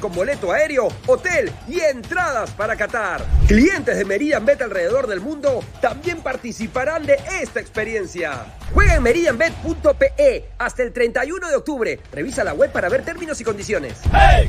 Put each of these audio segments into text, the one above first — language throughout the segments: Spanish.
con boleto aéreo, hotel y entradas para Qatar. Clientes de Meridian Bet alrededor del mundo también participarán de esta experiencia. Juega en meridianbet.pe hasta el 31 de octubre. Revisa la web para ver términos y condiciones. El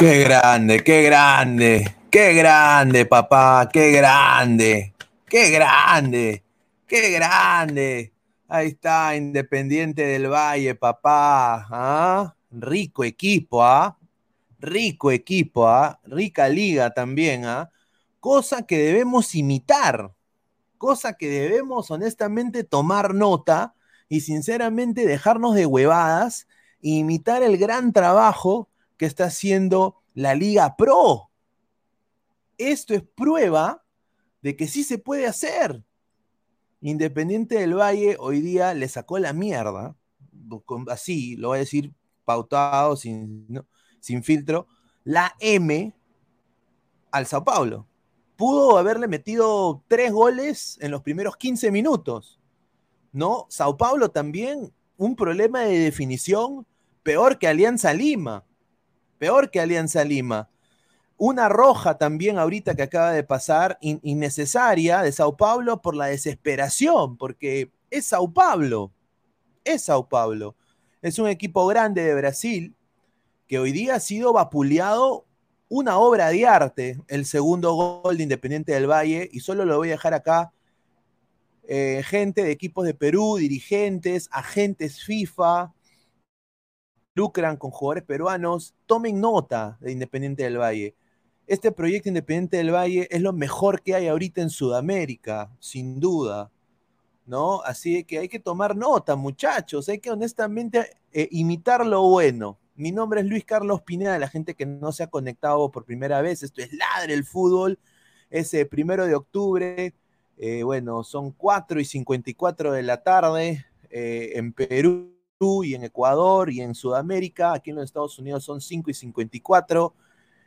Qué grande, qué grande, qué grande, papá, qué grande, qué grande, qué grande. Ahí está, Independiente del Valle, papá. ¿ah? Rico equipo, ¿ah? Rico equipo, ¿ah? Rica liga también, ¿ah? Cosa que debemos imitar, cosa que debemos honestamente tomar nota y sinceramente dejarnos de huevadas e imitar el gran trabajo que está haciendo la Liga Pro. Esto es prueba de que sí se puede hacer. Independiente del Valle hoy día le sacó la mierda, así lo voy a decir pautado, sin, sin filtro, la M al Sao Paulo. Pudo haberle metido tres goles en los primeros 15 minutos. ¿No? Sao Paulo también, un problema de definición peor que Alianza Lima peor que Alianza Lima. Una roja también ahorita que acaba de pasar, innecesaria, de Sao Paulo por la desesperación, porque es Sao Paulo, es Sao Paulo. Es un equipo grande de Brasil que hoy día ha sido vapuleado una obra de arte, el segundo gol de Independiente del Valle, y solo lo voy a dejar acá. Eh, gente de equipos de Perú, dirigentes, agentes FIFA, lucran con jugadores peruanos, tomen nota de Independiente del Valle. Este proyecto Independiente del Valle es lo mejor que hay ahorita en Sudamérica, sin duda. ¿No? Así que hay que tomar nota, muchachos. Hay que honestamente eh, imitar lo bueno. Mi nombre es Luis Carlos Pineda, la gente que no se ha conectado por primera vez. Esto es Ladre el Fútbol. Ese primero de octubre. Eh, bueno, son 4 y 54 de la tarde eh, en Perú y en Ecuador y en Sudamérica. Aquí en los Estados Unidos son 5 y 54.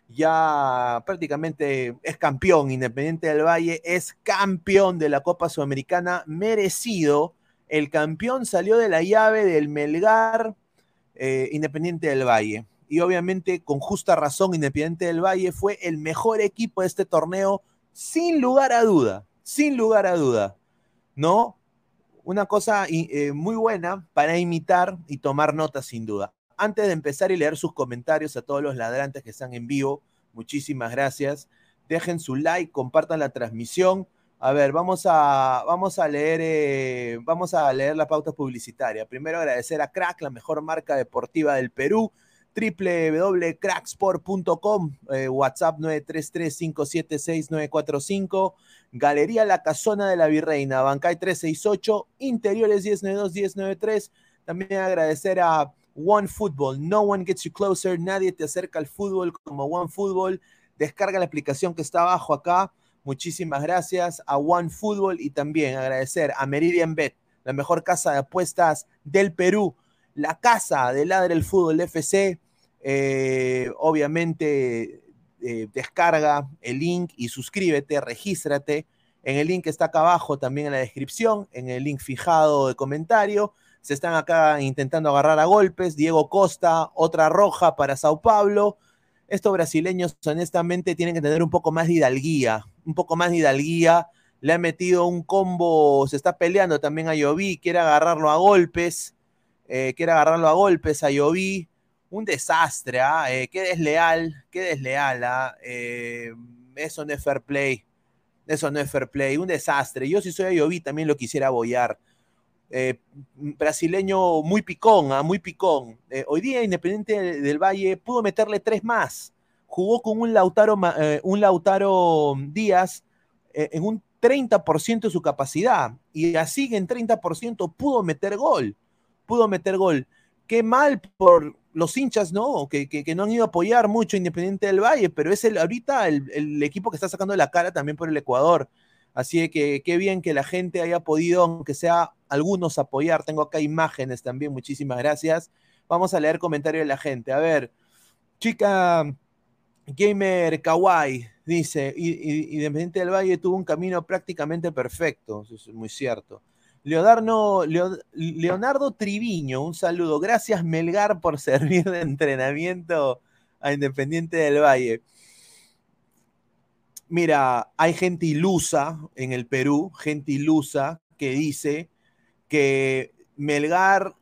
Ya prácticamente es campeón. Independiente del Valle es campeón de la Copa Sudamericana, merecido. El campeón salió de la llave del Melgar eh, Independiente del Valle. Y obviamente, con justa razón, Independiente del Valle fue el mejor equipo de este torneo, sin lugar a duda. Sin lugar a duda. ¿No? Una cosa eh, muy buena para imitar y tomar notas sin duda. Antes de empezar y leer sus comentarios a todos los ladrantes que están en vivo, muchísimas gracias. Dejen su like, compartan la transmisión. A ver, vamos a, vamos a leer, eh, vamos a leer la pauta publicitaria. Primero agradecer a Crack, la mejor marca deportiva del Perú www.cracksport.com, eh, WhatsApp 933-576-945, Galería La Casona de la Virreina, Bancay 368, Interiores 1092-1093. También agradecer a One Football, No One Gets You Closer, nadie te acerca al fútbol como One Football. Descarga la aplicación que está abajo acá. Muchísimas gracias a One Football y también agradecer a Meridian Bet, la mejor casa de apuestas del Perú la casa de Ladre el Fútbol FC. Eh, obviamente, eh, descarga el link y suscríbete, regístrate. En el link que está acá abajo, también en la descripción, en el link fijado de comentario. Se están acá intentando agarrar a golpes. Diego Costa, otra roja para Sao Paulo. Estos brasileños, honestamente, tienen que tener un poco más de hidalguía. Un poco más de hidalguía. Le ha metido un combo, se está peleando también a Yovi, quiere agarrarlo a golpes. Eh, quiere agarrarlo a golpes a Yovi. Un desastre, ¿ah? Eh, qué desleal, qué desleal, ¿ah? Eh, eso no es fair play. Eso no es fair play, un desastre. Yo si soy a Yovi también lo quisiera apoyar. brasileño muy picón, ¿ah? muy picón. hoy día Independiente del Valle pudo meterle tres más. Jugó con un Lautaro, un Lautaro Díaz en un 30% de su capacidad. Y así en 30% pudo meter gol pudo meter gol. Qué mal por los hinchas, ¿no? Que, que, no han ido a apoyar mucho Independiente del Valle, pero es el, ahorita el, equipo que está sacando la cara también por el Ecuador. Así que qué bien que la gente haya podido, aunque sea algunos, apoyar. Tengo acá imágenes también, muchísimas gracias. Vamos a leer comentarios de la gente. A ver, chica Gamer Kawaii dice, Independiente del Valle tuvo un camino prácticamente perfecto, eso es muy cierto. Leonardo, Leonardo Triviño, un saludo. Gracias, Melgar, por servir de entrenamiento a Independiente del Valle. Mira, hay gente ilusa en el Perú, gente ilusa que dice que Melgar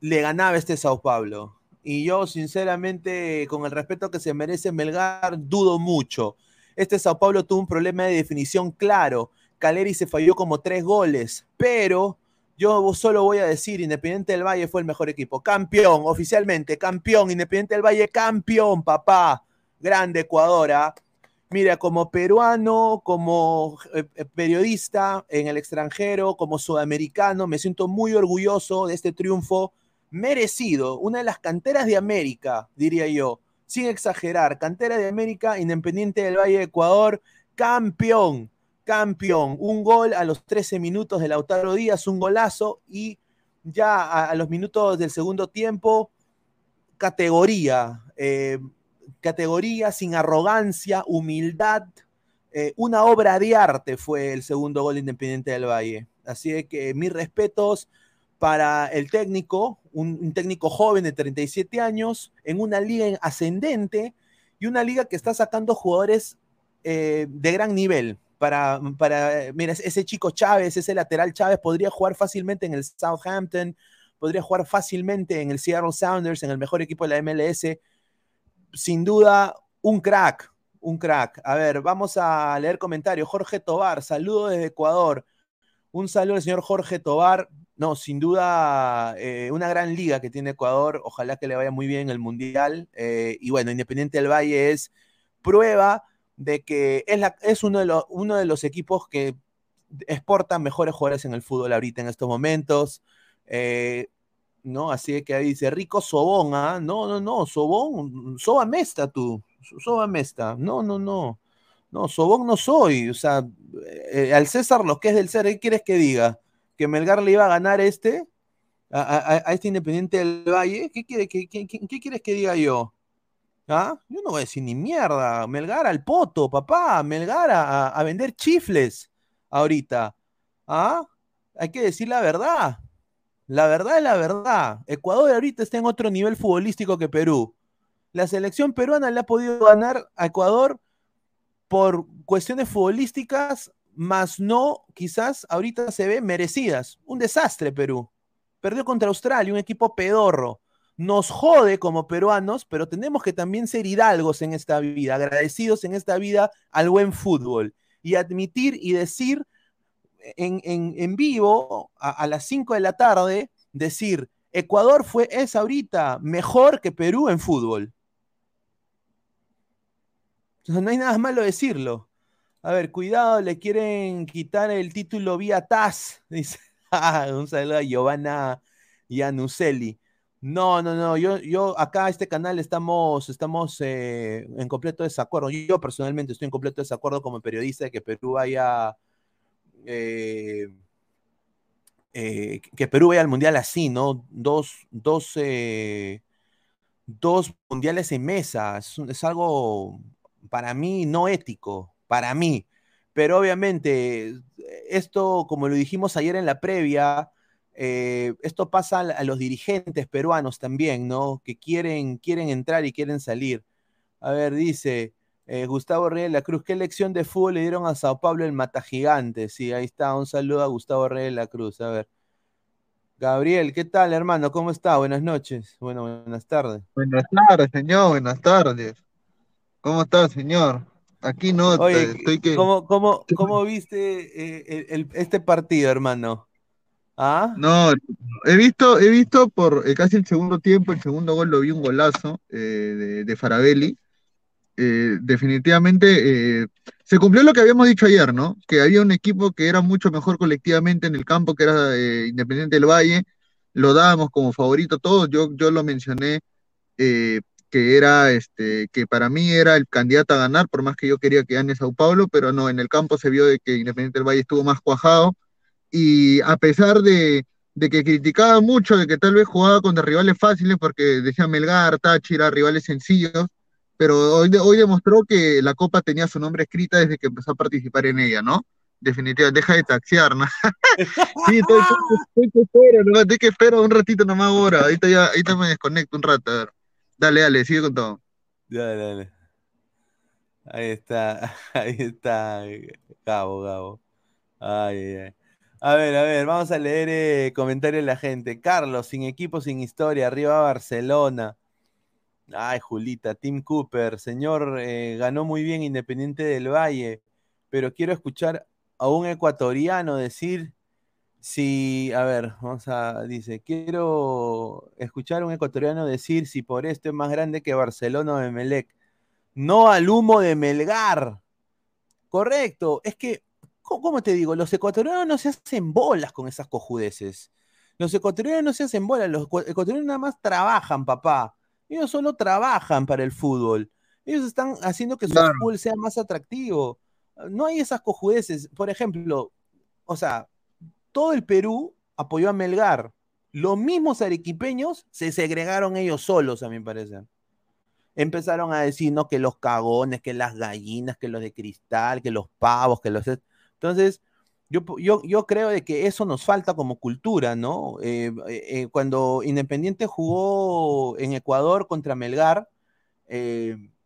le ganaba este Sao Paulo. Y yo, sinceramente, con el respeto que se merece Melgar, dudo mucho. Este Sao Paulo tuvo un problema de definición claro Caleri se falló como tres goles, pero yo solo voy a decir, Independiente del Valle fue el mejor equipo. Campeón, oficialmente, campeón, Independiente del Valle, campeón, papá. Grande Ecuador. ¿ah? Mira, como peruano, como eh, eh, periodista en el extranjero, como sudamericano, me siento muy orgulloso de este triunfo merecido. Una de las canteras de América, diría yo, sin exagerar. Cantera de América, Independiente del Valle, Ecuador, campeón campeón. Un gol a los 13 minutos de Lautaro Díaz, un golazo y ya a, los minutos del segundo tiempo, categoría, eh, categoría sin arrogancia, humildad, eh, una obra de arte fue el segundo gol Independiente del Valle. Así que mis respetos para el técnico, un, técnico joven de 37 años, en una liga ascendente y una liga que está sacando jugadores eh, de gran nivel para, para, mira, ese chico Chávez, ese lateral Chávez podría jugar fácilmente en el Southampton, podría jugar fácilmente en el Seattle Sounders, en el mejor equipo de la MLS. Sin duda, un crack, un crack. A ver, vamos a leer comentarios. Jorge Tobar, saludo desde Ecuador. Un saludo al señor Jorge Tobar. No, sin duda, eh, una gran liga que tiene Ecuador. Ojalá que le vaya muy bien el Mundial. Eh, y bueno, Independiente del Valle es prueba de que es, es uno, de los, uno de los equipos que exportan mejores jugadores en el fútbol ahorita en estos momentos. Eh, ¿no? Así que ahí dice Rico Sobón, ¿ah? No, no, no, Sobón, Soba Mesta tú, Soba Mesta, no, no, no, no, Sobón no soy, o sea, eh, al César lo que es del ser, ¿qué quieres que diga? ¿Que Melgar le iba a ganar este? A, este Independiente del Valle, ¿qué, quiere, qué quieres que diga yo? ¿Ah? Yo no voy a decir ni mierda. Melgar al poto, papá. Melgar a, vender chifles ahorita. ¿Ah? Hay que decir la verdad. La verdad es la verdad. Ecuador ahorita está en otro nivel futbolístico que Perú. La selección peruana le ha podido ganar a Ecuador por cuestiones futbolísticas más no, quizás ahorita se ve merecidas. Un desastre Perú. Perdió contra Australia, un equipo pedorro. Nos jode como peruanos, pero tenemos que también ser hidalgos en esta vida, agradecidos en esta vida al buen fútbol y admitir y decir en, en, vivo a, a las 5 de la tarde, decir, Ecuador fue, es ahorita mejor que Perú en fútbol. no hay nada malo decirlo. A ver, cuidado, le quieren quitar el título vía TAS. Dice, ah, un saludo a Giovanna Yanuselli. No, no, no, yo, yo acá este canal estamos, estamos eh, en completo desacuerdo. Yo personalmente estoy en completo desacuerdo como periodista de que Perú vaya eh, eh, que Perú vaya al mundial así, ¿no? Dos, dos, dos mundiales en mesa. Es, algo para mí no ético, para mí. Pero obviamente, esto, como lo dijimos ayer en la previa, eh, esto pasa a, los dirigentes peruanos también, ¿no? Que quieren, quieren entrar y quieren salir. A ver, dice. Gustavo Reyes de la Cruz, ¿qué lección de fútbol le dieron a Sao Pablo el Mata Gigante? Sí, ahí está, un saludo a Gustavo Reyes de la Cruz, a ver. Gabriel, ¿qué tal, hermano? ¿Cómo está? Buenas noches. Bueno, buenas tardes. Buenas tardes, señor. Buenas tardes. ¿Cómo está, señor? Aquí no, Oye, estoy que... ¿cómo, cómo, cómo viste eh, este partido, hermano? ¿Ah? No, he visto, he visto por eh, casi el segundo tiempo, el segundo gol lo vi un golazo eh, de, de Farabelli. Eh, definitivamente se cumplió lo que habíamos dicho ayer, ¿no? Que había un equipo que era mucho mejor colectivamente en el campo, que era Independiente del Valle, lo dábamos como favorito todos, yo, yo lo mencioné, que era, este, que para mí era el candidato a ganar, por más que yo quería que gane Sao Paulo, pero no, en el campo se vio de que Independiente del Valle estuvo más cuajado, y a pesar de, que criticaba mucho de que tal vez jugaba contra rivales fáciles, porque decía Melgar, Táchira, rivales sencillos, pero hoy, hoy demostró que la Copa tenía su nombre escrita desde que empezó a participar en ella, ¿no? Definitivamente, deja de taxiar, ¿no? sí, estoy, estoy, que espero, ¿no? Estoy que espero un ratito nomás ahora, ahorita ya, ahorita me desconecto un rato, a ver. Dale, dale, sigue con todo. Dale, dale. Ahí está, ahí está, Gabo, Gabo. Ay, ay, ay. A ver, a ver, vamos a leer eh, comentarios de la gente. Carlos, sin equipo, sin historia, arriba Barcelona. Ay, Julita, Tim Cooper, señor, eh, ganó muy bien Independiente del Valle, pero quiero escuchar a un ecuatoriano decir si, a ver, vamos a, dice, quiero escuchar a un ecuatoriano decir si por esto es más grande que Barcelona o Emelec. No al humo de Melgar. Correcto, es que, ¿cómo te digo? Los ecuatorianos no se hacen bolas con esas cojudeces. Los ecuatorianos no se hacen bolas, los ecuatorianos nada más trabajan, papá. Ellos solo trabajan para el fútbol. Ellos están haciendo que su fútbol sea más atractivo. No hay esas cojudeces. Por ejemplo, o sea, todo el Perú apoyó a Melgar. Los mismos arequipeños se segregaron ellos solos, a mi parecer. Empezaron a decir, no, que los cagones, que las gallinas, que los de cristal, que los pavos, que los... Entonces, yo, creo de que eso nos falta como cultura, ¿no? Eh, eh, eh, cuando Independiente jugó en Ecuador contra Melgar,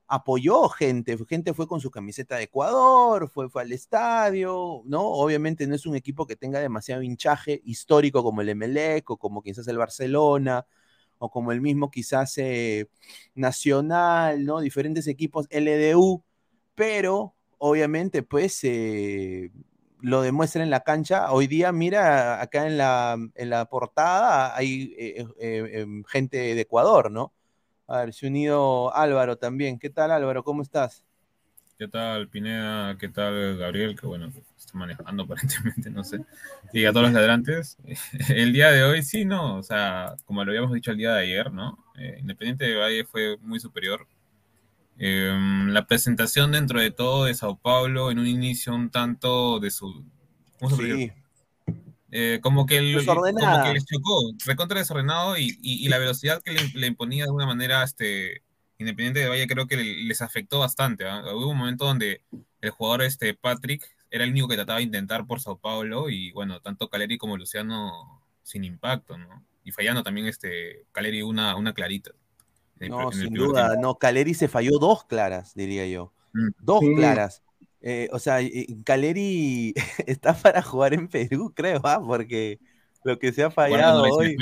apoyó gente, gente fue con su camiseta de Ecuador, fue, fue al estadio, ¿no? Obviamente no es un equipo que tenga demasiado hinchaje histórico como el Emelec o como quizás el Barcelona o como el mismo quizás Nacional, ¿no? Diferentes equipos LDU, pero obviamente pues lo demuestra en la cancha. Hoy día, mira, acá en la, en la portada hay eh, eh, em, gente de Ecuador, ¿no? A ver, se unido Álvaro también. ¿Qué tal, Álvaro? ¿Cómo estás? ¿Qué tal, Pineda? ¿Qué tal, Gabriel? Que bueno, está manejando aparentemente, no sé. Y a todos los ladrantes. El día de hoy sí, ¿no? O sea, como lo habíamos dicho el día de ayer, ¿no? Eh, Independiente de Valle fue muy superior Em, la presentación dentro de todo de Sao Paulo en un inicio un tanto de su... Eh, como, que como que les chocó, recontra desordenado y, y, la velocidad que le, imponía de alguna manera este Independiente de Valle creo que les afectó bastante. ¿ah? Hubo un momento donde el jugador este Patrick era el único que trataba de intentar por Sao Paulo y bueno, tanto Caleri como Luciano sin impacto, ¿no? Y fallando también este Caleri una, una clarita. No, sin duda, no, Caleri se falló dos claras, diría yo. Mm. Dos claras. eh, o sea, Caleri está para jugar en Perú, creo, ¿ah? Porque lo que se ha fallado hoy.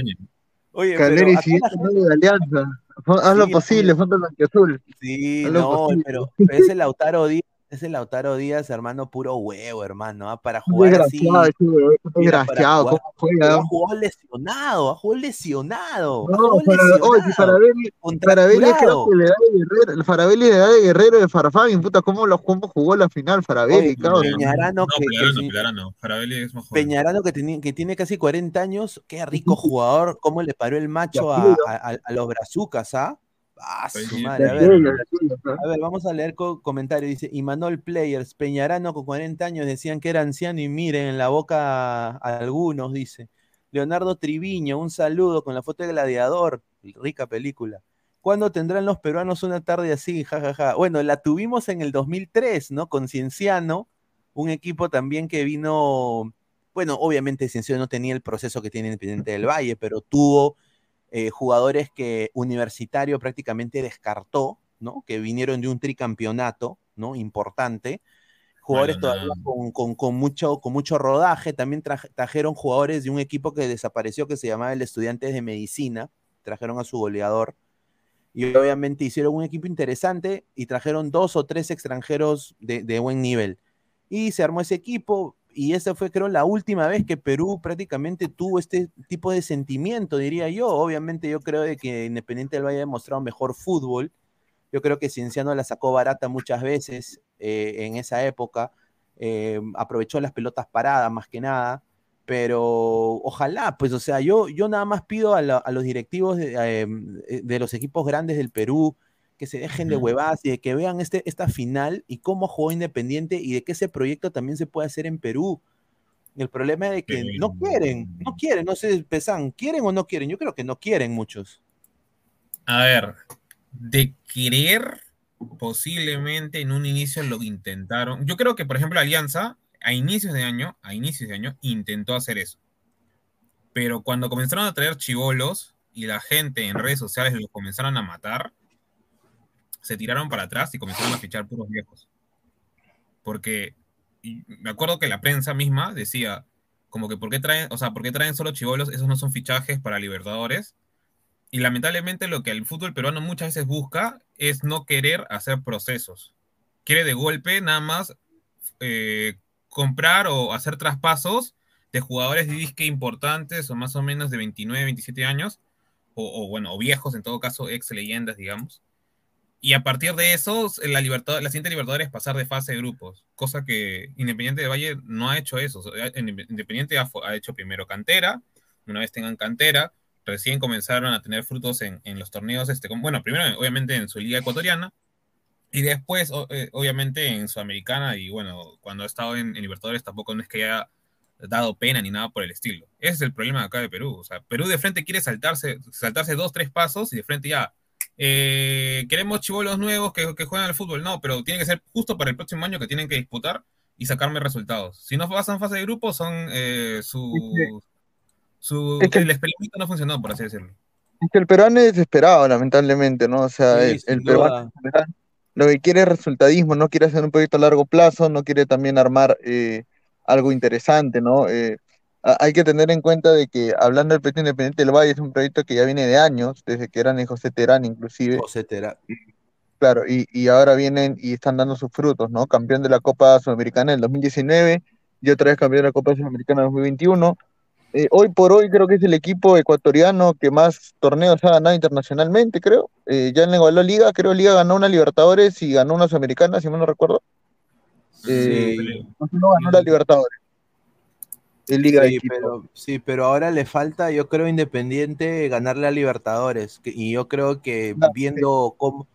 Oye, Caleri sigue de alianza. Haz lo posible, Fondo Azul. Sí, no, pero, pero ese Lautaro Díaz ese Lautaro Díaz, hermano, puro huevo, hermano, ¿ah? para jugar así. Desgraciado, ¿cómo juega? Ha jugado lesionado, ha jugado lesionado. No, Farabelli, Farabelli creo que le da de guerrero, el Farabelli le da de guerrero de Farfán, puta, ¿cómo, los, cómo jugó la final Farabelli, cabrón? Peñarano, que, Peñarano, Farabelli es más Peñarano que, tiene, que tiene casi 40 años, qué rico jugador, cómo le paró el macho a, a, a los brazucas, ¿ah? Ah, A ver, vamos a leer comentario. Dice: Imanol Players, Peñarano con 40 años decían que era anciano y miren en la boca a algunos, dice. Leonardo Triviño, un saludo con la foto de Gladiador, rica película. ¿Cuándo tendrán los peruanos una tarde así? Ja, ja, Bueno, la tuvimos en el 2003, ¿no? Con Cienciano, un equipo también que vino, bueno, obviamente Cienciano no tenía el proceso que tiene Independiente del Valle, pero tuvo eh, jugadores que Universitario prácticamente descartó, ¿no? Que vinieron de un tricampeonato, ¿no? Importante. Jugadores todavía con, mucho, con mucho rodaje. También trajeron jugadores de un equipo que desapareció que se llamaba el Estudiantes de Medicina. Trajeron a su goleador. Y obviamente hicieron un equipo interesante y trajeron dos o tres extranjeros de, de buen nivel. Y se armó ese equipo, y esa fue, creo, la última vez que Perú prácticamente tuvo este tipo de sentimiento, diría yo. Obviamente yo creo de que Independiente del Valle ha demostrado mejor fútbol. Yo creo que Cienciano la sacó barata muchas veces eh, en esa época. Eh, aprovechó las pelotas paradas más que nada. Pero ojalá, pues, o sea, yo, yo nada más pido a, los directivos eh, de los equipos grandes del Perú, que se dejen de huevadas y de que vean este, esta final y cómo jugó Independiente y de que ese proyecto también se puede hacer en Perú. El problema es de que no quieren, no quieren, no sé, pesan, ¿quieren o no quieren? Yo creo que no quieren muchos. A ver, de querer, posiblemente en un inicio lo intentaron. Yo creo que, por ejemplo, Alianza, a inicios de año, a inicios de año, intentó hacer eso. Pero cuando comenzaron a traer chivolos y la gente en redes sociales los comenzaron a matar, se tiraron para atrás y comenzaron a fichar puros viejos. Porque me acuerdo que la prensa misma decía, como que, ¿por qué traen, o sea, ¿por qué traen solo chivolos? Esos no son fichajes para Libertadores. Y lamentablemente lo que el fútbol peruano muchas veces busca es no querer hacer procesos. Quiere de golpe nada más eh, comprar o hacer traspasos de jugadores de disque importantes o más o menos de 29, 27 años, o, o bueno, o viejos en todo caso, ex leyendas, digamos y a partir de eso, la, libertad, la siguiente Libertadores es pasar de fase de grupos, cosa que Independiente de Valle no ha hecho eso. Independiente ha, hecho primero cantera, una vez tengan cantera, recién comenzaron a tener frutos en, los torneos, este, bueno, primero obviamente en su liga ecuatoriana, y después eh, obviamente en Sudamericana, y bueno, cuando ha estado en, Libertadores tampoco no es que haya dado pena ni nada por el estilo. Ese es el problema acá de Perú. O sea, Perú de frente quiere saltarse, saltarse dos, tres pasos y de frente ya eh, queremos chivolos nuevos que, que, juegan al fútbol. No, pero tiene que ser justo para el próximo año que tienen que disputar y sacarme resultados. Si no pasan fase de grupo, son eh, su, su el experimento no funcionó, por así decirlo. Es que el peruano es desesperado, lamentablemente, ¿no? O sea, el, peruano lo que quiere es resultadismo, no quiere hacer un proyecto a largo plazo, no quiere también armar eh, algo interesante, ¿no? Eh, hay que tener en cuenta de que hablando del proyecto Independiente del Valle es un proyecto que ya viene de años, desde que eran en José Terán inclusive. José Terán. Claro, y, y, ahora vienen y están dando sus frutos, ¿no? Campeón de la Copa Sudamericana en el 2019 y otra vez campeón de la Copa Sudamericana en 2021. Eh, hoy por hoy creo que es el equipo ecuatoriano que más torneos ha ganado internacionalmente, creo. Eh, ya en la Liga, creo Liga ganó una Libertadores y ganó una Sudamericana, si mal no recuerdo. Eh, no ganó la Libertadores sí, pero, sí, pero ahora le falta, yo creo, Independiente ganarle a Libertadores. y yo creo que viendo cómo.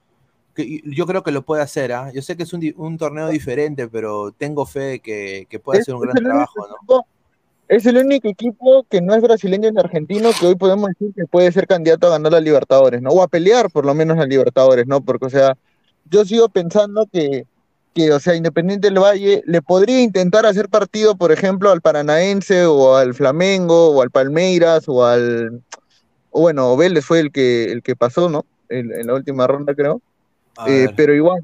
yo creo que lo puede hacer, ¿ah? Yo sé que es un, torneo diferente, pero tengo fe de que, puede hacer un gran trabajo, ¿no? es el único equipo que no es brasileño ni argentino que hoy podemos decir que puede ser candidato a ganar la Libertadores, ¿no? O a pelear por lo menos a Libertadores, ¿no? Porque, o sea, yo sigo pensando que que, o sea, Independiente del Valle le podría intentar hacer partido, por ejemplo, al Paranaense o al Flamengo o al Palmeiras o al, o bueno, Vélez fue el que, el que pasó, ¿no? En, la última ronda, creo. Eh, pero igual,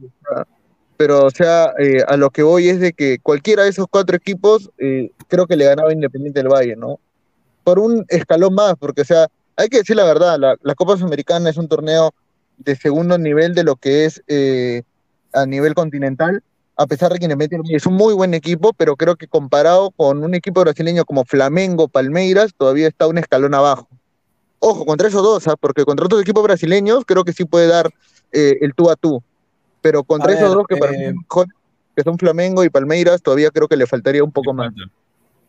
pero o sea, eh, a lo que voy es de que cualquiera de esos cuatro equipos eh, creo que le ganaba Independiente del Valle, ¿no? Por un escalón más, porque o sea, hay que decir la verdad, la, la Copa Sudamericana es un torneo de segundo nivel de lo que es eh, a nivel continental, a pesar de que Independiente es un muy buen equipo, pero creo que comparado con un equipo brasileño como Flamengo, Palmeiras, todavía está un escalón abajo. Ojo, contra esos dos, ¿ah? porque contra otros equipos brasileños creo que sí puede dar eh, el tú a tú pero contra A esos ver, dos que, para mí eh, son mejores, que son Flamengo y Palmeiras, todavía creo que le faltaría un poco más.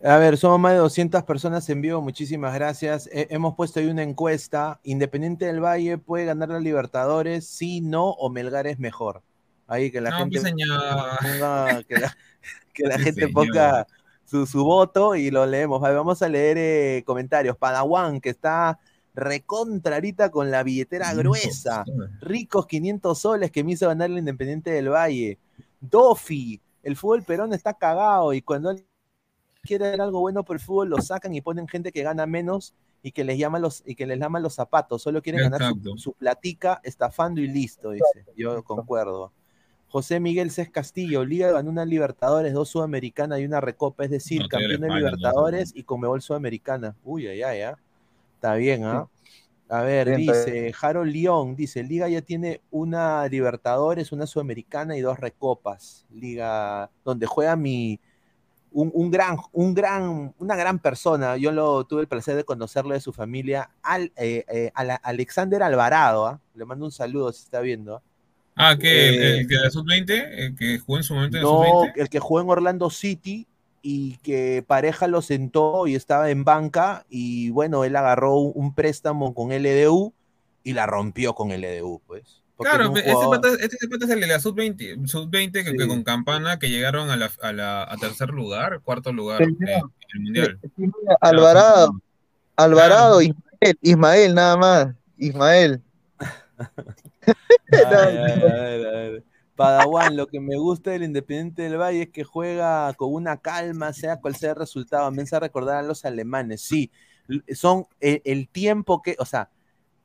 A ver, somos más de 200 personas en vivo, muchísimas gracias. Hemos puesto ahí una encuesta. Independiente del Valle puede ganar la Libertadores, sí, no, o Melgar es mejor. Ahí que la No, gente señor. ponga, que la, que la Sí, gente señor. ponga su, su voto y lo leemos. A ver, vamos a leer eh, comentarios. Padawan, que está recontrarita con la billetera gruesa. Ricos 500 soles que me hizo ganar el Independiente del Valle. Dofi, el fútbol perón está cagado y cuando él quiere ver algo bueno por el fútbol lo sacan y ponen gente que gana menos y que les llama los y que les llama los zapatos, solo quieren ganar su, su platica estafando y listo, dice. Yo concuerdo. José Miguel Cés Castillo, Liga ganó una Libertadores, dos Sudamericana y una Recopa, es decir, No, campeón de. Libertadores y Conmebol Sudamericana. Uy, ay, ay, ah. Está bien, ¿ah? A ver, Bien, dice Harold León, dice, Liga ya tiene una Libertadores, una Sudamericana y dos Recopas. Liga donde juega mi un, un gran, un gran, una gran persona. Yo lo tuve el placer de conocerlo de su familia, al, eh, eh, a la- Alexander Alvarado. ¿ah? Le mando un saludo si está viendo. ¿Ah? Que el, Eh, el que de la sub-20, el que jugó en su momento en No, sub-20. el que jugó en Orlando City y que pareja lo sentó y estaba en banca y bueno, él agarró un, préstamo con LDU y la rompió con LDU, pues. Claro, jugador- pata, este pata es el de la sub-20, sub-20 que, que Sí. con Campana que llegaron a, la, a, la, a tercer lugar, cuarto lugar Sí, eh, en el mundial. Alvarado, Alvarado, Ismael, Ismael, nada más, Ismael. Ay, ay, a ver, a ver. Padawan, lo que me gusta del Independiente del Valle es que juega con una calma, sea cual sea el resultado. Me hace recordar a los alemanes. Sí, son el, el tiempo que, o sea,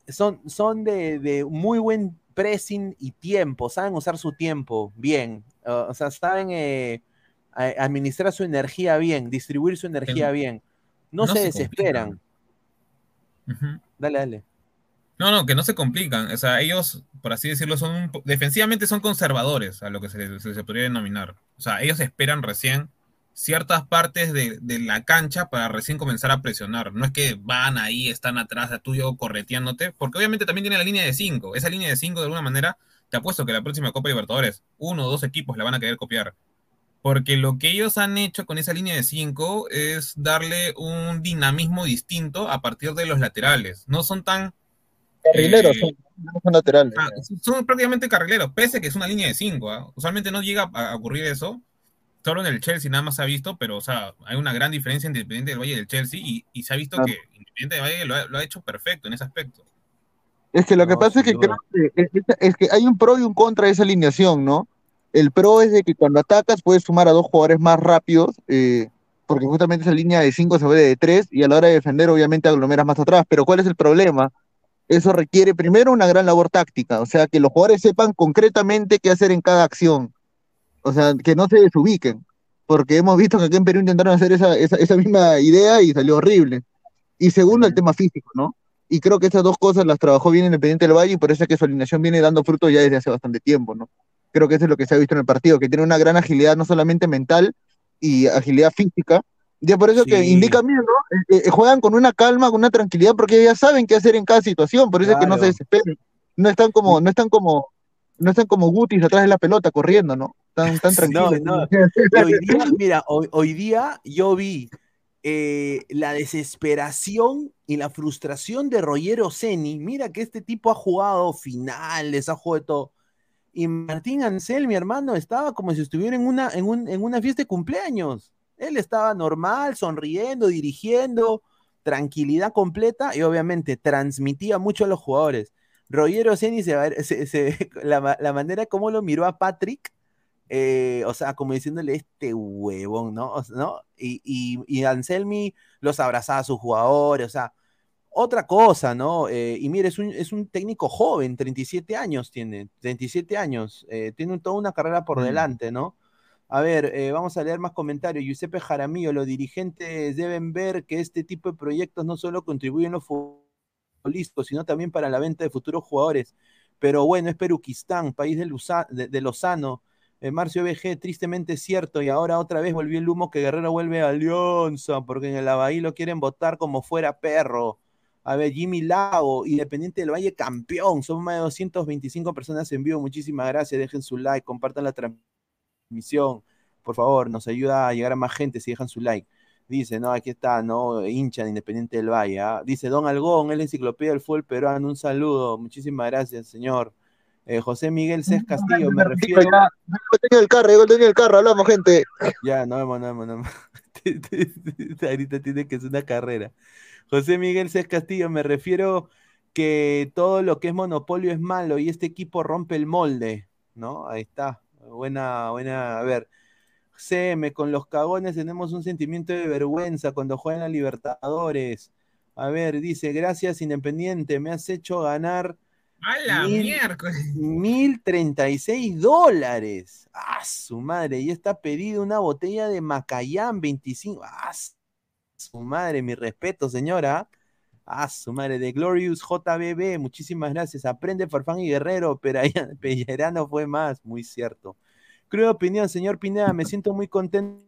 son, son de, de muy buen pressing y tiempo, saben usar su tiempo bien, uh, o sea, saben eh, administrar su energía bien, distribuir su energía no- bien. No, no se se desesperan. Dale, dale. No, no, que no se complican. O sea, ellos, por así decirlo, son defensivamente son conservadores, a lo que se, les- podría denominar. O sea, ellos esperan recién ciertas partes de, de la cancha para recién comenzar a presionar. No es que van ahí, están atrás de tuyo correteándote, porque obviamente también tiene la línea de 5. Esa línea de 5, de alguna manera, te apuesto que la próxima Copa Libertadores, uno o dos equipos la van a querer copiar. Porque lo que ellos han hecho con esa línea de 5 es darle un dinamismo distinto a partir de los laterales. No son tan Carrileros, Eh, son, laterales. Ah, son prácticamente carrileros, pese a que es una línea de 5. Usualmente no llega a a ocurrir eso. Solo en el Chelsea nada más se ha visto, pero o sea, hay una gran diferencia entre Independiente del Valle y el Chelsea y, y se ha visto Claro. que Independiente del Valle lo ha, lo ha hecho perfecto en ese aspecto. Es que lo que pasa es que creo que, es, es que hay un pro y un contra de esa alineación, ¿no? El pro es de que cuando atacas puedes sumar a dos jugadores más rápidos, eh, porque justamente esa línea de 5 se ve de 3 y a la hora de defender obviamente aglomeras más atrás. Pero ¿cuál es el problema? Eso requiere primero una gran labor táctica, o sea, que los jugadores sepan concretamente qué hacer en cada acción, o sea, que no se desubiquen, porque hemos visto que aquí en Perú intentaron hacer esa, esa, esa misma idea y salió horrible. Y segundo, el tema físico, ¿no? Y creo que esas dos cosas las trabajó bien Independiente del Valle y por eso es que su alineación viene dando fruto ya desde hace bastante tiempo, ¿no? Creo que eso es lo que se ha visto en el partido, que tiene una gran agilidad no solamente mental y agilidad física. Ya por eso que Sí. indican bien, ¿no? Eh, eh, juegan con una calma, con una tranquilidad, porque ya saben qué hacer en cada situación, por eso es que no se Claro. desesperan. No están como, no están como, no están como Gutis atrás de la pelota corriendo, ¿no? Están tan No, tranquilos. no. Y hoy día, mira, hoy, hoy día yo vi eh, la desesperación y la frustración de Roger Ceni. Mira que este tipo ha jugado finales, ha jugado de todo. Y Martín Ansel, mi hermano, estaba como si estuviera en una, en un- en una fiesta de cumpleaños. Él estaba normal, sonriendo, dirigiendo, tranquilidad completa y obviamente transmitía mucho a los jugadores. Roger Ceni, se, se- se- la, la manera como lo miró a Patrick, eh, o sea, como diciéndole este huevón, ¿no? O sea, ¿no? Y, y, y Anselmi los abrazaba a sus jugadores, o sea, otra cosa, ¿no? Eh, y mire, es un, es un técnico joven, 37 años tiene, 37 años, eh, tiene toda una carrera por Mm. delante, ¿no? A ver, eh, vamos a leer más comentarios. Giuseppe Jaramillo, los dirigentes deben ver que este tipo de proyectos no solo contribuyen los futbolistas, sino también para la venta de futuros jugadores. Pero bueno, es Peruquistán, país de, Lozano. Eh, Marcio BG, tristemente cierto, y ahora otra vez volvió el humo que Guerrero vuelve a Alianza, porque en el Abahí lo quieren votar como fuera perro. A ver, Jimmy Lago, Independiente del Valle, campeón. Son más de 225 personas en vivo. Muchísimas gracias. Dejen su like, compartan la transmisión. Por favor, nos ayuda a llegar a más gente si dejan su like. Dice, no, aquí está, no, hincha de Independiente del Valle. ¿ah? Dice Don Algón, es la enciclopedia del fútbol peruano. Un saludo. Muchísimas gracias, señor. Eh, José Miguel Cés Castillo, me refiero. Ya, el carro, ya tenía el carro, hablamos, gente. Ya, no vemos, no vemos, no vemos. Ahorita tiene que ser una carrera. José Miguel Cés Castillo, me refiero que todo lo que es monopolio es malo y este equipo rompe el molde, ¿no? Ahí está. Buena, buena. A ver, CM, con los cagones tenemos un sentimiento de vergüenza cuando juegan a Libertadores. A ver, dice, gracias Independiente, me has hecho ganar ¡A la Mil- miércoles! 1036 dólares. ¡Ah, su madre! Y está pedido una botella de Macayán 25. ¡Ah, su madre! Mi respeto, señora. ¡Ah, su madre! De Glorious JBB. Muchísimas gracias. Aprende Farfán y Guerrero. Pero Pellerano fue más. Muy cierto. Cruda opinión, señor Pineda. Me siento muy contento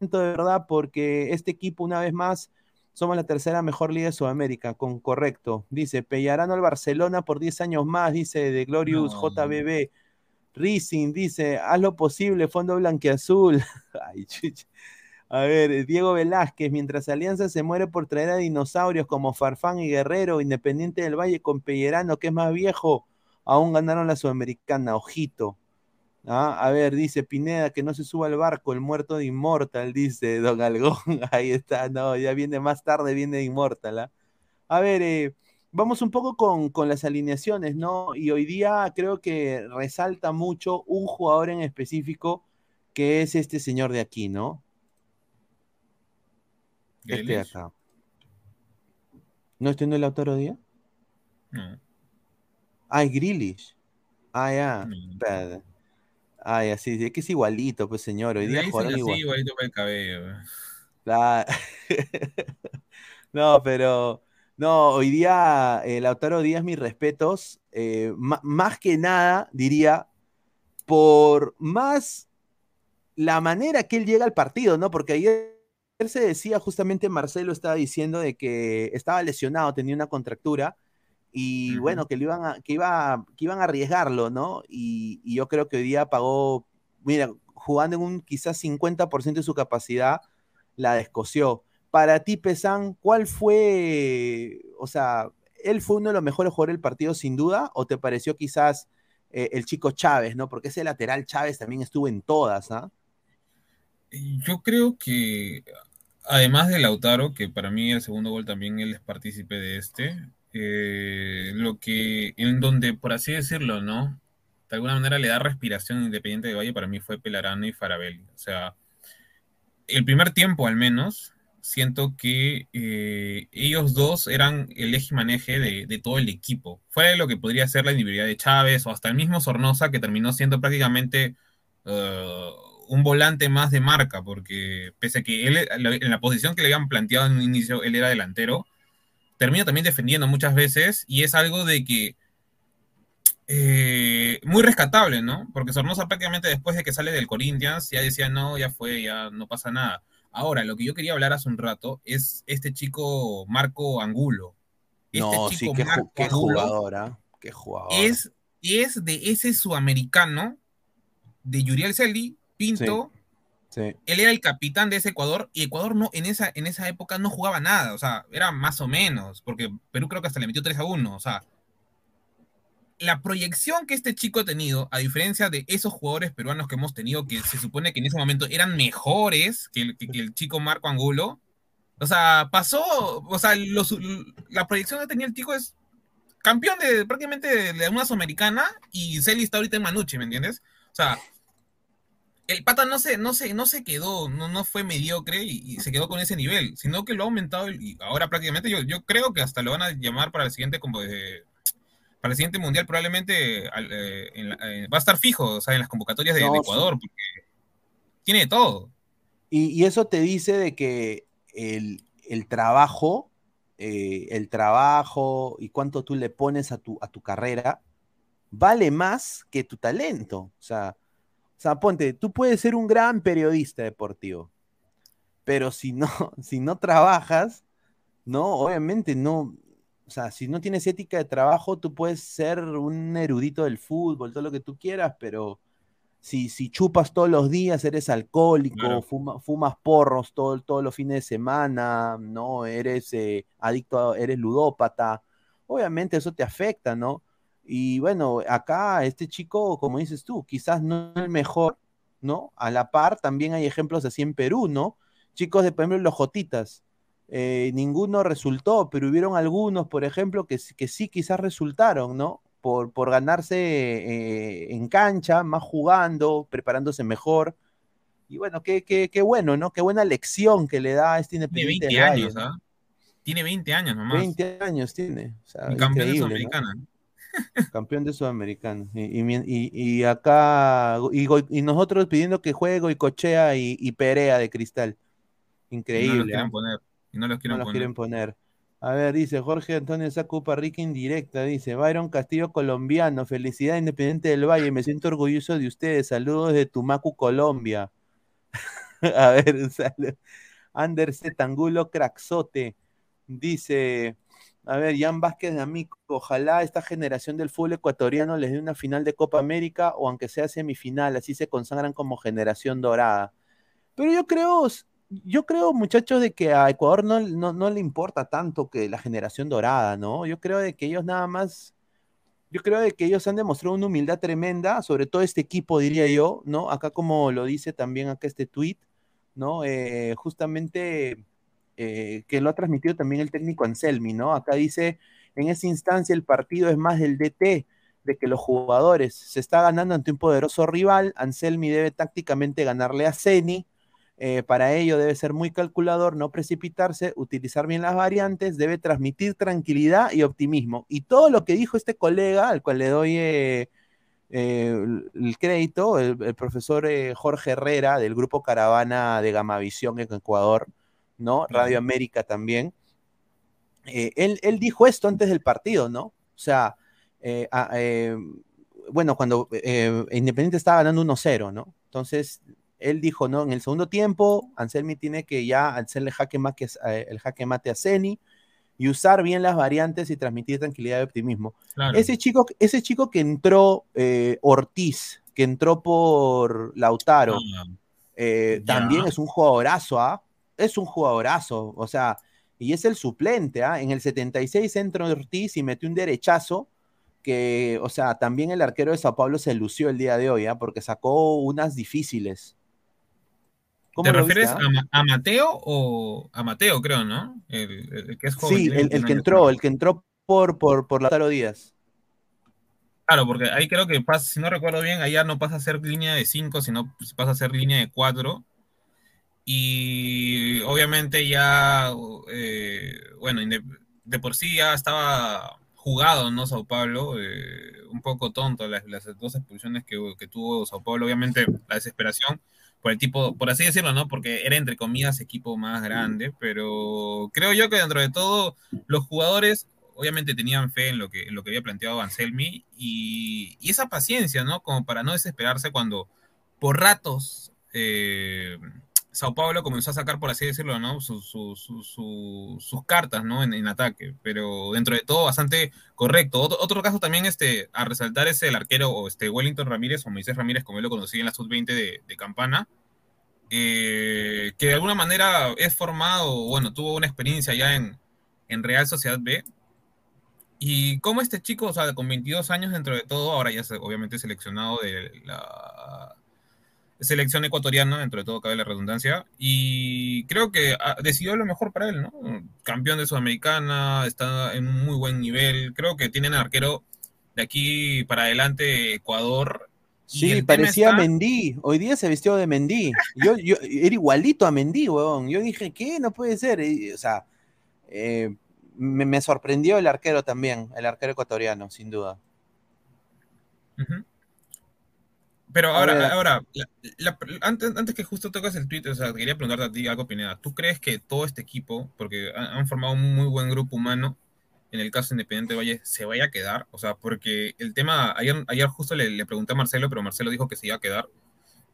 de verdad porque este equipo, una vez más, somos la tercera mejor liga de Sudamérica, con correcto. Dice, Pellarano al Barcelona por 10 años más, dice de Glorious No. JBB. Rising dice, haz lo posible, fondo blanqueazul. Ay, chucha. A ver, Diego Velázquez, mientras Alianza se muere por traer a dinosaurios como Farfán y Guerrero, Independiente del Valle con Pellerano, que es más viejo, aún ganaron la Sudamericana, ojito. Ah, a ver, dice Pineda, que no se suba al barco, el muerto de Immortal, dice Don Algón. Ahí está, no, ya viene más tarde, viene Immortal. ¿ah? A ver, eh, vamos un poco con, con las alineaciones, ¿no? Y hoy día creo que resalta mucho un jugador en específico, que es este señor de aquí, ¿no? Este de acá. ¿No estoy en el Lautaro Díaz? No. Ah, es Grealish. Ah, ya. Espérate. Ah, ya, sí, es que es igualito, pues señor. Hoy día jugaron igual. igualito para el cabello. La- No, pero no, hoy día eh, Lautaro Díaz, mis respetos, eh, más que nada, diría, por más la manera que él llega al partido, ¿no? Porque ayer se decía, justamente Marcelo estaba diciendo de que estaba lesionado, tenía una contractura, y bueno, que, lo iban a, que, iba, que iban a arriesgarlo, ¿no? Y, y yo creo que hoy día pagó, mira, jugando en un quizás 50% de su capacidad, la descoció. Para ti, Pesan, ¿cuál fue, o sea, él fue uno de los mejores jugadores del partido sin duda, o te pareció quizás eh, el chico Chávez, ¿no? Porque ese lateral Chávez también estuvo en todas, ¿ah? Yo creo que, además de Lautaro, que para mí el segundo gol también él es partícipe de este, eh, lo que, en donde, por así decirlo, ¿no? De alguna manera le da respiración Independiente de Valle, para mí fue Pelarano y Farabelli. O sea, el primer tiempo al menos, siento que eh, ellos dos eran el eje maneje de, de todo el equipo. Fue lo que podría ser la individualidad de Chávez o hasta el mismo Sornosa, que terminó siendo prácticamente eh, un volante más de marca, porque pese a que él, en la posición que le habían planteado en un inicio, él era delantero, termina también defendiendo muchas veces y es algo de que eh, muy rescatable, ¿no? Porque Sornosa prácticamente después de que sale del Corinthians ya decía, no, ya fue, ya no pasa nada. Ahora, lo que yo quería hablar hace un rato es este chico Marco Angulo. Este No, sí, chico qué, Marco qué Angulo jugador, ¿ah? Qué jugador. es, es de ese sudamericano de Yuriel Celdi, Pinto. Sí. Él era el capitán de ese Ecuador y Ecuador no, en, esa, en esa época no jugaba nada, o sea, era más o menos, porque Perú creo que hasta le metió 3 a 1, o sea, la proyección que este chico ha tenido, a diferencia de esos jugadores peruanos que hemos tenido, que se supone que en ese momento eran mejores que el, que, que el chico Marco Angulo, o sea, pasó, o sea, los- la proyección que tenía el chico es campeón de prácticamente de, de una sudamericana y Celi está ahorita en Manucci, ¿me entiendes? O sea, el pata no se, no se, no se quedó, no, no fue mediocre y, se quedó con ese nivel, sino que lo ha aumentado y ahora prácticamente yo, yo creo que hasta lo van a llamar para el siguiente como para el siguiente mundial probablemente eh, eh, va a estar fijo, o sea, en las convocatorias de, Ecuador, porque tiene todo. Y, eso te dice de que el, trabajo, eh, el trabajo y cuánto tú le pones a tu, a tu carrera, vale más que tu talento. O sea, sea, ponte, tú puedes ser un gran periodista deportivo, pero si no, si no trabajas, no, obviamente no, o sea, si no tienes ética de trabajo, tú puedes ser un erudito del fútbol, todo lo que tú quieras, pero si, si chupas todos los días, eres alcohólico, fumas porros todo, todos los fines de semana, ¿no? Eres eh, adicto, eres ludópata, obviamente eso te afecta, ¿no? Y bueno, acá este chico, como dices tú, quizás no es el mejor, ¿no? A la par, también hay ejemplos así en Perú, ¿no? Chicos de, por ejemplo, los Jotitas, eh, ninguno resultó, pero hubieron algunos, por ejemplo, que, que sí quizás resultaron, ¿no? Por, por ganarse eh, en cancha, más jugando, preparándose mejor. Y bueno, qué, qué, qué, bueno, ¿no? Qué buena lección que le da a este Independiente. Tiene 20 años, ¿ah? Tiene 20 años nomás. 20 años tiene. O sea, campeón de Sudamericana. Campeón de Sudamericana. Y, acá, y, nosotros pidiendo que juegue y cochea y, Perea de cristal. Increíble. no los quieren ¿ah? poner. no los quieren, poner. A ver, dice Jorge Antonio Sacupa Rica indirecta, dice Byron Castillo colombiano, felicidad independiente del Valle, me siento orgulloso de ustedes, saludos de Tumacu, Colombia. A ver, saludos. Ander Tangulo Craxote, dice, a ver, Jan Vázquez de Amico, ojalá esta generación del fútbol ecuatoriano les dé una final de Copa América o aunque sea semifinal, así se consagran como generación dorada. Pero yo creo, yo creo, muchachos, de que a Ecuador no, no, le importa tanto que la generación dorada, ¿no? Yo creo de que ellos nada más, yo creo de que ellos han demostrado una humildad tremenda, sobre todo este equipo, diría yo, ¿no? Acá como lo dice también acá este tweet, ¿no? Eh, justamente eh, que lo ha transmitido también el técnico Anselmi, ¿no? Acá dice, en esa instancia el partido es más del DT, de que los jugadores se está ganando ante un poderoso rival, Anselmi debe tácticamente ganarle a Ceni, eh, para ello debe ser muy calculador, no precipitarse, utilizar bien las variantes, debe transmitir tranquilidad y optimismo. Y todo lo que dijo este colega, al cual le doy eh, el crédito, el, profesor Jorge Herrera del grupo Caravana de Gamavisión en Ecuador, ¿no? Radio América también. Eh, él, dijo esto antes del partido, ¿no? O sea, eh, eh, bueno, cuando Independiente estaba ganando 1-0, ¿no? Entonces, él dijo, ¿no? En el segundo tiempo, Anselmi tiene que ya hacerle jaque mate, el jaque mate a Ceni y usar bien las variantes y transmitir tranquilidad y optimismo. Ese, chico, ese chico que entró, Ortiz, que entró por Lautaro, ah, también es un jugadorazo, ¿ah? Es un jugadorazo, o sea, y es el suplente, ¿ah? En el 76 entró Ortiz y metió un derechazo que, o sea, también el arquero de Sao Paulo se lució el día de hoy, ¿ah? Porque sacó unas difíciles. ¿Te refieres ah? a, Mateo o a Mateo, creo, ¿no? El, que es joven. Sí, el, que entró, el que entró por, por, por Lautaro Díaz. Claro, porque ahí creo que pasa, si no recuerdo bien, allá no pasa a ser línea de 5, sino pasa a ser línea de 4 y obviamente ya, eh, bueno, de, por sí ya estaba jugado, ¿no? Sao Paulo, eh, un poco tonto las, dos expulsiones que, tuvo Sao Paulo, obviamente la desesperación por el tipo, por así decirlo, ¿no? Porque era entre comillas equipo más grande, pero creo yo que dentro de todo los jugadores obviamente tenían fe en lo que, lo que había planteado Anselmi y, y, esa paciencia, ¿no? Como para no desesperarse cuando por ratos eh, Sao Paulo comenzó a sacar, por así decirlo, ¿no? sus cartas. En, ataque, pero dentro de todo bastante correcto. Otro, caso también este, a resaltar es el arquero este Wellington Ramírez o Moisés Ramírez, como él lo conocí en la sub-20 de, Campana, eh, que de alguna manera es formado, bueno, tuvo una experiencia ya en, en Real Sociedad B. Y como este chico, o sea, con 22 años dentro de todo, ahora ya obviamente seleccionado de la selección ecuatoriana, dentro de todo cabe la redundancia, y creo que decidió lo mejor para él, ¿no? Campeón de Sudamericana, está en un muy buen nivel, creo que tienen arquero de aquí para adelante Ecuador, Sí, parecía Mendy. Hoy día se vistió de Mendy. Yo, yo, era igualito a Mendy, weón. Yo dije, ¿qué? No puede ser. o sea, eh, me, sorprendió el arquero también, el arquero ecuatoriano, sin duda. Pero ahora, ahora antes, antes, que justo tocas el tweet, o sea, quería preguntarte a ti algo, Pineda. ¿Tú crees que todo este equipo, porque han formado un muy buen grupo humano, en el caso Independiente Valle se vaya a quedar? O sea, porque el tema, ayer, ayer justo le, pregunté a Marcelo, pero Marcelo dijo que se iba a quedar.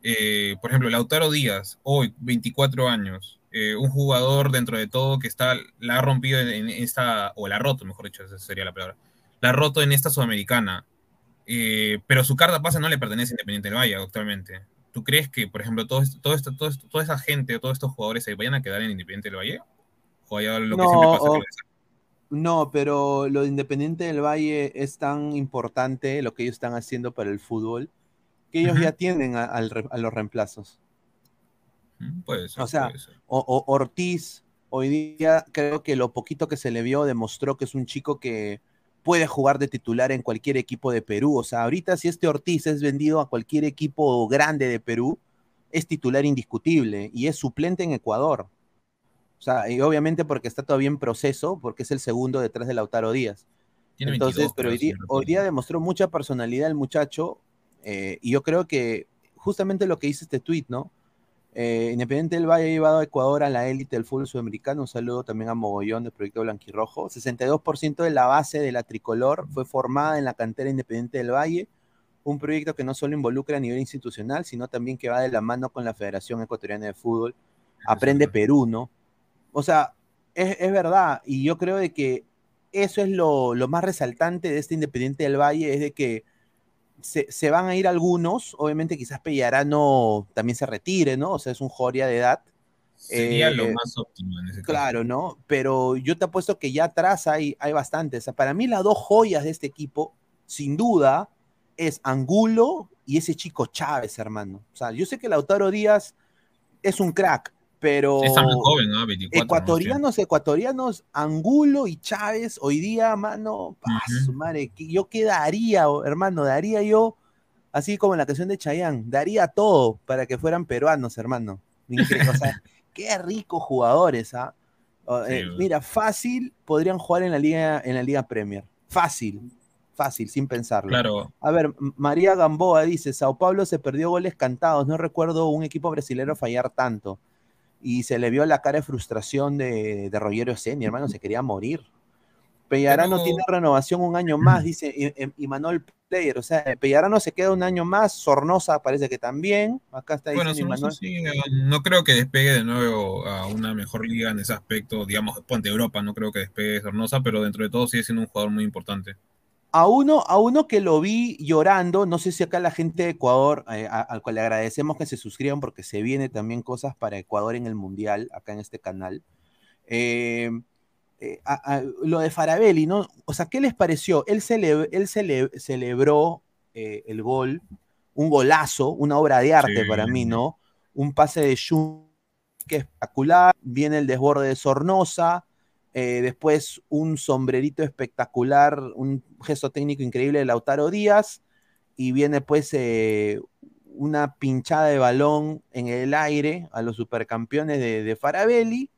Eh, por ejemplo, Lautaro Díaz, hoy, 24 años, eh, un jugador dentro de todo que está, la ha rompido en, esta, o la ha roto, mejor dicho, esa sería la palabra, la ha roto en esta sudamericana, eh, pero su carta pasa no le pertenece a Independiente del Valle actualmente. ¿Tú crees que, por ejemplo, todo esto, todo esto, todo toda esa gente, todos estos jugadores se vayan a quedar en Independiente del Valle? ¿O hay lo que siempre pasa? No, pero lo de Independiente del Valle es tan importante lo que ellos están haciendo para el fútbol que ellos ya tienen a, los reemplazos. Mm, puede ser. O sea, O, Ortiz, hoy día creo que lo poquito que se le vio demostró que es un chico que puede jugar de titular en cualquier equipo de Perú. O sea, ahorita si este Ortiz es vendido a cualquier equipo grande de Perú, es titular indiscutible y es suplente en Ecuador. O sea, y obviamente porque está todavía en proceso, porque es el segundo detrás de Lautaro Díaz. Entonces, pero hoy día, demostró mucha personalidad el muchacho, eh, y yo creo que justamente lo que dice este tweet, ¿no? Eh, Independiente del Valle ha llevado a Ecuador a la élite del fútbol sudamericano. Un saludo también a Mogollón del proyecto Blanquirrojo. 62% de la base de la tricolor fue formada en la cantera Independiente del Valle. Un proyecto que no solo involucra a nivel institucional, sino también que va de la mano con la Federación Ecuatoriana de Fútbol. Aprende Perú, ¿no? O sea, es, verdad, y yo creo de que eso es lo, más resaltante de este Independiente del Valle, es de que se, van a ir algunos, obviamente quizás Pellarano también se retire, ¿no? O sea, es un Joria de edad. Sería lo eh, más óptimo en ese caso. Claro, ¿no? Pero yo te apuesto que ya atrás hay, hay bastantes. O sea, para mí las dos joyas de este equipo, sin duda, es Angulo y ese chico Chávez, hermano. O sea, yo sé que Lautaro Díaz es un crack, pero joven, ecuatorianos, ecuatorianos, Angulo y Chávez, hoy día, mano, madre, yo quedaría, hermano, daría yo, así como en la canción de Chayanne, daría todo para que fueran peruanos, hermano. o sea, qué ricos jugadores, ¿ah? Eh, mira, fácil podrían jugar en la liga, en la liga Premier. Fácil, fácil, sin pensarlo. Claro. A ver, María Gamboa dice, Sao Paulo se perdió goles cantados, no recuerdo un equipo brasileño fallar tanto y se le vio la cara de frustración de, de Rogerio Seni, hermano, se quería morir. Pellarano tiene renovación un año más, dice y, Manuel Player. O sea, Pellarano se queda un año más, Sornosa parece que también. Acá está bueno, sí, eh, no creo que despegue de nuevo a una mejor liga en ese aspecto, digamos, ponte Europa, no creo que despegue Sornosa, pero dentro de todo sigue siendo un jugador muy importante a uno, a uno que lo vi llorando, no sé si acá la gente de Ecuador, eh, al cual le agradecemos que se suscriban porque se viene también cosas para Ecuador en el Mundial, acá en este canal. Eh, eh, lo de Farabelli, ¿no? O sea, ¿qué les pareció? Él, él celebró el gol, un golazo, una obra de arte para mí, ¿no? Un pase de Shun que es espectacular, viene el desborde de Sornosa, eh, después un sombrerito espectacular, un gesto técnico increíble de Lautaro Díaz. Y viene pues eh, una pinchada de balón en el aire a los supercampeones de, Farabelli.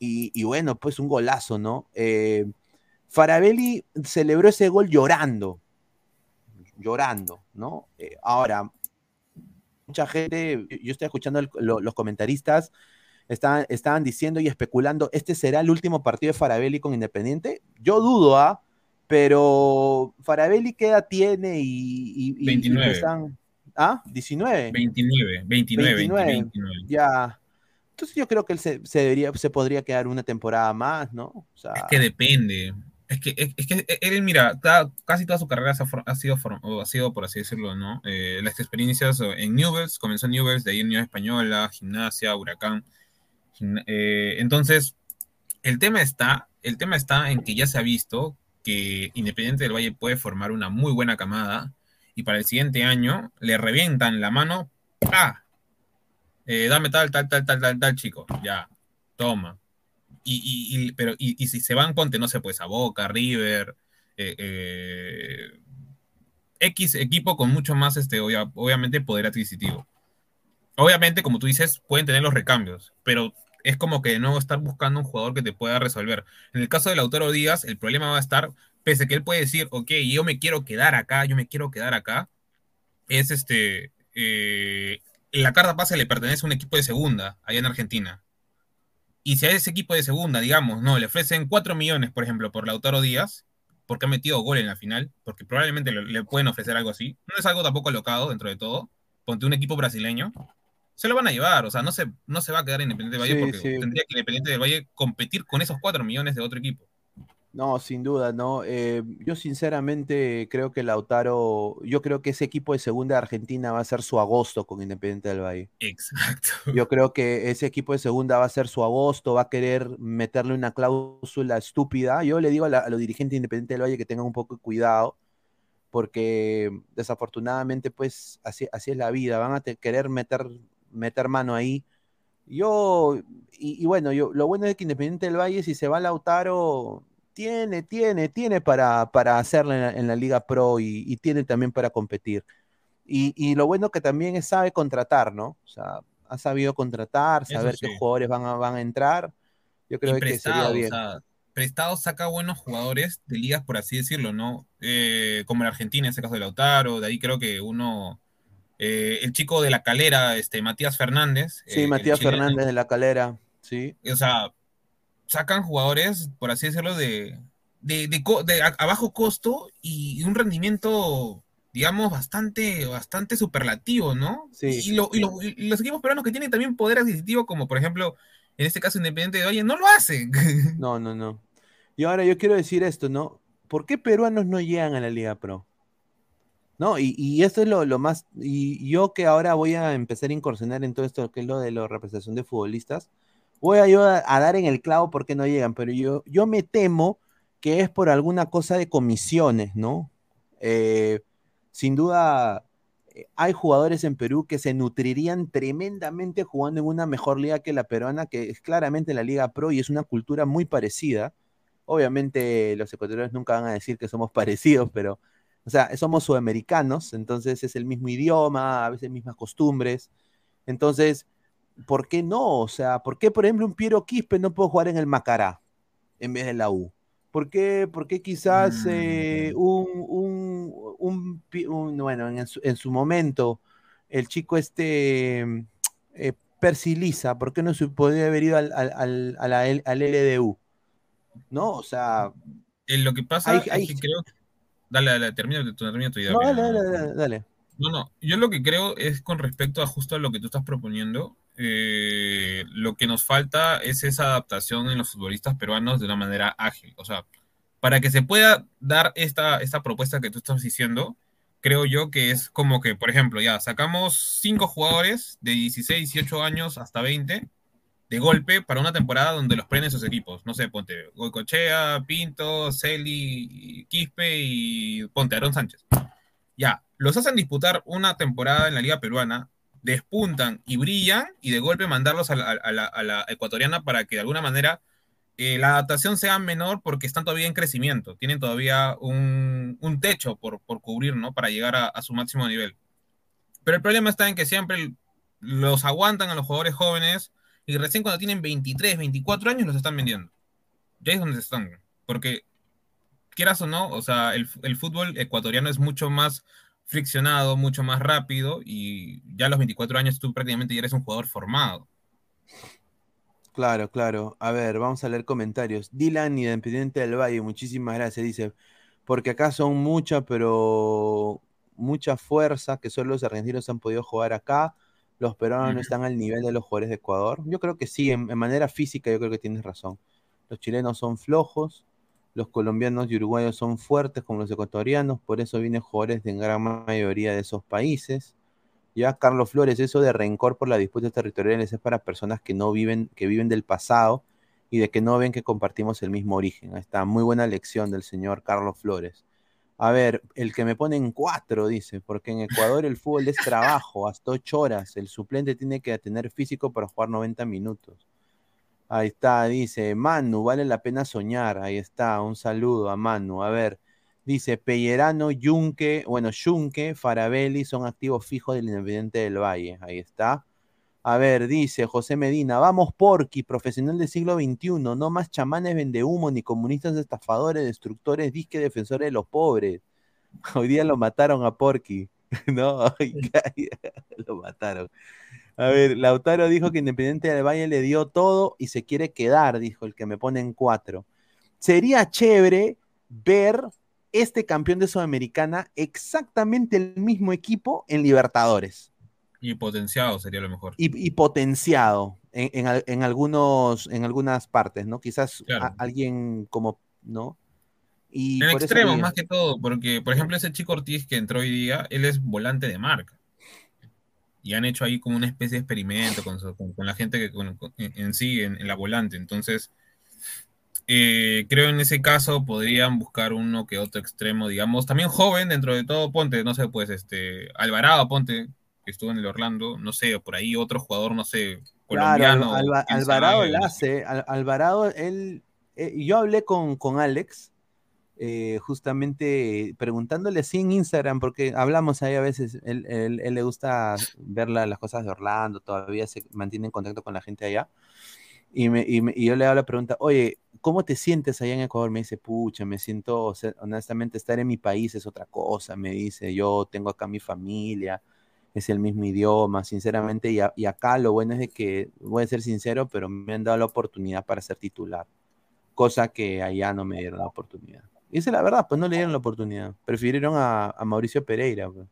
Y, bueno, pues un golazo, ¿no? Eh, Farabelli celebró ese gol llorando. Llorando, ¿no? ahora, mucha gente, yo estoy escuchando los comentaristas estaban, diciendo y especulando, ¿este será el último partido de Farabelli con Independiente? Yo dudo, ¿ah? Pero Farabelli, ¿qué edad tiene? Y, 29. ¿Ah? 19. 29, 29, 29, Ya. Entonces yo creo que él se, debería, se podría quedar una temporada más, ¿no? es que depende. Es que, es, que él, mira, casi toda su carrera ha sido, ha sido, por así decirlo, ¿no? Eh, las experiencias en Newells, comenzó en Newells, de ahí en Unión Española, Gimnasia, Huracán. Eh, entonces, el tema está, el tema está en que ya se ha visto que Independiente del Valle puede formar una muy buena camada y para el siguiente año le revientan la mano, ¡ah! Eh, dame tal, tal, tal, tal, tal, tal, chico, ya, toma. Y, pero, y, si se van, ponte, no sé, pues a Boca, River, eh, X equipo con mucho más, este, obviamente, poder adquisitivo. Obviamente, como tú dices, pueden tener los recambios, pero es como que nuevo estar buscando un jugador que te pueda resolver. En el caso del Lautaro Díaz, el problema va a estar, pese a que él puede decir, ok, yo me quiero quedar acá, yo me quiero quedar acá, es este, eh, la carta pase le pertenece a un equipo de segunda, allá en Argentina. Y si a ese equipo de segunda, digamos, no, le ofrecen 4 millones, por ejemplo, por Lautaro Díaz, porque ha metido gol en la final, porque probablemente le, pueden ofrecer algo así. No es algo tampoco alocado dentro de todo. Ponte un equipo brasileño, se lo van a llevar, o sea, no se, no se va a quedar Independiente del Valle porque tendría que Independiente del Valle competir con esos 4 millones de otro equipo. No, sin duda, no. Eh, yo sinceramente creo que Lautaro, yo creo que ese equipo de segunda de Argentina va a ser su agosto con Independiente del Valle. Exacto. Yo creo que ese equipo de segunda va a ser su agosto, va a querer meterle una cláusula estúpida. Yo le digo a, los dirigentes de Independiente del Valle que tengan un poco de cuidado, porque desafortunadamente, pues, así, así es la vida. Van a querer meter, meter mano ahí. Yo, y, bueno, yo, lo bueno es que Independiente del Valle, si se va Lautaro tiene, tiene, tiene para, para hacerlo en la, Liga Pro y, tiene también para competir. Y, lo bueno que también es sabe contratar, ¿no? O sea, ha sabido contratar, saber qué jugadores van a, van a entrar. Yo creo que sería bien. prestado saca buenos jugadores de ligas, por así decirlo, ¿no? Eh, como el Argentina, en ese caso de Lautaro, de ahí creo que uno, eh, el chico de la calera, este, Matías Fernández. Sí, eh, Matías Fernández de la calera, sí. O sea, sacan jugadores, por así decirlo, de, de, de, a, bajo costo y un rendimiento, digamos, bastante, bastante superlativo, ¿no? Sí. Y, los equipos peruanos que tienen también poder adquisitivo, como por ejemplo, en este caso Independiente de Valle, no lo hacen. No, no, no. Y ahora yo quiero decir esto, ¿no? ¿Por qué peruanos no llegan a la Liga Pro? ¿No? Y, y esto es lo, lo, más. Y yo que ahora voy a empezar a incursionar en todo esto que es lo de la representación de futbolistas voy a, a, dar en el clavo porque no llegan, pero yo, yo me temo que es por alguna cosa de comisiones, ¿no? Eh, sin duda, eh, hay jugadores en Perú que se nutrirían tremendamente jugando en una mejor liga que la peruana, que es claramente la Liga Pro y es una cultura muy parecida. Obviamente los ecuatorianos nunca van a decir que somos parecidos, pero, o sea, somos sudamericanos, entonces es el mismo idioma, a veces mismas costumbres. Entonces, ¿por qué no? O sea, ¿por qué, por ejemplo, un Piero Quispe no puede jugar en el Macará en vez de la U? ¿Por qué, quizás eh, mm. un, bueno, en su, momento, el chico este, eh, Persiliza, ¿por qué no se podría haber ido al, al, al, LDU? ¿No? O sea... lo que pasa es que creo... Dale, dale, termina, termina tu idea. No, dale, dale, dale. No, no, yo lo que creo es con respecto a justo a lo que tú estás proponiendo, eh, lo que nos falta es esa adaptación en los futbolistas peruanos de una manera ágil. O sea, para que se pueda dar esta, esta propuesta que tú estás diciendo, creo yo que es como que, por ejemplo, ya sacamos cinco jugadores de 16, 18 años hasta 20 de golpe para una temporada donde los prenden sus equipos. No sé, ponte Goicochea, Pinto, Celi, Quispe y ponte Aaron Sánchez. Ya, los hacen disputar una temporada en la Liga Peruana despuntan y brillan y de golpe mandarlos a la, ecuatoriana para que de alguna manera eh, la adaptación sea menor porque están todavía en crecimiento, tienen todavía un, techo por, cubrir, ¿no? Para llegar a, su máximo nivel. Pero el problema está en que siempre los aguantan a los jugadores jóvenes y recién cuando tienen 23, 24 años los están vendiendo. Ya es donde están. Porque, quieras o no, o sea, el, el fútbol ecuatoriano es mucho más friccionado, mucho más rápido y ya a los 24 años tú prácticamente ya eres un jugador formado. Claro, claro. A ver, vamos a leer comentarios. Dylan, Independiente del Valle, muchísimas gracias. Dice, porque acá son muchas, pero mucha fuerza que solo los argentinos han podido jugar acá. Los peruanos no están al nivel de los jugadores de Ecuador. Yo creo que sí, en manera física yo creo que tienes razón. Los chilenos son flojos, los colombianos y uruguayos son fuertes como los ecuatorianos, por eso vienen jugadores de gran mayoría de esos países. Ya Carlos Flores, eso de rencor por las disputas territoriales es para personas que no viven, que viven del pasado y de que no ven que compartimos el mismo origen. Ahí está, muy buena lección del señor Carlos Flores. A ver, el que me pone en cuatro, dice, porque en Ecuador el fútbol es trabajo, hasta ocho horas. El suplente tiene que tener físico para jugar 90 minutos. Ahí está, dice Manu, vale la pena soñar. Ahí está, un saludo a Manu. A ver, Dice Pellerano, Yunque, bueno, Yunque, Farabelli son activos fijos del Independiente del Valle. Ahí está. A ver, dice José Medina, vamos Porqui, profesional del siglo XXI, no más chamanes humo ni comunistas estafadores, destructores, disque defensores de los pobres. Hoy día lo mataron a Porqui, ¿no? lo mataron. A ver, Lautaro dijo que Independiente del Valle le dio todo y se quiere quedar, dijo el que me pone en cuatro. Sería chévere ver este campeón de Sudamericana exactamente el mismo equipo en Libertadores. Y potenciado sería lo mejor. Y, potenciado en, algunos, en algunas partes, ¿no? Quizás alguien como, ¿no? Y en extremo, más que todo, porque, por ejemplo, ese chico Ortiz que entró hoy día, él es volante de marca. Y han hecho ahí como una especie de experimento con, la gente que en, sí, en, la volante. Entonces, eh, creo en ese caso podrían buscar uno que otro extremo, digamos, también joven dentro de todo, ponte, no sé, pues este, Alvarado, ponte, que estuvo en el Orlando, no sé, por ahí otro jugador, no sé, colombiano. Alvarado la hace, Alvarado, él, eh, yo hablé con, con Alex, eh, justamente preguntándole así en Instagram, porque hablamos ahí a veces, él, él, le gusta ver las cosas de Orlando, todavía se mantiene en contacto con la gente allá. Y, me, y, yo le hago la pregunta, oye, ¿cómo te sientes allá en Ecuador? Me dice, pucha, me siento, honestamente, estar en mi país es otra cosa. Me dice, yo tengo acá mi familia, es el mismo idioma, sinceramente, y, y acá lo bueno es de que, voy a ser sincero, pero me han dado la oportunidad para ser titular, cosa que allá no me dieron la oportunidad. Y esa es la verdad, pues no le dieron la oportunidad. Prefirieron a, Mauricio Pereira. Pues.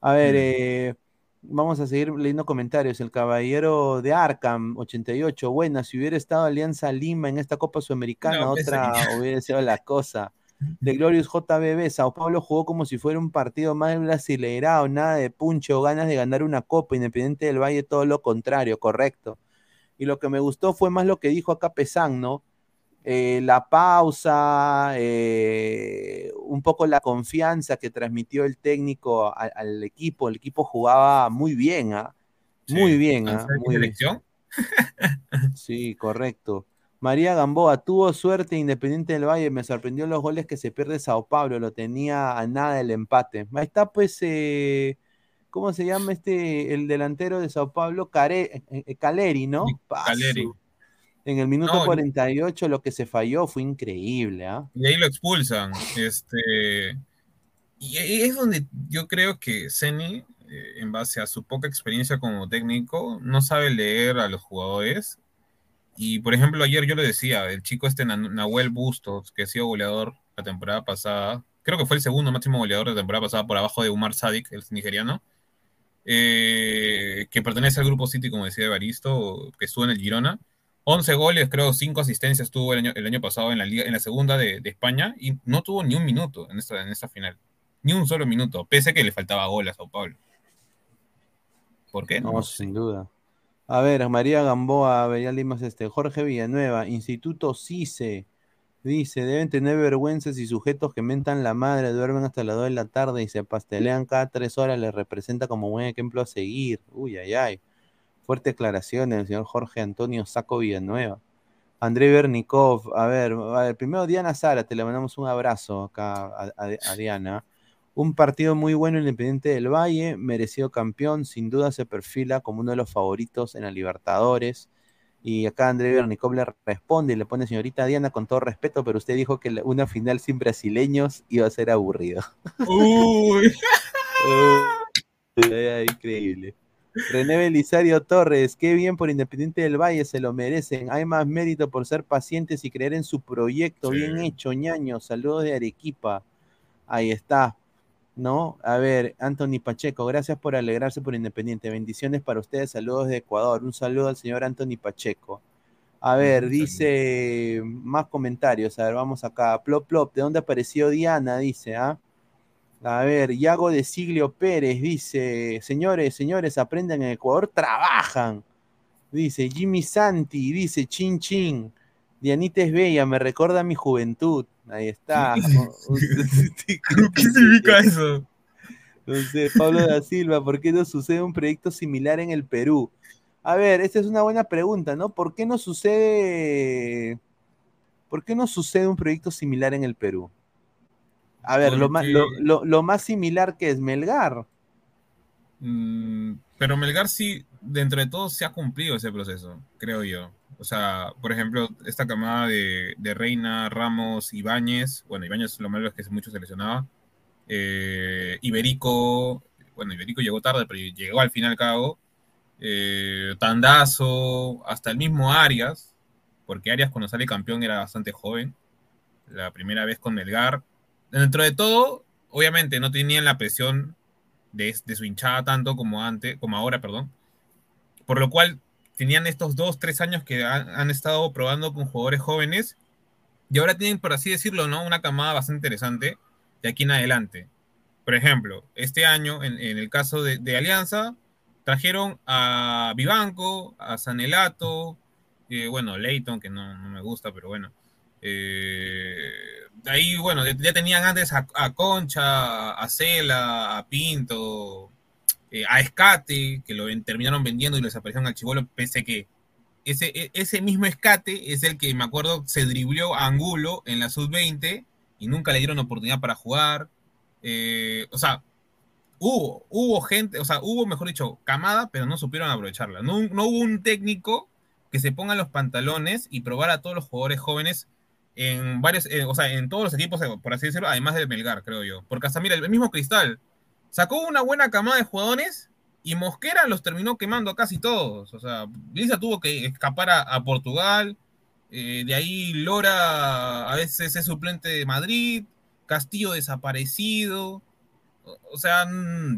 A ver, eh, vamos a seguir leyendo comentarios. El caballero de Arkham, 88. Buena, si hubiera estado Alianza Lima en esta Copa Sudamericana, pues, otra hubiera sido la cosa. De Glorious JBB, Sao Paulo jugó como si fuera un partido más brasileirado, nada de puncho, ganas de ganar una copa, Independiente del Valle, todo lo contrario, correcto. Y lo que me gustó fue más lo que dijo acá Pesán, ¿no? Eh, la pausa, eh, un poco la confianza que transmitió el técnico al, equipo. El equipo jugaba muy bien, ¿ah? Muy bien, ¿ah? Muy selección? Sí, correcto. María Gamboa tuvo suerte Independiente del Valle, me sorprendió los goles que se pierde Sao Paulo, lo tenía a nada el empate. Ahí está pues, eh, ¿cómo se llama este, el delantero de Sao Paulo? Caleri, ¿no? Caleri. En el minuto 48 lo que se falló fue increíble. ¿ah? Y ahí lo expulsan. Este, y es donde yo creo que Zeni, eh, en base a su poca experiencia como técnico, no sabe leer a los jugadores. Y por ejemplo, ayer yo le decía, el chico este Nahuel Bustos, que ha sido goleador la temporada pasada, creo que fue el segundo máximo goleador de la temporada pasada por abajo de Umar Sadik, el nigeriano, eh, que pertenece al grupo City, como decía Evaristo, que estuvo en el Girona 11 goles, creo, 5 asistencias tuvo el año, pasado en la, liga, en la segunda de, España y no tuvo ni un minuto en esta, en esta final. Ni un solo minuto, pese a que le faltaba gol a Sao Paulo. ¿Por qué? No, sin duda. A ver, María Gamboa, veía Limas, este, Jorge Villanueva, Instituto CICE, dice, deben tener vergüenzas y sujetos que mentan la madre, duermen hasta las 2 de la tarde y se pastelean cada 3 horas, les representa como buen ejemplo a seguir. Uy, ay, ay. Fuerte declaración del señor Jorge Antonio Saco Villanueva. André Bernikov, a ver, primero Diana Sara, te le mandamos un abrazo acá a, Diana. Un partido muy bueno Independiente del Valle, merecido campeón, sin duda se perfila como uno de los favoritos en la Libertadores. Y acá André Bernikov le responde y le pone, señorita Diana, con todo respeto, pero usted dijo que una final sin brasileños iba a ser aburrido. Uy. increíble. René Belisario Torres, qué bien por Independiente del Valle, se lo merecen. Hay más mérito por ser pacientes y creer en su proyecto. Bien hecho, ñaño. Saludos de Arequipa. Ahí está. ¿No? A ver, Anthony Pacheco, gracias por alegrarse por Independiente. Bendiciones para ustedes. Saludos de Ecuador. Un saludo al señor Anthony Pacheco. A ver, dice más comentarios. A ver, vamos acá. Plop, plop. ¿De dónde apareció Diana? Dice, ¿ah? A ver, Yago de Siglio Pérez dice, señores, señores, aprenden en Ecuador, trabajan. Dice Jimmy Santi, dice Chin Chin. Dianita es bella, me recuerda a mi juventud. Ahí está. ¿Qué significa eso? Entonces, Pablo da Silva, ¿por qué no sucede un proyecto similar en el Perú? A ver, esta es una buena pregunta, ¿no? ¿Por qué no sucede, por qué no sucede un proyecto similar en el Perú? A ver, lo más, lo, lo, lo más similar que es Melgar. Mm, pero Melgar sí, dentro de todo, se ha cumplido ese proceso, creo yo. O sea, por ejemplo, esta camada de, de Reina, Ramos, Ibáñez, bueno, Ibáñez lo malo es que mucho seleccionaba. Eh, Iberico, bueno, Iberico llegó tarde, pero llegó al fin y al cabo. Eh, Tandazo, hasta el mismo Arias, porque Arias cuando sale campeón era bastante joven, la primera vez con Melgar. Dentro de todo, obviamente no tenían la presión de, de su hinchada tanto como antes, como ahora, perdón. Por lo cual tenían estos dos, tres años que han, estado probando con jugadores jóvenes y ahora tienen, por así decirlo, ¿no? Una camada bastante interesante de aquí en adelante. Por ejemplo, este año, en, el caso de, Alianza, trajeron a Vivanco, a Sanelato, eh, bueno, Leighton, que no, no, me gusta, pero bueno. Eh, ahí, bueno, ya tenían antes a Concha, a Cela, a Pinto, eh, a Escate, que lo terminaron vendiendo y lo desaparecieron al Chivolo, pese que ese, e, ese mismo Escate es el que me acuerdo se driblió a Angulo en la sub-20 y nunca le dieron oportunidad para jugar. Eh, o sea, hubo, hubo gente, o sea, hubo, mejor dicho, camada, pero no supieron aprovecharla. No, no hubo un técnico que se ponga los pantalones y probar a todos los jugadores jóvenes en varios, eh, o sea, en todos los equipos, por así decirlo, además del Melgar, creo yo. Porque hasta, mira, el mismo Cristal sacó una buena camada de jugadores y Mosquera los terminó quemando casi todos. O sea, Lisa tuvo que escapar a, Portugal, eh, de ahí Lora a veces es suplente de Madrid, Castillo desaparecido. O, sea,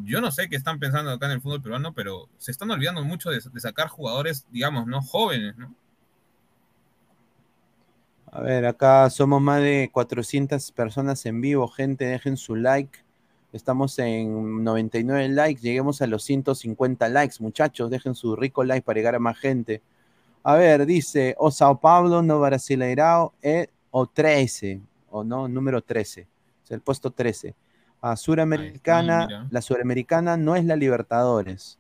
yo no sé qué están pensando acá en el fútbol peruano, pero se están olvidando mucho de, de sacar jugadores, digamos, no jóvenes, ¿no? A ver, acá somos más de 400 personas en vivo. Gente, dejen su like. Estamos en 99 likes. Lleguemos a los 150 likes. Muchachos, dejen su rico like para llegar a más gente. A ver, dice, o Sao Paulo no Brasileirao e, o 13, o no, número 13. Es el puesto 13. A Suramericana, Ay, sí, la Suramericana no es la Libertadores.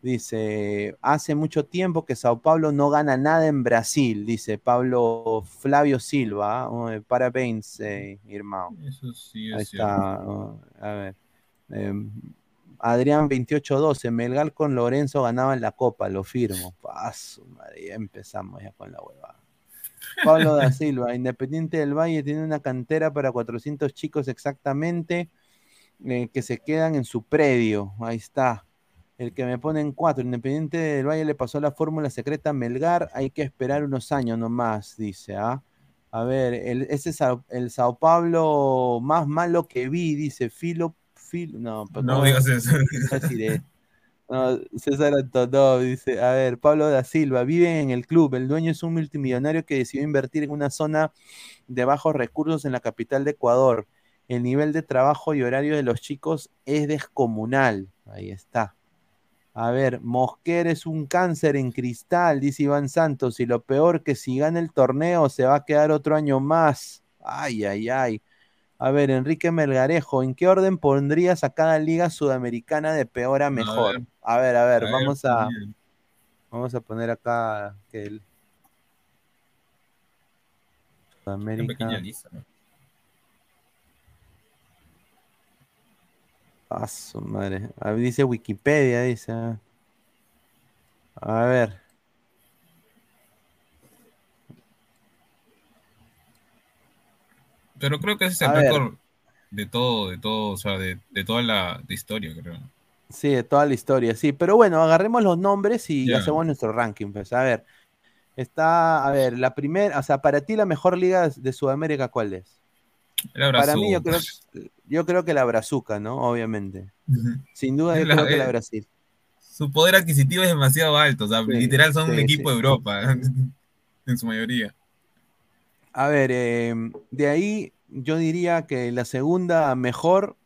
Dice, hace mucho tiempo que Sao Paulo no gana nada en Brasil, dice Pablo Flavio Silva. Oh, parabéns, eh, hermano. Eso sí es Ahí cierto. está. oh, a ver. Eh, Adrián 28-12, Melgar con Lorenzo ganaban la copa, lo firmo. Paso, madre, ya empezamos ya con la huevada. Pablo da Silva, Independiente del Valle tiene una cantera para 400 chicos exactamente eh, que se quedan en su predio. Ahí está. El que me pone en cuatro. Independiente del Valle le pasó la fórmula secreta a Melgar. Hay que esperar unos años nomás, dice. ¿ah? A ver, el, ese es el Sao Paulo más malo que vi, dice Filo. Filo no, pues No digas eso. no. No, César Antonov dice, a ver, Pablo da Silva, vive en el club, el dueño es un multimillonario que decidió invertir en una zona de bajos recursos en la capital de Ecuador. El nivel de trabajo y horario de los chicos es descomunal. Ahí está. A ver, Mosquera es un cáncer en cristal, dice Iván Santos, y lo peor que si gana el torneo se va a quedar otro año más. Ay, ay, ay. A ver, Enrique Melgarejo, ¿en qué orden pondrías a cada liga sudamericana de peor a mejor? A ver, a ver, A ver, vamos a bien. vamos a poner acá que el Sudamérica. lista, ¿no? A su madre. A ver, dice Wikipedia, dice. ah. A ver. Pero creo que ese es el récord de todo, de todo, o sea, de, de toda la de historia, creo. Sí, de toda la historia, sí. Pero bueno, agarremos los nombres y Ya. hacemos nuestro ranking. Pues. A ver, está, a ver, la primera, o sea, para ti la mejor liga de Sudamérica, ¿cuál es? Para mí yo creo, yo creo que la Brazuca, ¿no? Obviamente. Sin duda yo La- creo que la Brasil. Su poder adquisitivo es demasiado alto, o sea, Sí, literal son un equipo sí. de Europa, en su mayoría. A ver, eh, de ahí yo diría que la segunda mejor,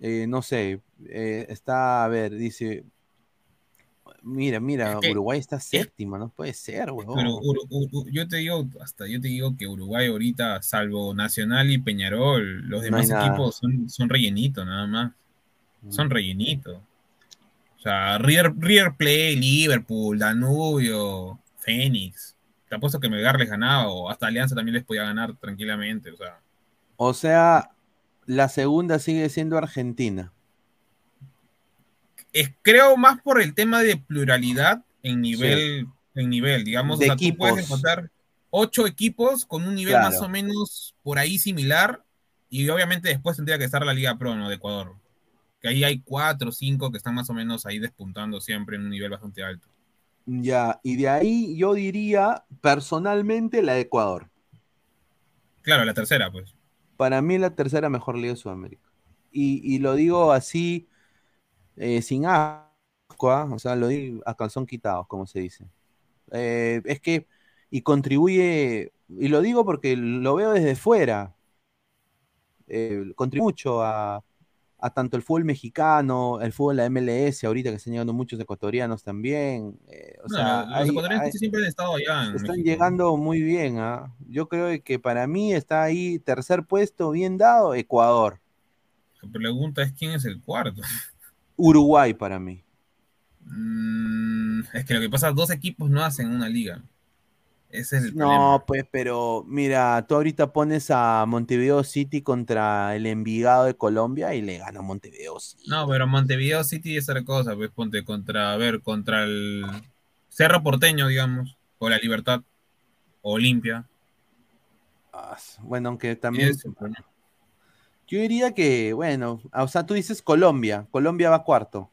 eh, no sé, eh, está, a ver, dice, mira, mira, Uruguay está séptima, no puede ser, huevón. Pero Uru- Uru- yo te digo, hasta yo te digo que Uruguay ahorita, salvo Nacional y Peñarol, los demás equipos son, son rellenitos nada más. Mm. Son rellenitos. O sea, River, River Plate, Liverpool, Danubio, Fénix. Te apuesto que Melgar les ganaba, o hasta Alianza también les podía ganar tranquilamente. O sea, O sea, La segunda sigue siendo Argentina. Es, creo más por el tema de pluralidad en nivel, en nivel digamos, De o sea, tú puedes encontrar ocho equipos con un nivel Claro. más o menos por ahí similar y obviamente después tendría que estar la Liga Pro, ¿no? De Ecuador. Que ahí hay cuatro o cinco que están más o menos ahí despuntando siempre en un nivel bastante alto. Ya, y de ahí yo diría personalmente la de Ecuador. Claro, la tercera, pues. Para mí la tercera mejor liga de Sudamérica. Y, y lo digo así, eh, sin asco, ¿ah? o sea, lo digo a calzón quitado, como se dice. Eh, es que, y contribuye, y lo digo porque lo veo desde fuera, eh, contribuye mucho a, a tanto el fútbol mexicano, el fútbol de la MLS, ahorita que están llegando muchos ecuatorianos también. eh, o No, sea, los hay- ecuatorianos hay- siempre han estado allá en están México. llegando muy bien. ¿ah? Yo creo que para mí está ahí tercer puesto, bien dado, Ecuador. La pregunta es quién es el cuarto. Uruguay para mí. Mm, es que lo que pasa, dos equipos no hacen una liga. Ese es el problema. No, pues, pero mira, tú ahorita pones a Montevideo City contra el Envigado de Colombia y le gana Montevideo City. No, pero Montevideo City es otra cosa, pues ponte contra, a ver, contra el Cerro Porteño, digamos, o la Libertad, o Olimpia. Ah, Bueno, aunque también. Yo diría que, bueno, o sea, tú dices Colombia. Colombia va cuarto.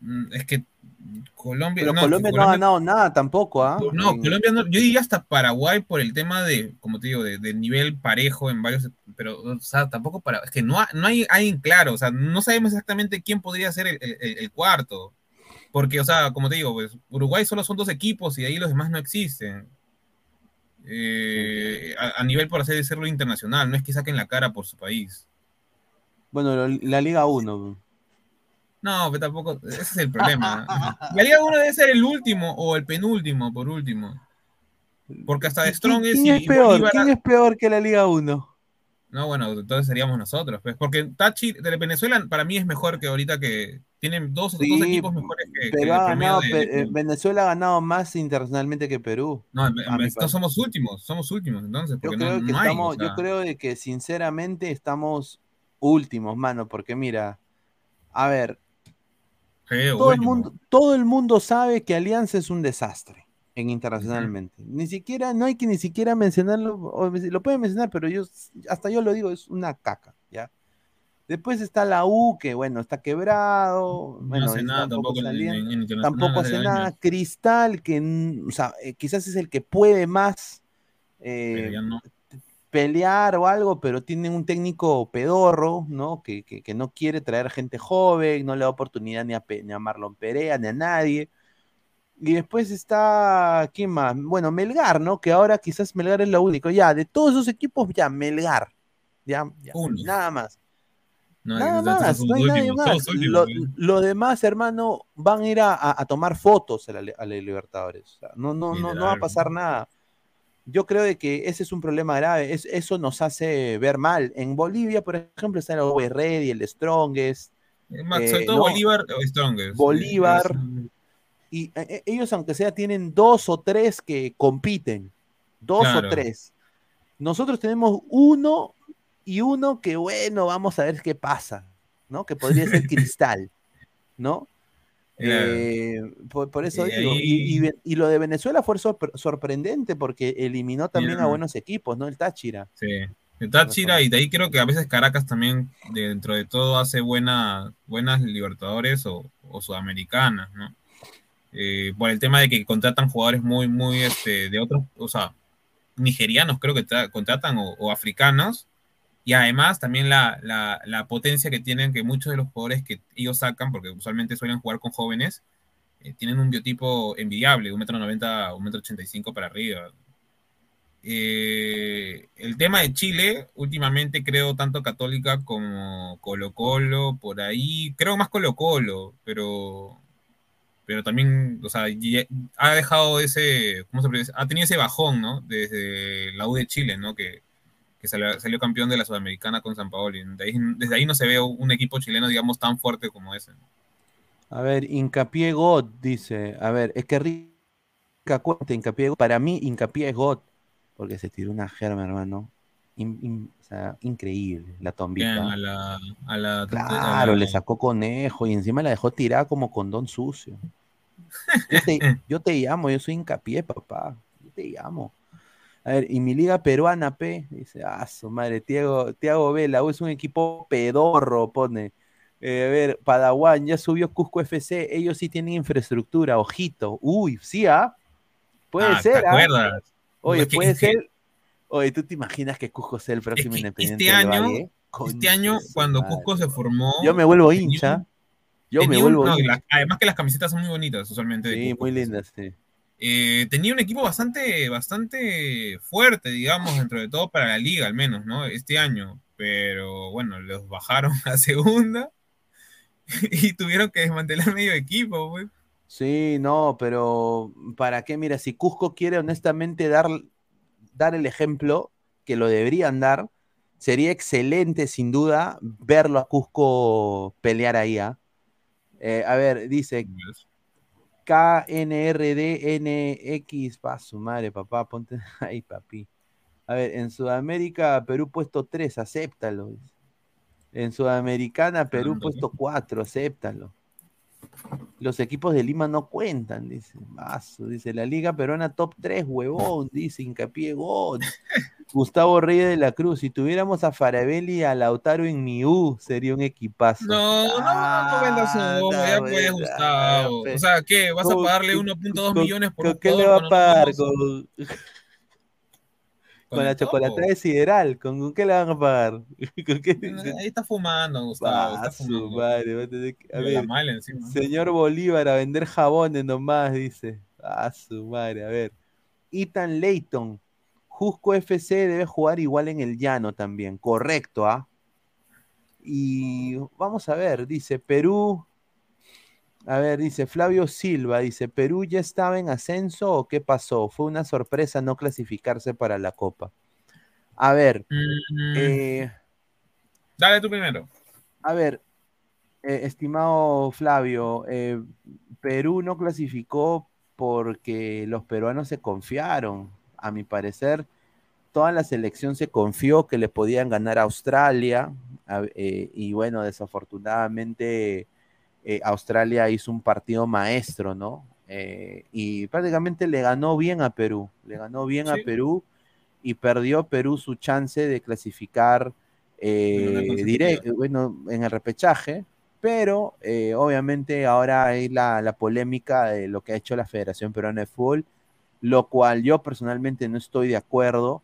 Mm, Es que Colombia. Pero no, Colombia, no ha ganado nada tampoco, ¿ah? No, En- Colombia no, yo diría hasta Paraguay por el tema de, como te digo, de, de nivel parejo en varios, pero, o sea, tampoco para, es que no, ha- no hay alguien claro, o sea, no sabemos exactamente quién podría ser el, el- el cuarto, porque, o sea, como te digo, pues Uruguay solo son dos equipos y de ahí los demás no existen. Eh, a, a nivel, por así decirlo, internacional, no es que saquen la cara por su país. Bueno, la Liga 1. No, pero tampoco, ese es el problema. La Liga 1 debe ser el último o el penúltimo, por último. Porque hasta de ¿Quién, y es peor? ¿Quién es peor que la Liga 1? No, bueno, entonces seríamos nosotros, pues, porque Tachi de Venezuela para mí es mejor que ahorita que tienen dos, equipos mejores que, que el ganado, de- de- eh, Venezuela ha ganado más internacionalmente que Perú. No, en- somos últimos, somos últimos, entonces, Yo creo no, que no hay, estamos, o sea, yo creo de que sinceramente estamos últimos, mano, porque mira, a ver, todo el mundo, todo el mundo sabe que Alianza es un desastre en internacionalmente. Ni siquiera, no hay que ni siquiera mencionarlo, o lo pueden mencionar, pero yo hasta yo lo digo, es una caca, ¿ya? Después está la U, que bueno, está quebrado, No bueno, hace es- nada tampoco tampoco en, salía- en- en internacional tampoco hace años, nada. Cristal, que o sea, eh, quizás es el que puede más eh, no. Pelear o algo, pero tiene un técnico pedorro, ¿no? Que, que- que no quiere traer gente joven, no le da oportunidad ni a, ni a Marlon Perea, ni a nadie. Y después está, ¿quién más? Bueno, Melgar, ¿no? Que ahora quizás Melgar es lo único. Ya, de todos esos equipos, ya, Melgar. Ya, ya, nada más. No, Nada más, no hay nadie más. Lo, lo demás, hermano, van a ir a, a- tomar fotos a la, a la Libertadores. O sea, no, no, no, no va a pasar nada. Yo creo de que ese es un problema grave. Es, eso nos hace ver mal. En Bolivia, por ejemplo, está el Always Ready, el Strongest. Es más, eh, sobre todo ¿no? Bolívar o Strongest. Bolívar. Y eh, eh, ellos, aunque sea, tienen dos o tres que compiten. Dos Claro. o tres. Nosotros tenemos uno y uno que, bueno, vamos a ver qué pasa, ¿no? Que podría ser Cristal, ¿no? Claro. Eh, por, por eso Y digo. ahí- Y, y Ve- y lo de Venezuela fue sorpre- sorprendente porque eliminó también a buenos equipos, ¿no? El Táchira. Sí. De Táchira y de ahí creo que a veces Caracas también dentro de todo hace buena, buenas Libertadores o, o Sudamericanas, ¿no? Eh, por el tema de que contratan jugadores muy, muy, este, de otros, o sea, nigerianos creo que tra- contratan o, o africanos y además también la, la, potencia que tienen que muchos de los jugadores que ellos sacan, porque usualmente suelen jugar con jóvenes, eh, tienen un biotipo envidiable, un metro noventa, un metro ochenta y cinco para arriba. Eh, el tema de Chile, últimamente creo tanto Católica como Colo Colo, por ahí, creo más Colo Colo, pero, pero también, o sea, ya- ha dejado ese, ¿cómo se? Ha tenido ese bajón, ¿no? Desde la U de Chile, ¿no? Que, que salió, salió campeón de la Sudamericana con San Paoli. De ahí- desde ahí no se ve un equipo chileno, digamos, tan fuerte como ese. A ver, Hincapié God dice, a ver, es que rica cuenta Hincapié God. Para mí, Hincapié es God, porque se tiró una germa, hermano. o sea, increíble, la tombita. A la, a la, claro, le sacó conejo y encima la dejó tirada como condón sucio. Yo te, llamo, yo soy hincapié, papá. Yo te llamo. A ver, y mi liga peruana, P, dice, ah, su madre, Tiago, Tiago Vela, es un equipo pedorro, pone. Eh, a ver, Padawan, ya subió Cusco FC, ellos sí tienen infraestructura, ojito. Uy, sí, ¿ah? Puede Ah, ¿te ser, ¿ah? acuerdas? Oye, Es que- puede es que- ser. Oye, ¿tú te imaginas que Cusco sea el próximo independiente Este del año, Valle? este año cuando Cusco se formó. Yo me vuelvo hincha. Yo me tenía un- vuelvo no, hincha. además que las camisetas son muy bonitas, usualmente. Sí, muy lindas, sí. Eh, tenía un equipo bastante, bastante fuerte, digamos, dentro de todo para la liga, al menos, ¿no? Este año. Pero bueno, los bajaron a segunda y tuvieron que desmantelar medio equipo, pues. Sí, no, pero ¿para qué? Mira, si Cusco quiere honestamente dar, dar el ejemplo que lo deberían dar, sería excelente, sin duda, verlo a Cusco pelear ahí. ¿ah? Eh, a ver, dice KNRDNX, pa su madre, papá, ponte ahí, papi. A ver, en Sudamérica, Perú puesto 3, acéptalo. En Sudamericana, Perú puesto 4, acéptalo. Los equipos de Lima no cuentan, dice. Mazo, dice la Liga Peruana top 3, huevón, dice Hincapié God. Gustavo Reyes de la Cruz, si tuviéramos a Farabelli y a Lautaro en Miú, sería un equipazo. No, no, no, no vendas humo, ya Anda, puedes, Gustavo. O sea, ¿qué? ¿Vas a ¿Con- pagarle con- 1.2 con- millones por ¿Con qué le va a pagar? Con, con la chocolatada de sideral, ¿con, con qué le van a pagar? ¿Con qué? Ahí está fumando, Gustavo. Ah, Está su fumando. madre, va a tener que- a la ver, encima. señor Bolívar a vender jabones nomás, dice. Ah, su madre, a ver. Ethan Layton, Jusco FC debe jugar igual en el llano también, correcto, ¿ah? Y vamos a ver, dice Perú. A ver, dice Flavio Silva, dice, ¿Perú ya estaba en ascenso o qué pasó? Fue una sorpresa no clasificarse para la Copa. A ver, Mm, eh, Dale tú primero. a ver, eh, estimado Flavio, eh, Perú no clasificó porque los peruanos se confiaron. A mi parecer, toda la selección se confió que le podían ganar a Australia a- y bueno, desafortunadamente eh, Australia hizo un partido maestro, ¿no? Eh, y prácticamente le ganó bien a Perú, le ganó bien a. Perú y perdió Perú su chance de clasificar eh, De manera consecutiva. direct- bueno, en el repechaje, pero eh, obviamente ahora hay la, la polémica de lo que ha hecho la Federación Peruana de Fútbol, lo cual yo personalmente no estoy de acuerdo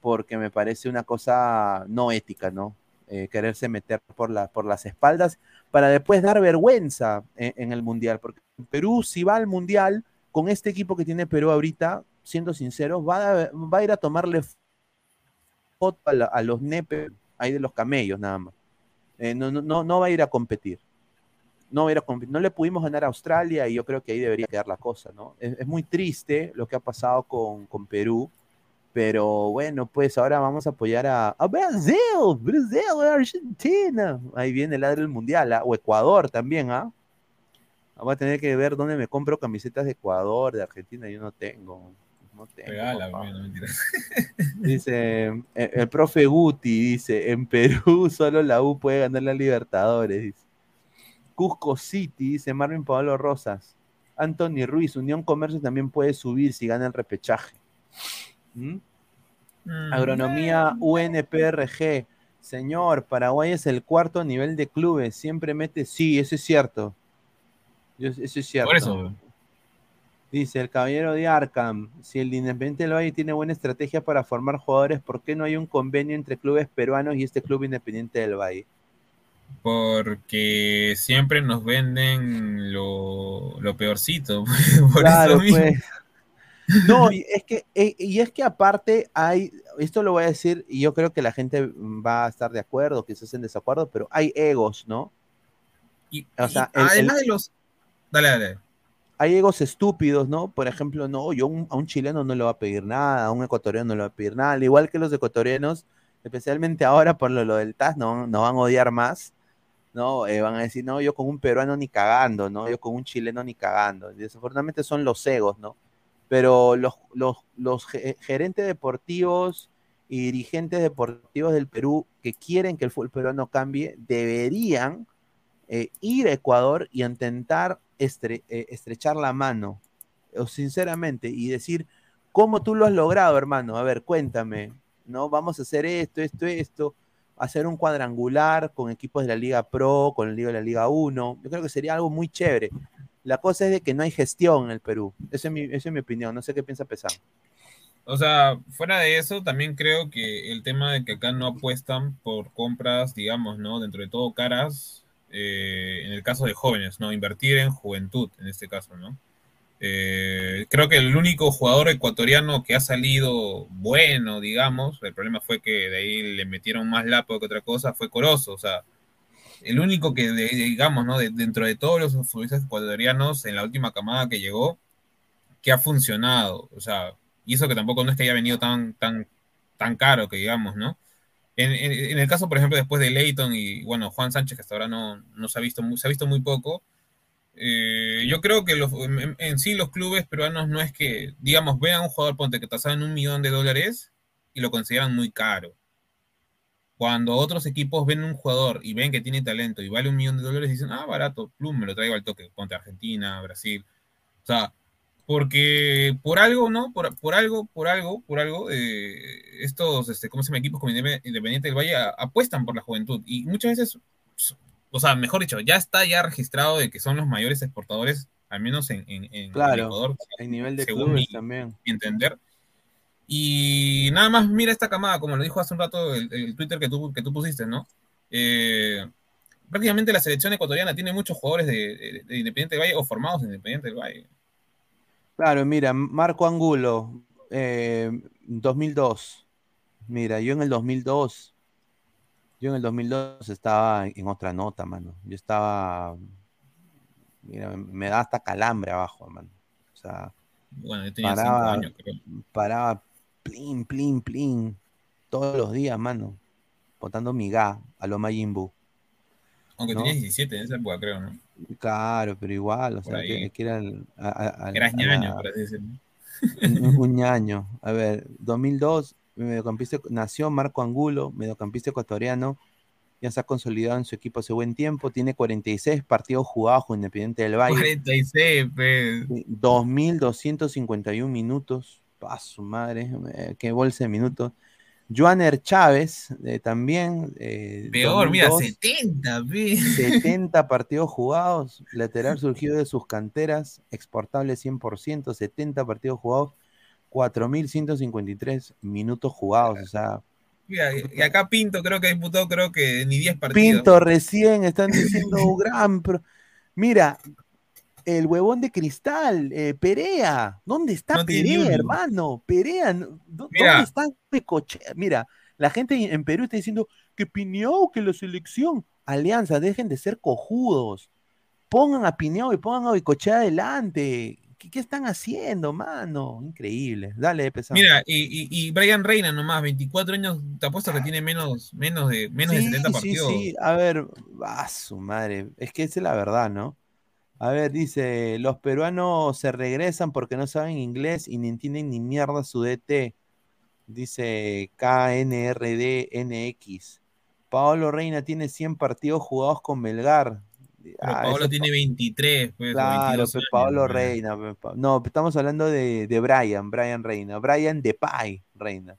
porque me parece una cosa no ética, ¿no? Eh, quererse meter por, la, por las espaldas para después dar vergüenza en, en el Mundial, porque Perú si va al Mundial con este equipo que tiene Perú ahorita, siendo sincero, va a, va a ir a tomarle foto a, la- a los nepes ahí de los camellos nada más. Eh, no, no, no, va a ir a competir. No, va a ir a competir. no le pudimos ganar a Australia y yo creo que ahí debería quedar la cosa, ¿no? Es, es muy triste lo que ha pasado con, con Perú, pero bueno, pues ahora vamos a apoyar a, a Brasil, Brasil, Argentina. Ahí viene el ladro del mundial, ¿ah? o Ecuador también, ¿ah? Voy a tener que ver dónde me compro camisetas de Ecuador, de Argentina, yo no tengo. No tengo. Regala, mentira. Dice eh, el profe Guti, dice, en Perú solo la U puede ganar la Libertadores. Dice. Cusco City, dice Marvin Pablo Rosas. Anthony Ruiz, Unión Comercio también puede subir si gana el repechaje. ¿Mm? Mm, Agronomía UNPRG. Señor, Paraguay es el cuarto nivel de clubes. Siempre mete. Sí, eso es cierto. Eso es cierto. Por eso. Dice el caballero de Arkham, si el Independiente del Valle tiene buena estrategia para formar jugadores, ¿por qué no hay un convenio entre clubes peruanos y este club Independiente del Valle? Porque siempre nos venden lo, lo peorcito. Por Claro, eso mismo. pues. No, y es que, eh, y es que aparte hay, esto lo voy a decir, y yo creo que la gente va a estar de acuerdo, quizás en desacuerdo, pero hay egos, ¿no? Y, O sea, y el- además el- de los. Dale, dale. hay egos estúpidos, ¿no? Por ejemplo, no, yo un- a un chileno no le voy a pedir nada, a un ecuatoriano no le voy a pedir nada, al igual que los ecuatorianos, especialmente ahora por lo, lo del TAS, no, no van a odiar más, ¿no? Eh, van a decir, no, yo con un peruano ni cagando, ¿no? Yo con un chileno ni cagando. Y desafortunadamente son los egos, ¿no? Pero los, los, los ge- gerentes deportivos y dirigentes deportivos del Perú que quieren que el fútbol peruano cambie, deberían eh, ir a Ecuador y intentar estre eh, estrechar la mano, o sinceramente, y decir, ¿cómo tú lo has logrado, hermano? A ver, cuéntame, ¿no? Vamos a hacer esto, esto, esto, hacer un cuadrangular con equipos de la Liga Pro, con el Liga de la Liga 1, yo creo que sería algo muy chévere. La cosa es de que no hay gestión en el Perú, esa es mi, opinión, no sé qué piensa Pesán. O sea, fuera de eso, también creo que el tema de que acá no apuestan por compras, digamos, ¿no? Dentro de todo caras, eh, en el caso de jóvenes, ¿no? Invertir en juventud, en este caso, ¿no? Eh, creo que el único jugador ecuatoriano que ha salido bueno, digamos, el problema fue que de ahí le metieron más lapo que otra cosa, fue Corozo, o sea, el único que, digamos, ¿no? dentro de todos los futbolistas ecuatorianos en la última camada que llegó, que ha funcionado, o sea, y eso que tampoco es que haya venido tan, tan, tan caro, que digamos, ¿no? En, en, el caso, por ejemplo, después de Leighton y, bueno, Juan Sánchez, que hasta ahora no, no se, ha visto muy, se ha visto muy poco, eh, yo creo que los, en, sí los clubes peruanos no es que, digamos, vean un jugador, ponte, que tasaban un millón de dólares y lo consideran muy caro. Cuando otros equipos ven un jugador y ven que tiene talento y vale un millón de dólares, dicen, ah, barato, plum, me lo traigo al toque, ponte Argentina, Brasil. O sea, porque por algo, ¿no? Por, por algo, por algo, por algo, eh, estos, este, ¿cómo se llama? Equipos como Independiente del Valle apuestan por la juventud y muchas veces, o sea, mejor dicho, ya está ya registrado de que son los mayores exportadores, al menos en, en, claro, Ecuador. En nivel de según mi, también. entender. Y nada más mira esta camada, como lo dijo hace un rato el, Twitter que tú, que tú pusiste, ¿no? Eh, prácticamente la selección ecuatoriana tiene muchos jugadores de, de Independiente del Valle o formados en Independiente del Valle. Claro, mira, Marco Angulo, 2002. Eh, mira, yo en el 2002, yo en el 2002 estaba en otra nota, mano. Yo estaba, mira, me da hasta calambre abajo, mano. O sea, bueno, yo tenía paraba, años, creo. paraba, plin, plin, plin, todos los días, mano, botando miga a lo Mayimbu. Aunque tenías 17 en esa época, creo, ¿no? Claro, pero igual, o sea, que, era el, Eras ñaño, por así decirlo. Un, ñaño. A ver, 2002, mediocampista, nació Marco Angulo, mediocampista ecuatoriano, ya se ha consolidado en su equipo hace buen tiempo, tiene 46 partidos jugados con Independiente del Valle. 46, pues. 2.251 minutos, pa' su madre, eh, qué bolsa de minutos. Joaner Chávez, eh, también. Eh, Peor, mira, 70, 70 partidos jugados, lateral surgido de sus canteras, exportable 100%, 70 partidos jugados, 4.153 minutos jugados, o sea. Mira, y acá Pinto creo que ha disputado, creo que ni 10 partidos. Pinto recién, están diciendo gran. Mira, el huevón de cristal, eh, Perea. ¿Dónde está Perea, hermano? Perea, ¿dónde está Pecochea? Mira, la gente en Perú está diciendo que Piñao, que la selección. Alianza, dejen de ser cojudos. Pongan a Piñao y pongan a Bicochea adelante. ¿Qué, están haciendo, mano? Increíble. Dale, pesado. Mira, y, y, Brian Reina nomás, 24 años, te apuesto que tiene menos, menos, de, menos de 70 partidos. Sí, sí, a ver, a su madre. Es que esa es la verdad, ¿no? A ver, dice, los peruanos se regresan porque no saben inglés y ni entienden ni mierda su DT. Dice KNRDNX. Paolo Reina tiene 100 partidos jugados con Melgar. Ah, Paolo tiene 23. Pues, claro, Paolo Reina. Pues, no, estamos hablando de, de Brian, Brian Reina. Brian Depay Reina.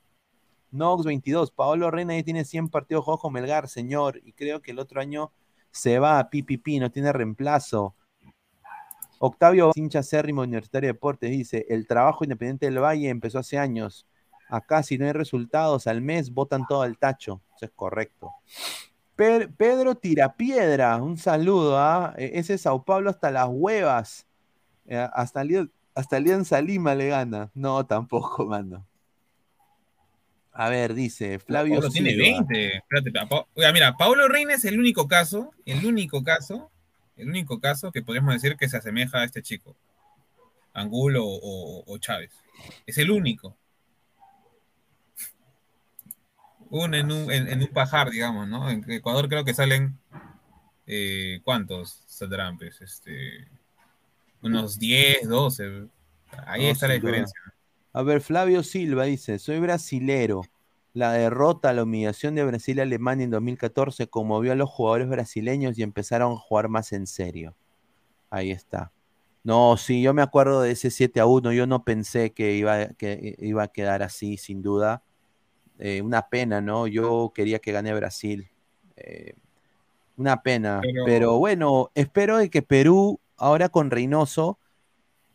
Nox 22. Paolo Reina ya tiene 100 partidos jugados con Melgar, señor. Y creo que el otro año se va a PPP, no tiene reemplazo. Octavio hincha Cérrimo Universitario de Deportes dice, el trabajo independiente del Valle empezó hace años. Acá si no hay resultados al mes, votan todo al tacho. Eso es correcto. Pedro Tirapiedra, un saludo. ¿ah? E-, ese Sao Paulo hasta las huevas. Eh, hasta, hasta Alianza Lima le gana. No, tampoco, mano. A ver, dice Flavio. Pablo tiene 20. Espérate, mira, Pablo Reina es el único caso, el único caso el único caso que podríamos decir que se asemeja a este chico, Angulo o, Chávez. Es el único. Un en un, en, un pajar, digamos, ¿no? En Ecuador creo que salen. Eh, ¿Cuántos saldrán? Pues, este, unos 10, 12. Ahí está la diferencia. A ver, Flavio Silva dice: Soy brasilero. La derrota, la humillación de Brasil y Alemania en 2014 conmovió a los jugadores brasileños y empezaron a jugar más en serio. Ahí está. No, sí, yo me acuerdo de ese 7 a 1. Yo no pensé que iba, que iba a quedar así, sin duda. Eh, una pena, ¿no? Yo quería que gane Brasil. Eh, una pena. Pero... bueno, espero que Perú, ahora con Reynoso,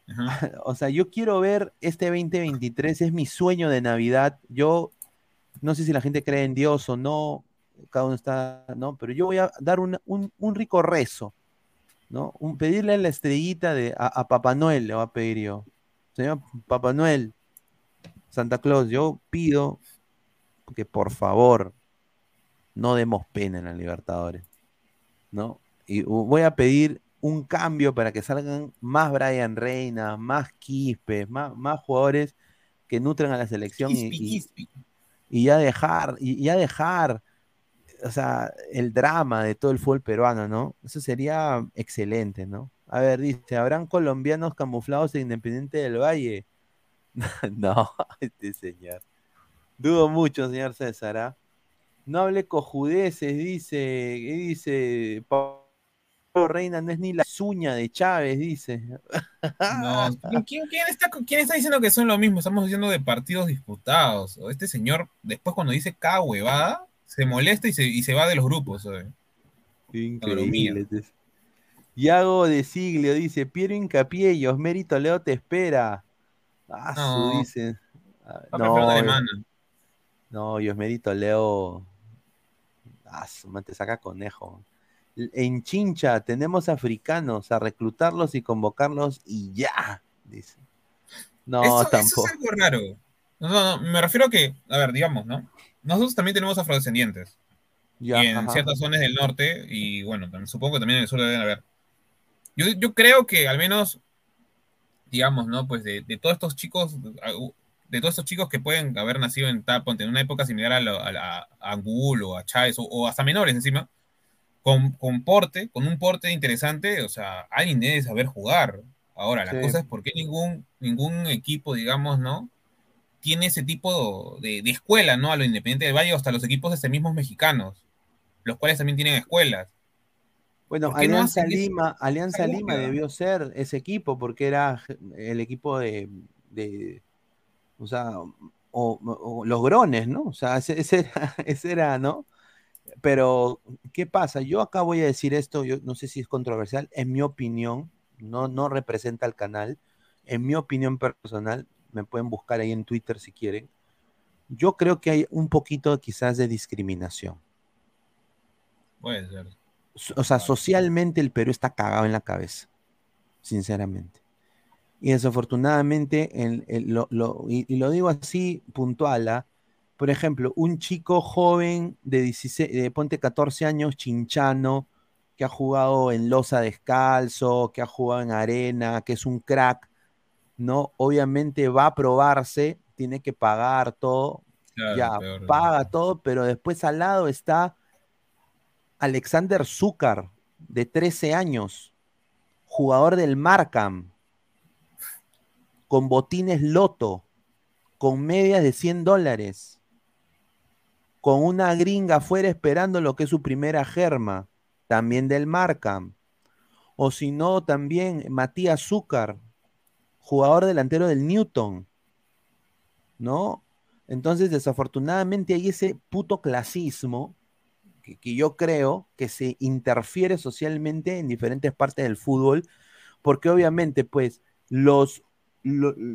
o sea, yo quiero ver este 2023, es mi sueño de Navidad. Yo no sé si la gente cree en Dios o no, cada uno está, ¿no? Pero yo voy a dar un, rico rezo, ¿no? Un, pedirle la estrellita de, a, Papá Noel, le voy a pedir yo. Señor Papá Noel, Santa Claus, yo pido que por favor no demos pena en la Libertadores, ¿no? Y voy a pedir un cambio para que salgan más Brian Reina, más Quispe, más, más jugadores que nutran a la selección y, ya dejar, y ya dejar, o sea, el drama de todo el fútbol peruano, ¿no? Eso sería excelente, ¿no? A ver, dice, ¿habrán colombianos camuflados en Independiente del Valle? no, este señor. Dudo mucho, señor César. ¿ah? No hable cojudeces, dice, dice Reina no es ni la suña de Chávez, dice. No, ¿quién, está, está, diciendo que son lo mismo? Estamos diciendo de partidos disputados. Este señor, después cuando dice cada huevada, se molesta y se, y se va de los grupos. Increíble. Yago de Siglio dice, Piero Incapié y Osmerito Leo te espera. Ah, no. dice. Ah, no, eh. no, y Osmerito Leo. Ah, te saca conejo en Chincha tenemos africanos a reclutarlos y convocarlos y ya, dice. No, tampoco. Eso es algo raro. No, no, me refiero a que, a ver, digamos, ¿no? Nosotros también tenemos afrodescendientes. y en ciertas zonas del norte, y bueno, supongo que también en el sur deben haber. Yo, yo creo que al menos, digamos, ¿no? Pues de, todos estos chicos, de todos estos chicos que pueden haber nacido en, en una época similar a, a, Angulo, a Chávez, o, hasta menores encima, con, porte, con un porte interesante, o sea, alguien debe saber jugar. Ahora, la cosa es por qué ningún, ningún equipo, digamos, ¿no? Tiene ese tipo de, escuela, ¿no? A lo Independiente del Valle, hasta los equipos de este mismos mexicanos, los cuales también tienen escuelas. Bueno, Alianza Lima, Alianza Lima debió ser ese equipo, porque era el equipo de, o sea, o, los grones, ¿no? O sea, ese, era, ese era, ¿no? Pero, ¿qué pasa? Yo acá voy a decir esto, yo no sé si es controversial, en mi opinión, no, no representa al canal, en mi opinión personal, me pueden buscar ahí en Twitter si quieren, yo creo que hay un poquito quizás de discriminación. Puede ser. O sea, socialmente el Perú está cagado en la cabeza, sinceramente. Y desafortunadamente, y, lo digo así puntual, ¿ah? Por ejemplo, un chico joven de, 16, de ponte 14 años, chinchano, que ha jugado en losa descalzo, que ha jugado en arena, que es un crack, ¿no? Obviamente va a probarse, tiene que pagar todo, ya paga todo, pero después al lado está Alexander Zúcar, de 13 años, jugador del Markham, con botines loto, con medias de 100 dólares con una gringa afuera esperando lo que es su primera germa, también del Markham. O si no, también Matías Zúcar, jugador delantero del Newton. ¿No? Entonces, desafortunadamente hay ese puto clasismo que, que, yo creo que se interfiere socialmente en diferentes partes del fútbol, porque obviamente, pues, los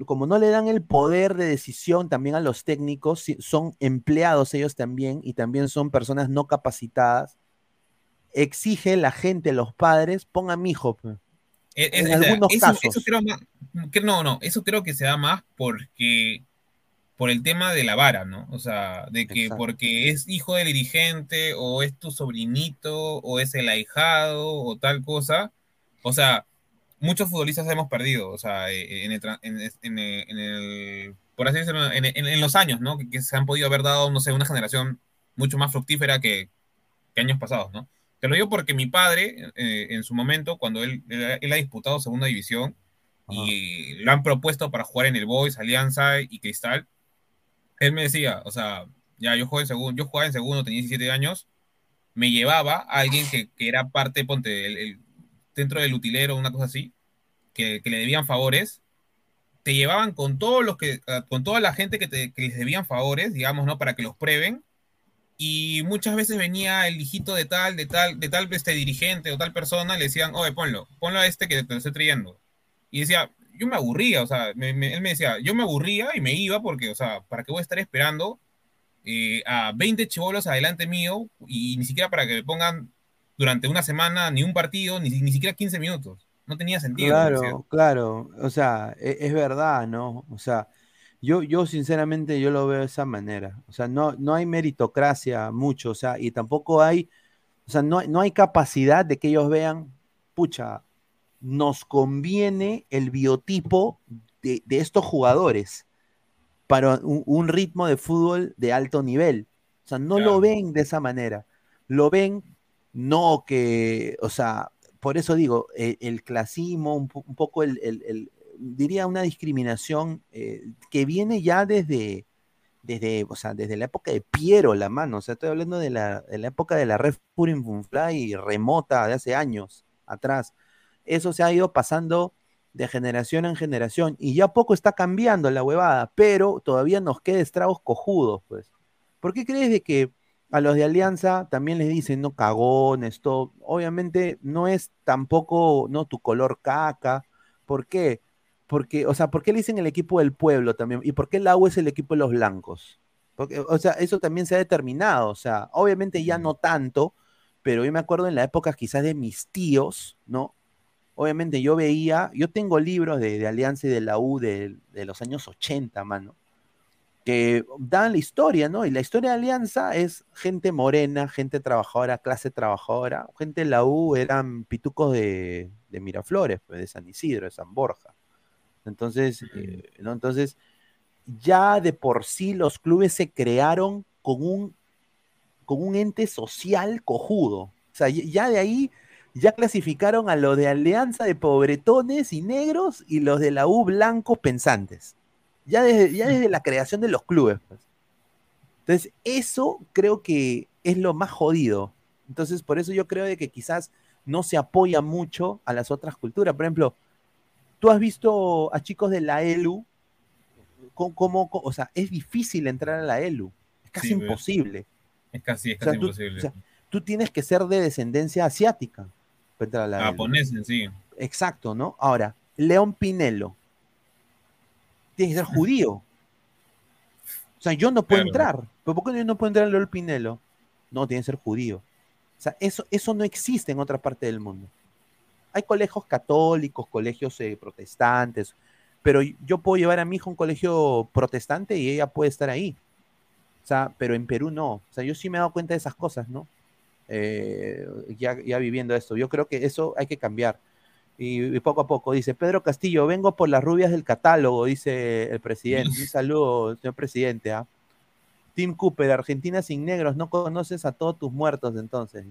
como no le dan el poder de decisión también a los técnicos, son empleados ellos también y también son personas no capacitadas, exige la gente, los padres, pongan mi hijo. E, en algunos casos. no, no, eso creo que se da más porque por el tema de la vara, ¿no? O sea, de que porque es hijo del dirigente o es tu sobrinito o es el ahijado o tal cosa. O sea, muchos futbolistas hemos perdido, o sea, eh, en el, en, el, por así decirlo, en, los años, ¿no? Que, se han podido haber dado, no sé, una generación mucho más fructífera que, años pasados, ¿no? Te lo digo porque mi padre, eh, en su momento, cuando él, él, ha disputado segunda división y lo han propuesto para jugar en el Boys, Alianza y Cristal, él me decía, o sea, ya yo, jugué en segundo, yo jugaba en segundo, tenía 17 años, me llevaba a alguien que, era parte, ponte, el, dentro del utilero, una cosa así, que, le debían favores, te llevaban con todos los que, ah, con toda la gente que, te, les debían favores, digamos, ¿no? Para que los prueben. Y muchas veces venía el hijito de tal, de tal, de tal este dirigente o tal persona, le decían, oye, ponlo, ponlo a este que te lo estoy trayendo. Y decía, yo me aburría, o sea, él me decía, yo me aburría y me iba porque, o sea, ¿para qué voy a estar esperando eh, a 20 chivolos adelante mío y ni siquiera para que me pongan durante una semana ni un partido, ni, ni siquiera 15 minutos. No tenía sentido. Claro, claro. O sea, es, es, verdad, ¿no? O sea, yo, yo sinceramente yo lo veo de esa manera. O sea, no, no hay meritocracia mucho, o sea, y tampoco hay, o sea, no, no hay capacidad de que ellos vean, pucha, nos conviene el biotipo de, de estos jugadores para un, ritmo de fútbol de alto nivel. O sea, no lo ven de esa manera. Lo ven no que, o sea, por eso digo, e, el, clasismo, un, poco el, diría una discriminación eh, que viene ya desde, desde, o sea, desde la época de Piero, la mano. O sea, estoy hablando de la, de la época de la Red Purim Fly remota de hace años atrás. Eso se ha ido pasando de generación en generación y ya poco está cambiando la huevada, pero todavía nos queda estragos cojudos, pues. ¿Por qué crees de que a los de Alianza también les dicen, no, cagones, todo? Obviamente no es tampoco, no, tu color caca. ¿Por qué? Porque, o sea, ¿por qué le dicen el equipo del pueblo también? ¿Y por qué el agua es el equipo de los blancos? Porque, o sea, eso también se ha determinado, o sea, obviamente ya no tanto, pero yo me acuerdo en la época quizás de mis tíos, ¿no? obviamente yo veía, yo tengo libros de, Alianza y de la U de, los años 80, mano, que dan la historia, ¿no? Y la historia de Alianza es gente morena, gente trabajadora, clase trabajadora, gente de la U eran pitucos de, Miraflores, pues, de San Isidro, de San Borja. Entonces, eh, ¿no? Entonces, ya de por sí los clubes se crearon con un, con un ente social cojudo. O sea, ya de ahí ya clasificaron a los de Alianza de Pobretones y Negros y los de la U Blancos Pensantes. Ya desde, ya desde la creación de los clubes. Pues. Entonces, eso creo que es lo más jodido. Entonces, por eso yo creo de que quizás no se apoya mucho a las otras culturas. Por ejemplo, tú has visto a chicos de la ELU, como, o sea, es difícil entrar a la ELU. Es casi imposible. Es casi, es casi imposible. tú tienes que ser de descendencia asiática. Japonés en sí. Exacto, ¿no? Ahora, León Pinelo. Tiene que ser judío. O sea, yo no puedo entrar. ¿Pero por qué yo no puedo entrar a León Pinelo? No, tiene que ser judío. O sea, eso, eso no existe en otra parte del mundo. Hay colegios católicos, colegios eh, protestantes, pero yo puedo llevar a mi hijo a un colegio protestante y ella puede estar ahí. O sea, pero en Perú no. O sea, yo sí me he dado cuenta de esas cosas, ¿no? Eh, ya, ya, viviendo esto. Yo creo que eso hay que cambiar. Y, poco a poco, dice Pedro Castillo, vengo por las rubias del catálogo, dice el presidente. Un saludo, señor presidente. ¿ah? Tim Cooper, Argentina sin negros, no conoces a todos tus muertos entonces.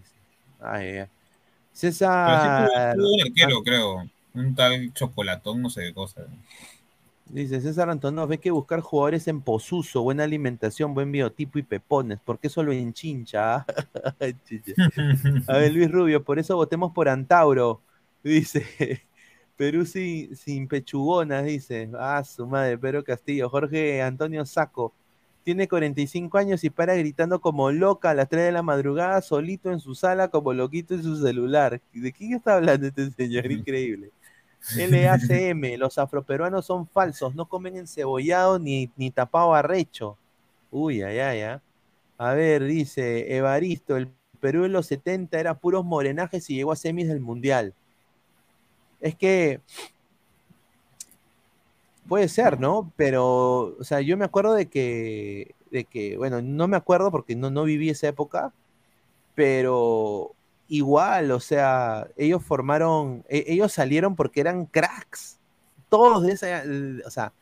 César. un arquero, creo. Un tal chocolatón, no sé de cosas. Dice César Antonov, hay que buscar jugadores en posuso, buena alimentación, buen biotipo y pepones. ¿Por qué solo en chincha? A ver, Luis Rubio, por eso votemos por Antauro. Dice, Perú sin, sin pechugonas, dice. Ah, su madre, Pedro Castillo. Jorge Antonio Saco, tiene 45 años y para gritando como loca a las 3 de la madrugada, solito en su sala, como loquito en su celular. ¿De quién está hablando este señor? Increíble. LACM, los afroperuanos son falsos, no comen encebollado ni, ni tapado arrecho. Uy, ay, ay, ay. A ver, dice Evaristo, el Perú en los 70 era puros morenajes y llegó a semis del Mundial. Es que puede ser, ¿no? Pero, o sea, yo me acuerdo de que, de que bueno, no me acuerdo porque no, no viví esa época, pero igual, o sea, ellos formaron, e, ellos salieron porque eran cracks, todos de esa, o sea,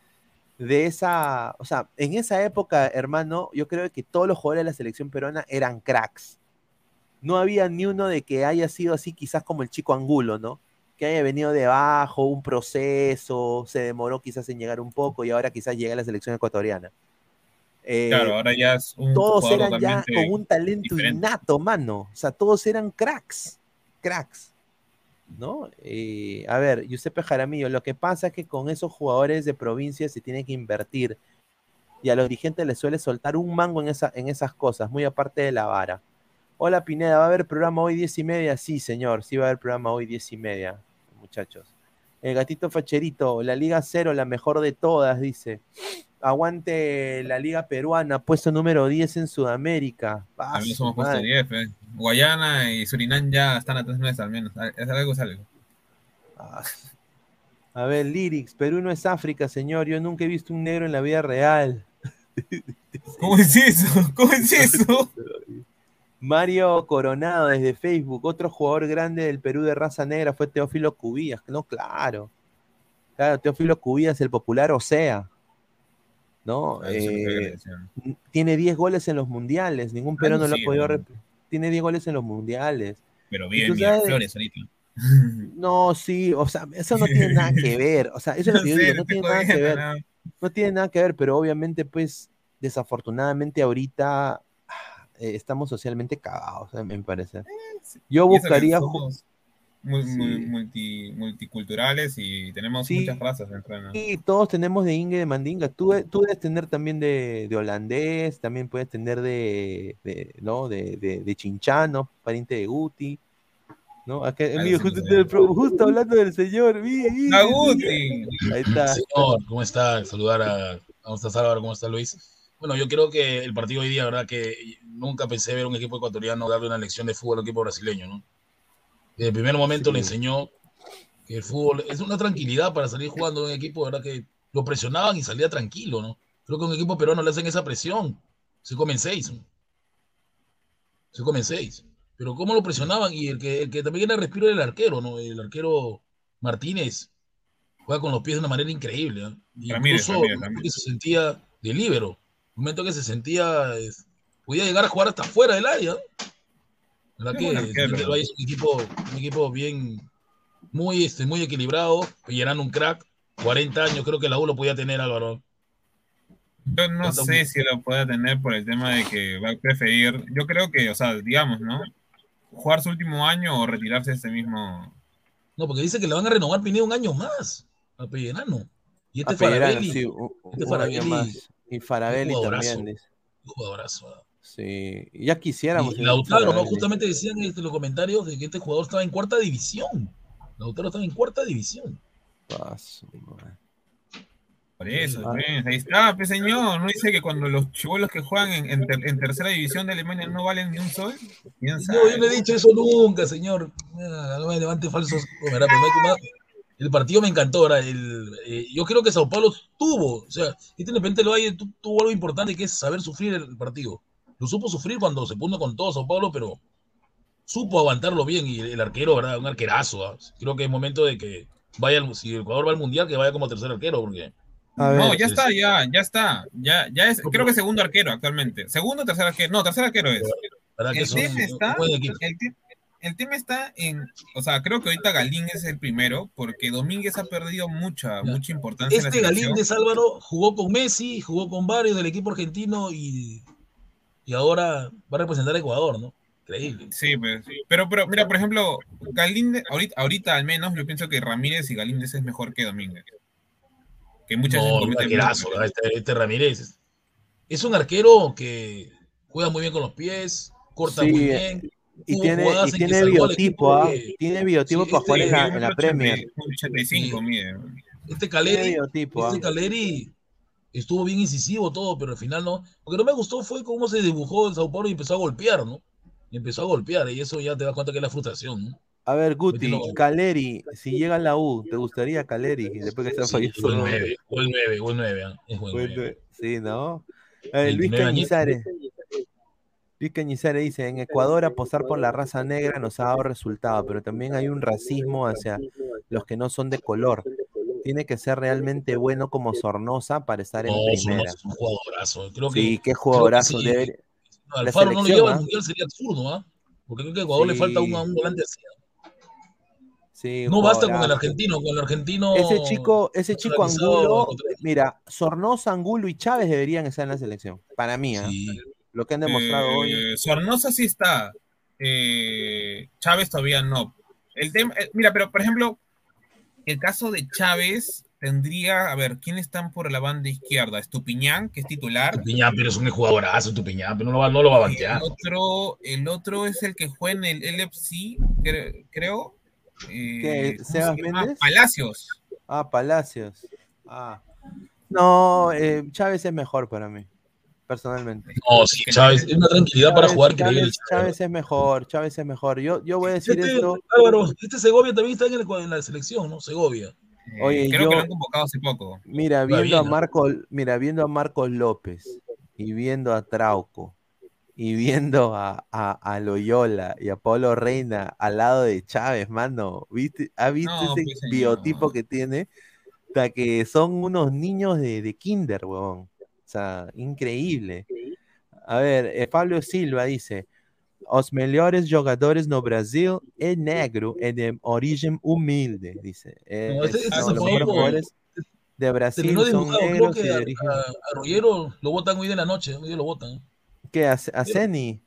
de esa, o sea, en esa época, hermano, yo creo que todos los jugadores de la selección peruana eran cracks. No había ni uno de que haya sido así, quizás como el chico Angulo, ¿no? Que haya venido de abajo, un proceso, se demoró quizás en llegar un poco y ahora quizás llega a la selección ecuatoriana. Eh, Claro, ahora ya es un todos eran ya con un talento diferente. innato, mano. O sea, todos eran cracks, cracks. ¿No? Eh, a ver, Giuseppe Jaramillo, lo que pasa es que con esos jugadores de provincia se tiene que invertir. Y a los dirigentes les suele soltar un mango en, esa, en esas cosas, muy aparte de la vara. Hola Pineda, ¿va a haber programa hoy diez y media? Sí, señor, sí va a haber programa hoy diez y media, muchachos. El gatito facherito, la Liga Cero, la mejor de todas, dice. Aguante la Liga Peruana, puesto número 10 en Sudamérica. Ah, También somos puesto madre. 10, eh. Guayana y Surinam ya están a tres meses al menos. Es algo, es algo. Ah. A ver, Lyrics, Perú no es África, señor. Yo nunca he visto un negro en la vida real. ¿Cómo es eso? ¿Cómo es eso? Mario Coronado desde Facebook, otro jugador grande del Perú de raza negra fue Teófilo Cubillas. No, claro. Claro, Teófilo Cubillas, el popular Osea. ¿No? Ah, lo Eh, tiene 10 goles en los mundiales. Ningún Ah, peruano lo sí, ha podido Tiene 10 goles en los mundiales. Pero bien, mira, Flores ahorita. No, sí, o sea, eso no tiene nada que ver. O sea, eso es lo que yo digo, no tiene nada que ver. No tiene nada que ver, pero obviamente, pues, desafortunadamente ahorita ah, eh, estamos socialmente cagados, eh, me parece. Yo Y eso que buscaría. muy, muy Sí. multi- multiculturales y tenemos Sí. muchas razas dentro de nosotros. Y todos tenemos de Inge de Mandinga. Tú, tú debes tener también de, de holandés, también puedes tener de, de, ¿no? de, de, de chinchano, pariente de Guti. ¿no? Acá, sí, justo, sí. justo hablando del señor. mira, mira, ¡Ah, mira. Guti! Ahí está. Señor, ¿cómo está? Saludar a. ¿Cómo está Álvaro? ¿Cómo está Luis? Bueno, yo creo que el partido hoy día, verdad que nunca pensé ver un equipo ecuatoriano darle una lección de fútbol a un equipo brasileño, ¿no? Desde el primer momento le enseñó que el fútbol es una tranquilidad para salir jugando en un equipo, ¿verdad? Que lo presionaban y salía tranquilo, ¿no? Creo que a un equipo peruano le hacen esa presión. Se comen seis. ¿no? Se comen seis. Pero cómo lo presionaban y el que, el que también era respiro era el arquero, ¿no? El arquero Martínez juega con los pies de una manera increíble. Ramírez, Incluso Ramírez, que se sentía de líbero, un momento que se sentía, es- podía llegar a jugar hasta fuera del área. ¿Verdad que el Valle es un equipo, un equipo bien, muy, este, muy equilibrado, Pellerano un crack, 40 años, creo que la U lo podía tener Álvaro. Yo no un- sé si lo pueda tener por el tema de que va a preferir. Yo creo que, o sea, digamos, ¿no? Jugar su último año o retirarse este mismo. No, porque dice que le van a renovar Pineda un año más a Pellerano. Y este A Pellerano, Farabelli, sí, este Farabelli. Y Farabelli también. dice. un jugadorazo. Sí, ya quisiéramos. Y Lautaro, ¿no? Justamente decían este, los comentarios de que este jugador estaba en cuarta división. Lautaro estaba en cuarta división. Paso. Por eso, Ah. pues, ahí está, pues señor. ¿No dice que cuando los chivolos que juegan en, en ter- en tercera división de Alemania no valen ni un sol? ¿Quién No, yo no he dicho eso nunca, señor. Ah, No me levante falsos. Verá, pero no hay que más- El partido me encantó. ahora, El, eh, yo creo que Sao Paulo tuvo, o sea, este Independiente lo hay, tu- tuvo algo importante que es saber sufrir el partido. Lo supo sufrir cuando se puso con todo Sao Paulo, pero supo aguantarlo bien. Y el arquero, ¿verdad? Un arquerazo. ¿ah? Creo que es momento de que vaya, si el jugador va al mundial, que vaya como tercer arquero, porque. No, ya está, ya, ya está. Ya, ya es, creo que segundo arquero actualmente. Segundo o tercer arquero. No, tercer arquero es. ¿Verdad que El un está, el, el tema está en, o sea, creo que ahorita Galín es el primero, porque Domínguez ha perdido mucha, mucha importancia en la Este. Galíndez Álvaro jugó con Messi, jugó con varios del equipo argentino y, y ahora va a representar a Ecuador, ¿no? Increíble. Sí, pues, sí. Pero, pero, mira, por ejemplo, Galíndez, ahorita, ahorita al menos, yo pienso que Ramírez y Galíndez es mejor que Domínguez. Que muchas No, veces un cometen arquerazo, este, este Ramírez. es- Es un arquero que juega muy bien con los pies, corta Sí, muy bien. Y Hubo tiene, y tiene biotipo, ¿ah? de- Tiene biotipo Sí, para este- jugar en la, en la Premier. 85 mide. Este Caleri, biotipo, este ¿ah? Caleri estuvo bien incisivo todo, pero al final no. Lo que no me gustó fue cómo se dibujó en Sao Paulo y empezó a golpear, ¿no? Y empezó a golpear, y eso ya te das cuenta que es la frustración, ¿no? A ver, Guti, Caleri, si llega a la U, ¿te gustaría Caleri? Después que está Sí, fallecido. fue el 9, fue el 9, fue el 9, ¿ah? es buen Bueno, 9. Sí, ¿no? A ver, Luis 29 añitos. Cañizares. Luis Cañizares dice, en Ecuador apostar por la raza negra nos ha dado resultado, pero también hay un racismo hacia los que no son de color. Tiene que ser realmente bueno como Sornosa para estar en No, primera. Es un jugadorazo. Creo que, Sí, qué que jugadorazo. debe- la Alfaro no lo lleva ¿ah? al mundial sería absurdo, ¿ah? Porque creo que a Ecuador le falta un, un volante así. Sí, No basta con el argentino, con el argentino. Ese chico, ese chico Angulo, mira, Sornosa, Angulo y Chávez deberían estar en la selección. Para mí, ¿ah? Lo que han demostrado hoy. Eh, Sornosa sí está. eh, Chávez todavía no. El tema, eh, mira, pero por ejemplo, el caso de Chávez tendría, a ver, ¿quiénes están por la banda izquierda? Estupiñán, que es titular. Tupiñán, pero es un jugadorazo, Tupiñán, pero no lo va, no lo va a banquear. El otro, el otro es el que juega en el LFC, cre- creo. eh, ¿Qué? ¿cómo se ¿Sebas? Méndez? Palacios. Ah, Palacios. Ah. No, eh, Chávez es mejor para mí, personalmente. No, sí, Chávez, es una tranquilidad para jugar increíble. Chávez, Chávez es mejor, Chávez es mejor. Yo, yo voy a decir Este, esto. Álvaro, este Segovia también está en, el- en la selección, ¿no? Segovia. Oye, creo yo- que lo han convocado hace poco. Mira, viendo a. Marco, mira, viendo a Marcos López y viendo a Trauco y viendo a, a, a Loyola y a Pablo Reina al lado de Chávez, mano, ¿viste? ¿Ha visto No, ese pues, señor. biotipo que tiene? O sea, que son unos niños de, de kinder, huevón. Sea, increíble. A ver, eh, Pablo Silva dice, os melhores jogadores no Brasil é negro e de origen humilde, dice. Eh, No, este- es- este no, los mejores jugadores de Brasil son negros y que de origen... a, a Rollero lo botan hoy de la noche, hoy día lo botan. ¿Qué? ¿A, a Ceni?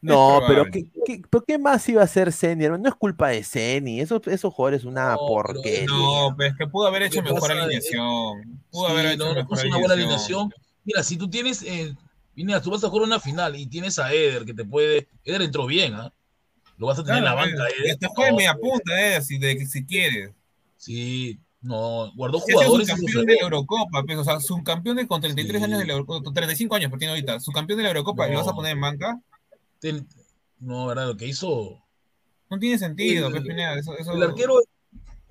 No, pero. ¿qué, qué, pero qué más iba a hacer Ceni? No es culpa de Ceni. Esos, esos jugadores una porquería. No, pues que pudo haber hecho mejor es- alineación. Pudo Sí, haber hecho no, no mejor puso una buena alineación. Mira, si tú tienes, eh, mira, tú vas a jugar una final y tienes a Eder que te puede. Eder entró bien, ¿ah? Lo vas a tener en la banca, pues, Eder. Este No, media punta, eh, si, de, si quieres. Sí, no, guardó Si es un jugadores. campeón de la. Eurocopa, pues, o sea, subcampeón de con 33 años de la Eurocopa, 35 años, pero tiene ahorita, subcampeón de la Eurocopa, ¿y lo vas a No. poner en banca? Ten- no, ¿verdad? Lo que hizo. No tiene sentido, El- pues, Pineda, eso, eso- El arquero.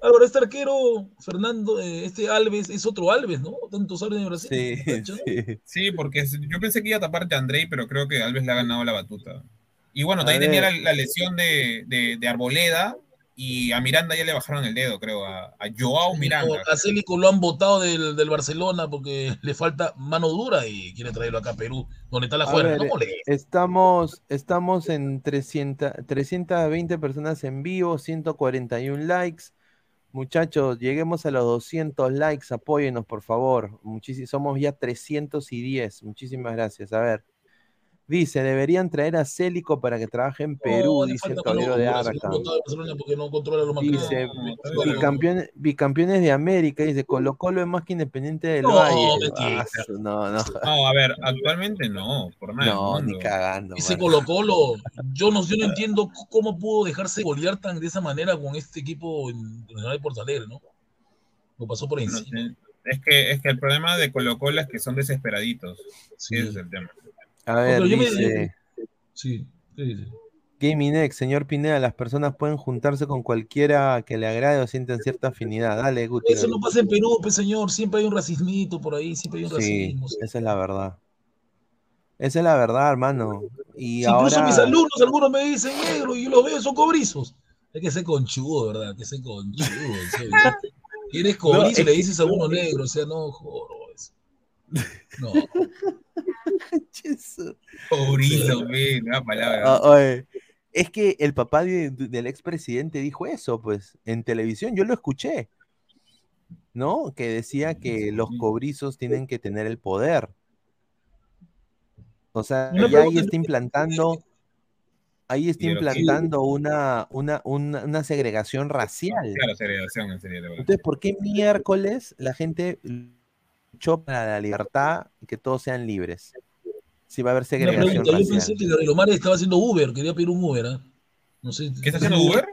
Álvaro, este arquero, Fernando, eh, este Alves, es otro Alves, ¿no? Tantos Alves de Brasil. Sí, sí. Sí, porque es- yo pensé que iba a taparte a Andrei, pero creo que Alves le ha ganado la batuta. Y bueno, A también tenía la, la lesión de, de, de Arboleda y a Miranda ya le bajaron el dedo, creo, a, a Joao Miranda. A Célico lo han votado del, del Barcelona porque le falta mano dura y quiere traerlo acá a Perú, donde está la juega. No estamos, estamos en 300, 320 personas en vivo, 141 likes. Muchachos, lleguemos a los 200 likes, apóyenos por favor. Muchísi- somos ya 310. Muchísimas gracias. A ver. Dice, deberían traer a Célico para que trabaje en Perú, No, dice el caballero de Arca. no Dice, bicampeones, bicampeones de América, dice, Colo Colo es más que Independiente del No, Valle. Ah, no, no, No, a ver, actualmente no, por nada. no, ni cagando. Ese mano. Colo Colo, yo no, yo no entiendo cómo pudo dejarse golear tan de esa manera con este equipo en Nacional de Porto Alegre, ¿no? Lo pasó por encima. sé. Es que, es que el problema de Colo Colo es que son desesperaditos. Sí. Ese es el tema. A ver, yo me- dice... Sí, ¿qué dice? Gaming X, señor Pineda, las personas pueden juntarse con cualquiera que le agrade o sientan cierta afinidad. Dale, Guti. Eso no pasa en Perú, pues señor, siempre hay un racismito por ahí, siempre hay un Sí, racismo. esa es la verdad. Esa es la verdad, hermano. Y Si incluso mis alumnos, algunos me dicen negro y yo los veo, son cobrizos. Hay que ser conchudo, ¿verdad? Que ser conchudo. en serio. Si eres cobrizo y le es dices a uno negro, o sea, no, joder. No. Pobrito, la palabra. Ah, oye, es que el papá de- de- del expresidente dijo eso, pues, en televisión. Yo lo escuché, ¿no? Que decía que los cobrizos tienen que tener el poder. O sea, Una ya ahí está implantando, ahí está implantando una, una, una, una segregación racial. Claro, segregación en serio, de verdad. Entonces, ¿por qué miércoles la gente luchó para la libertad y que todos sean libres? Si va a haber segregación pregunta, yo racial. pensé que Gabriel Omar estaba haciendo Uber, quería pedir un Uber, ¿ah? No sé. ¿Qué está haciendo Uber?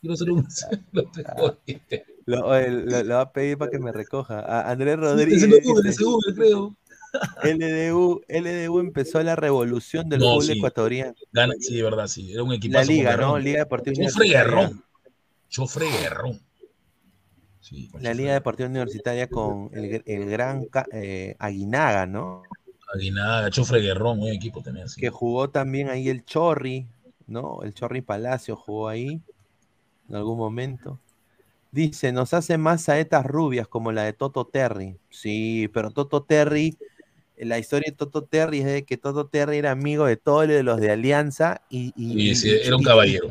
Quiero hacer un. Lo, oye, lo- lo va a pedir para que me recoja. A Andrés Rodríguez. haciendo Uber, ese Uber, creo. LDU, LDU empezó la revolución del No, fútbol sí. ecuatoriano. Gana, sí, de verdad, sí. Era un equipo. La liga, ¿no? Liga Deportiva Chofre. Guerrón. Chofre Guerrón. Sí, La Liga Deportiva Universitaria con el, el gran eh, Aguinaga, ¿no? Aguinaga, Chofre Guerrón, buen equipo tenía. sí. Que jugó también ahí el Chorri, ¿no? El Chorri Palacio jugó ahí en algún momento. Dice, nos hace más saetas rubias como la de Toto Terry. Sí, pero Toto Terry, la historia de Toto Terry es de que Toto Terry era amigo de todos los de Alianza y, y- Sí, sí, y- era un y- caballero.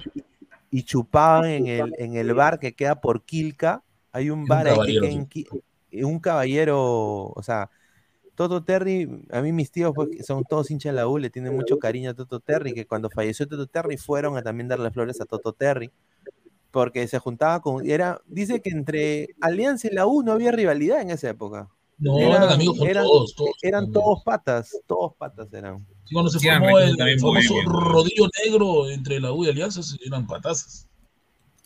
y chupaban en el, en el bar que queda por Quilca. Hay un bar ahí que en eh, un caballero, o sea, Toto Terry, a mí mis tíos pues, son todos hinchas de la U, le tienen mucho cariño a Toto Terry, que cuando falleció Toto Terry fueron a también darle flores a Toto Terry, porque se juntaba con, era, dice que entre Alianza y la U no había rivalidad en esa época. No, eran amigos con todos, todos eran todos patas, todos patas eran. Sí, cuando se Sí, eran formó el, famoso rodillo negro entre la U y Alianza, eran patazas.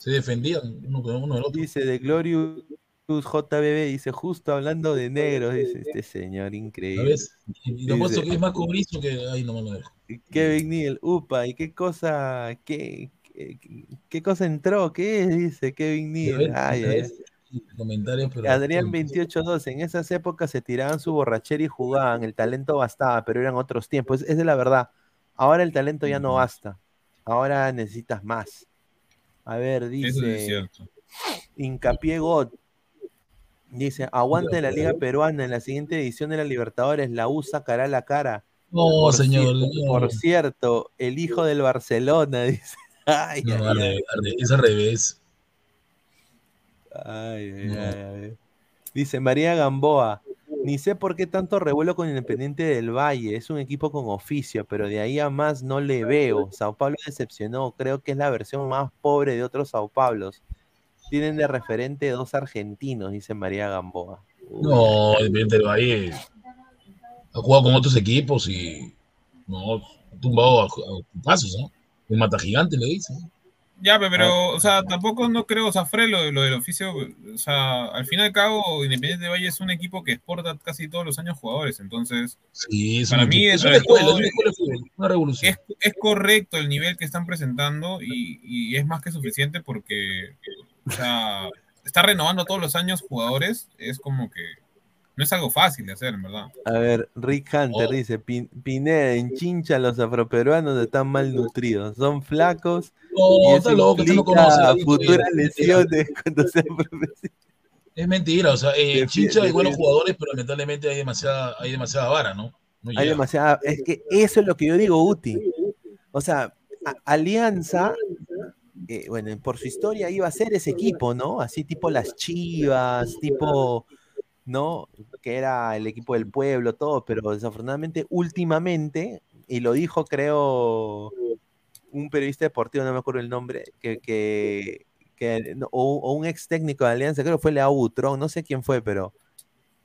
Se defendían uno con uno del otro. Dice de Glorious JBB, dice justo hablando de negros, dice este señor increíble. Y apuesto Dice, que es más cobrizo que. Ay, no me lo dejo. Kevin Neal, upa, ¿y qué cosa, qué, qué, qué cosa entró? ¿Qué es? Dice Kevin Neal. Ay, ay, pero. Adrián 2812, en esas épocas se tiraban su borrachera y jugaban, el talento bastaba, pero eran otros tiempos, es, es de la verdad. Ahora el talento ya no basta, ahora necesitas más. A ver, es dice cierto. Hincapié God. Dice, aguante la Liga Peruana en la siguiente edición de la Libertadores, la U sacará la cara. No, Por señor. no. Por cierto, el hijo del Barcelona, dice. Ay, No, ay, es al revés. Ay, ay, No. ay, ay. Dice María Gamboa, ni sé por qué tanto revuelo con Independiente del Valle, es un equipo con oficio, pero de ahí a más no le veo. Sao Paulo decepcionó, creo que es la versión más pobre de otros Sao Paulos. Tienen de referente dos argentinos, dice María Gamboa. No, Independiente del Valle ha jugado con otros equipos y no, ha tumbado a, a pasos, ¿no? El mata gigante le dice. Ya, pe- Ah. pero, o sea, tampoco no creo, o sea, Fred, lo, lo del oficio, o sea, al fin y al cabo, Independiente de Valle es un equipo que exporta casi todos los años jugadores, entonces, Sí, es para mí, es una es, es correcto el nivel que están presentando y, y es más que suficiente porque, o sea, está renovando todos los años jugadores, es como que no es algo fácil de hacer, en verdad. A ver, Rick Hunter Oh. dice, "Pin- Pineda, en Chincha los afroperuanos están malnutridos, son flacos No, y eso está loco, no conoce. futuras eh, lesiones cuando sean profesionales. Es mentira, o sea, en Defi- Chincha hay buenos jugadores, pero lamentablemente hay demasiada, hay demasiada vara, ¿no? No Hay demasiada, es que eso es lo que yo digo, Uti. O sea, a- Alianza, eh, bueno, por su historia iba a ser ese equipo, ¿no? Así tipo las Chivas, tipo, ¿no? Que era el equipo del pueblo, todo, pero desafortunadamente, últimamente, y lo dijo, creo, un periodista deportivo, no me acuerdo el nombre, que, que, que- o, un ex técnico de Alianza, creo que fue Leao Butrón, no sé quién fue, pero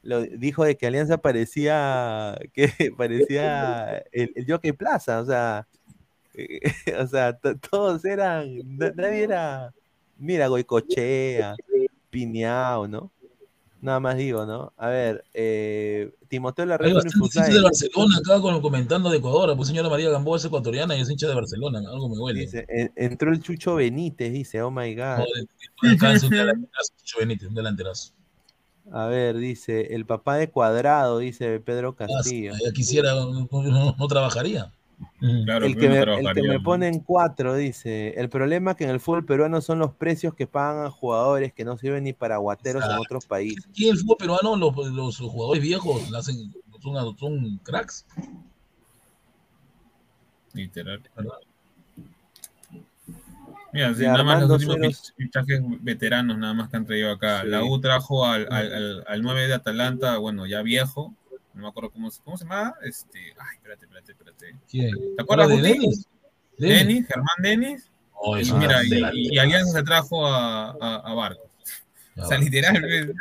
lo dijo de que Alianza parecía que parecía el, el Jockey Plaza, o sea, eh, o sea, to- todos eran, na- nadie era, mira, Goicochea, Piñao, ¿no? Nada más digo, ¿no? A ver, eh, Timoteo Hay Larrea bastantes hinchas de Barcelona acá con, comentando de Ecuador. Pues señora María Gamboa es ecuatoriana y es hincha de Barcelona. Algo me huele. dice, en- entró el Chucho Benítez, dice, oh my God. Un delanterazo, Chucho Benítez, un delanterazo. A ver, dice, el papá de Cuadrado, dice Pedro Ah, Castillo. quisiera, no, no- no trabajaría. Claro, el, que no me, el pone en cuatro dice, el problema que en el fútbol peruano son los precios que pagan a jugadores que no sirven ni para guateros en otros países. En el fútbol peruano los, los jugadores viejos hacen, son, son cracks. Literal. Mira, sí, nada más los últimos fichajes veteranos nada más que han traído acá. Sí. La U trajo al, al, al, al 9 de Atalanta, bueno, ya viejo. No me acuerdo cómo, se- cómo se llama. Este, ay, espérate, espérate, espérate. ¿Quién? ¿Te acuerdas, ¿Habla de? Denis? Denis. Germán Denis. Oh, y mira, y, delanterazo. y Alianza se trajo a, a, a Barcos. Ah, O sea, literal, pues,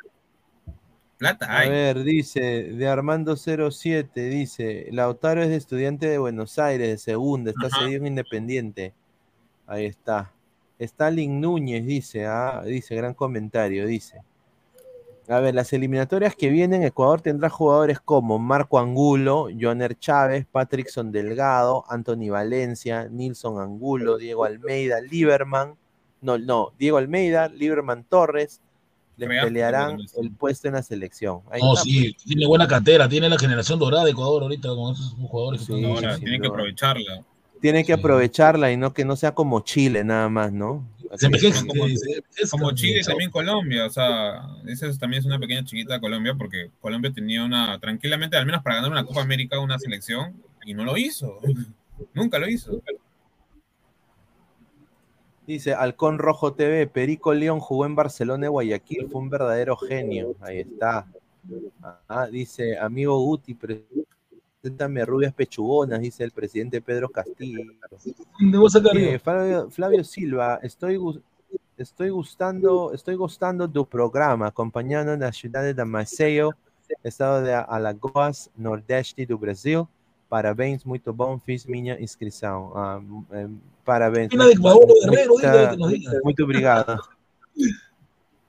plata A ver, dice, de Armando 07, dice, Lautaro es de estudiante de Buenos Aires, de segunda, está Ajá. cedido en Independiente. Ahí está. Stalin Núñez dice, ah, dice, gran comentario, dice. A ver, las eliminatorias que vienen, Ecuador tendrá jugadores como Marco Angulo, Joaner Chávez, Patrickson Delgado, Anthony Valencia, Nilson Angulo, Diego Almeida, Lieberman, no, no, Diego Almeida, Lieberman Torres, les Real, pelearán el puesto en la selección. Ahí No, está, sí, tiene buena cantera, tiene la generación dorada de Ecuador ahorita con esos jugadores que Sí, Ahora, sin tienen que aprovecharla. Tiene que Sí. aprovecharla y no que no sea como Chile nada más, ¿no? Como- Chile, chao. también Colombia, o sea, esa es- también es una pequeña chiquita de Colombia, porque Colombia tenía una, tranquilamente, al menos para ganar una Copa América, una selección, y no lo hizo. Nunca lo hizo. Dice Halcón Rojo TV, Perico León jugó en Barcelona y Guayaquil, fue un verdadero genio. Ahí está. Ah, dice, amigo Guti, preséntame rubias pechugonas, dice el presidente Pedro Castillo. Eh, Flavio, Flavio Silva, estoy, estoy gustando, estoy gustando tu programa, acompañando en la ciudad de Damaseo, estado de Alagoas, nordeste do Brasil. Parabéns, muito bom, fiz minha inscrição. Ah, eh, parabéns. Muito obrigado.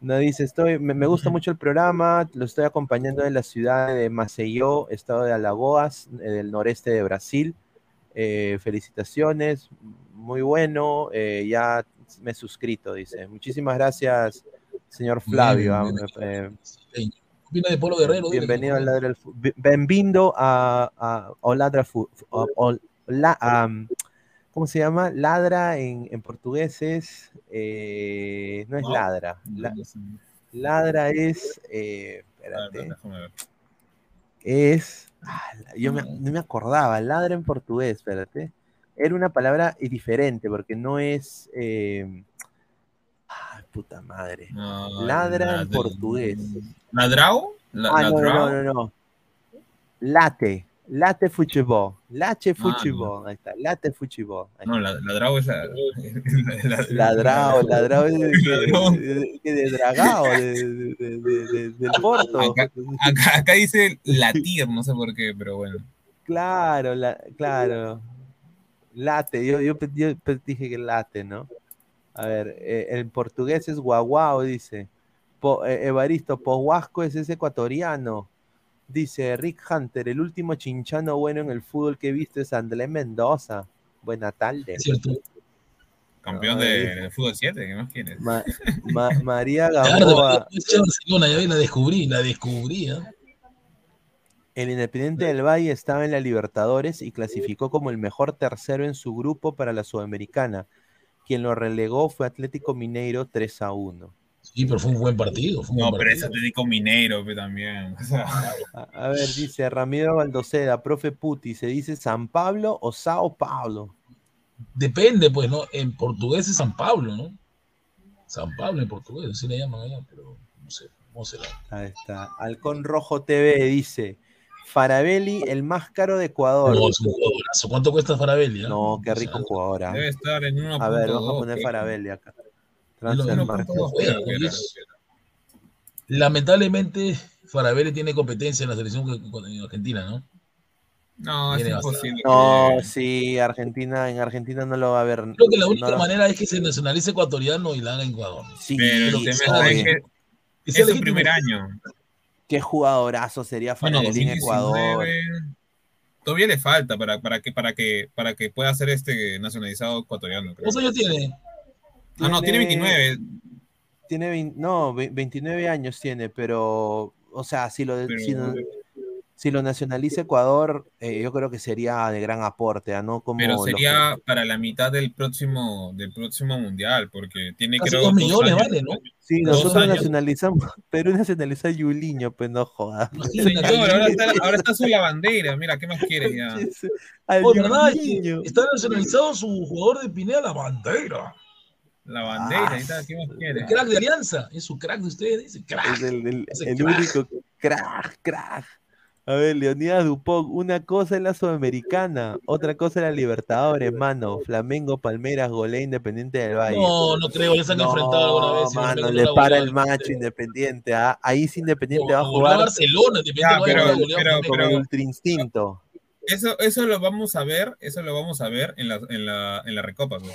No dice, estoy, me, me, gusta mucho el programa, lo estoy acompañando en la ciudad de Maceió, estado de Alagoas, eh, del noreste de Brasil. Eh, felicitaciones, muy bueno, eh, ya me he suscrito, dice. Muchísimas gracias, señor Flavio. Ah, eh, Viene de Polo Guerrero. Bienvenido al Ladra del Bienvenido a, a, a Ladra Fu- a- a- la- a- ¿Cómo se llama? Ladra en, en portugués es. eh, no es ladra. La- ladra es. eh, espérate. Es. ah, yo me- no me acordaba. Ladra en portugués, espérate. Era una palabra diferente porque no es. eh, ay, puta madre. ladra en portugués. ¿Ladrao? La- Ah, no, no, ladrao? no, no, no. Late. Late futebol. Lache Ah, futebol. Ahí está. Late. Ahí No, la- ladrao es la. la- Ladrao, ladrao es de, de, de- de dragao, de, de- de- de- de- del Porto. Acá, acá- acá dice latir, no sé por qué, pero bueno. Claro, la- claro. Late, yo, yo, yo dije que late, ¿no? A ver, eh, en portugués es guaguao, dice. Po- eh, Evaristo, Pohuasco es ese ecuatoriano. Dice Rick Hunter, el último chinchano bueno en el fútbol que he visto es Andrés Mendoza. Buena tarde. Es cierto. Campeón No, de, del fútbol 7, ¿qué más quieres? Ma- Ma- María Gamboa. Barcelona, ya la descubrí, la descubrí. ¿eh? El Independiente del Valle estaba en la Libertadores y clasificó como el mejor tercero en su grupo para la Sudamericana. Quien lo relegó fue Atlético Mineiro 3 a 1. Sí, pero fue un buen partido. Fue un No, buen pero es partido. Atlético Mineiro pe, también. o sea, A, a ver, dice Ramiro Baldoceda, profe Puti, ¿se dice San Pablo o Sao Paulo? Depende, pues, ¿no? En portugués es San Pablo, ¿no? San Pablo en portugués, así le llaman allá, pero no sé, ¿cómo será? Ahí está. Halcón Rojo TV dice, Farabelli, el más caro de Ecuador. No, es un jugadorazo. ¿Cuánto cuesta Farabelli? ah? No, qué rico jugador. ah. debe estar en 1.2. A ver, vamos a poner. Farabelli acá. Lamentablemente, Farabelli tiene competencia en la selección en Argentina, ¿no? No, es imposible. No, sí, Argentina, en Argentina no lo va a ver. Creo que la única no lo- manera es que se nacionalice ecuatoriano y la haga en Ecuador. Sí, Pero el sabe. es que legítimo. primer año. Qué jugadorazo sería Bueno, Farabelli en Ecuador. 2019. Todavía le falta para, para, que, para, que, para que pueda ser este nacionalizado ecuatoriano. ¿Cuántos años tiene? Ah, no, tiene 29. Tiene vein- no, ve- 29 años tiene, pero, o sea, si lo, Pero- si, no- si lo nacionaliza Ecuador, eh, yo creo que sería de gran aporte, ¿ah? ¿no? Como Pero los sería para la mitad del próximo, del próximo mundial, porque tiene creo dos millones años. vale, ¿no? Sí, nosotros años. nacionalizamos, Perú nacionaliza a Yuliño, pues no jodas. Señor, ahora está, ahora está su lavandera. Mira, ¿qué más quieres ya? Oh, ¿verdad? Está nacionalizado su jugador de Pineda, la bandera. La bandera, ahí está, ¿qué más El quieres? crack de Alianza. Es su crack de ustedes, dice crack. Es el, el- el crack. único crack, crack. A ver, Leonidas Dupont, una cosa es la Sudamericana, otra cosa es la Libertadores, mano. Flamengo, Palmeras, Golé, Independiente del Valle. No, no creo, ya se han enfrentado alguna vez. Mano, le para el macho Independiente. ¿ah? Ahí sí Independiente va a jugar Barcelona, Independiente Ya, va a pero- golear pero- pero- el Ultra Instinto. Eso, eso lo vamos a ver, eso lo vamos a ver en la, en la, en la recopa. pues.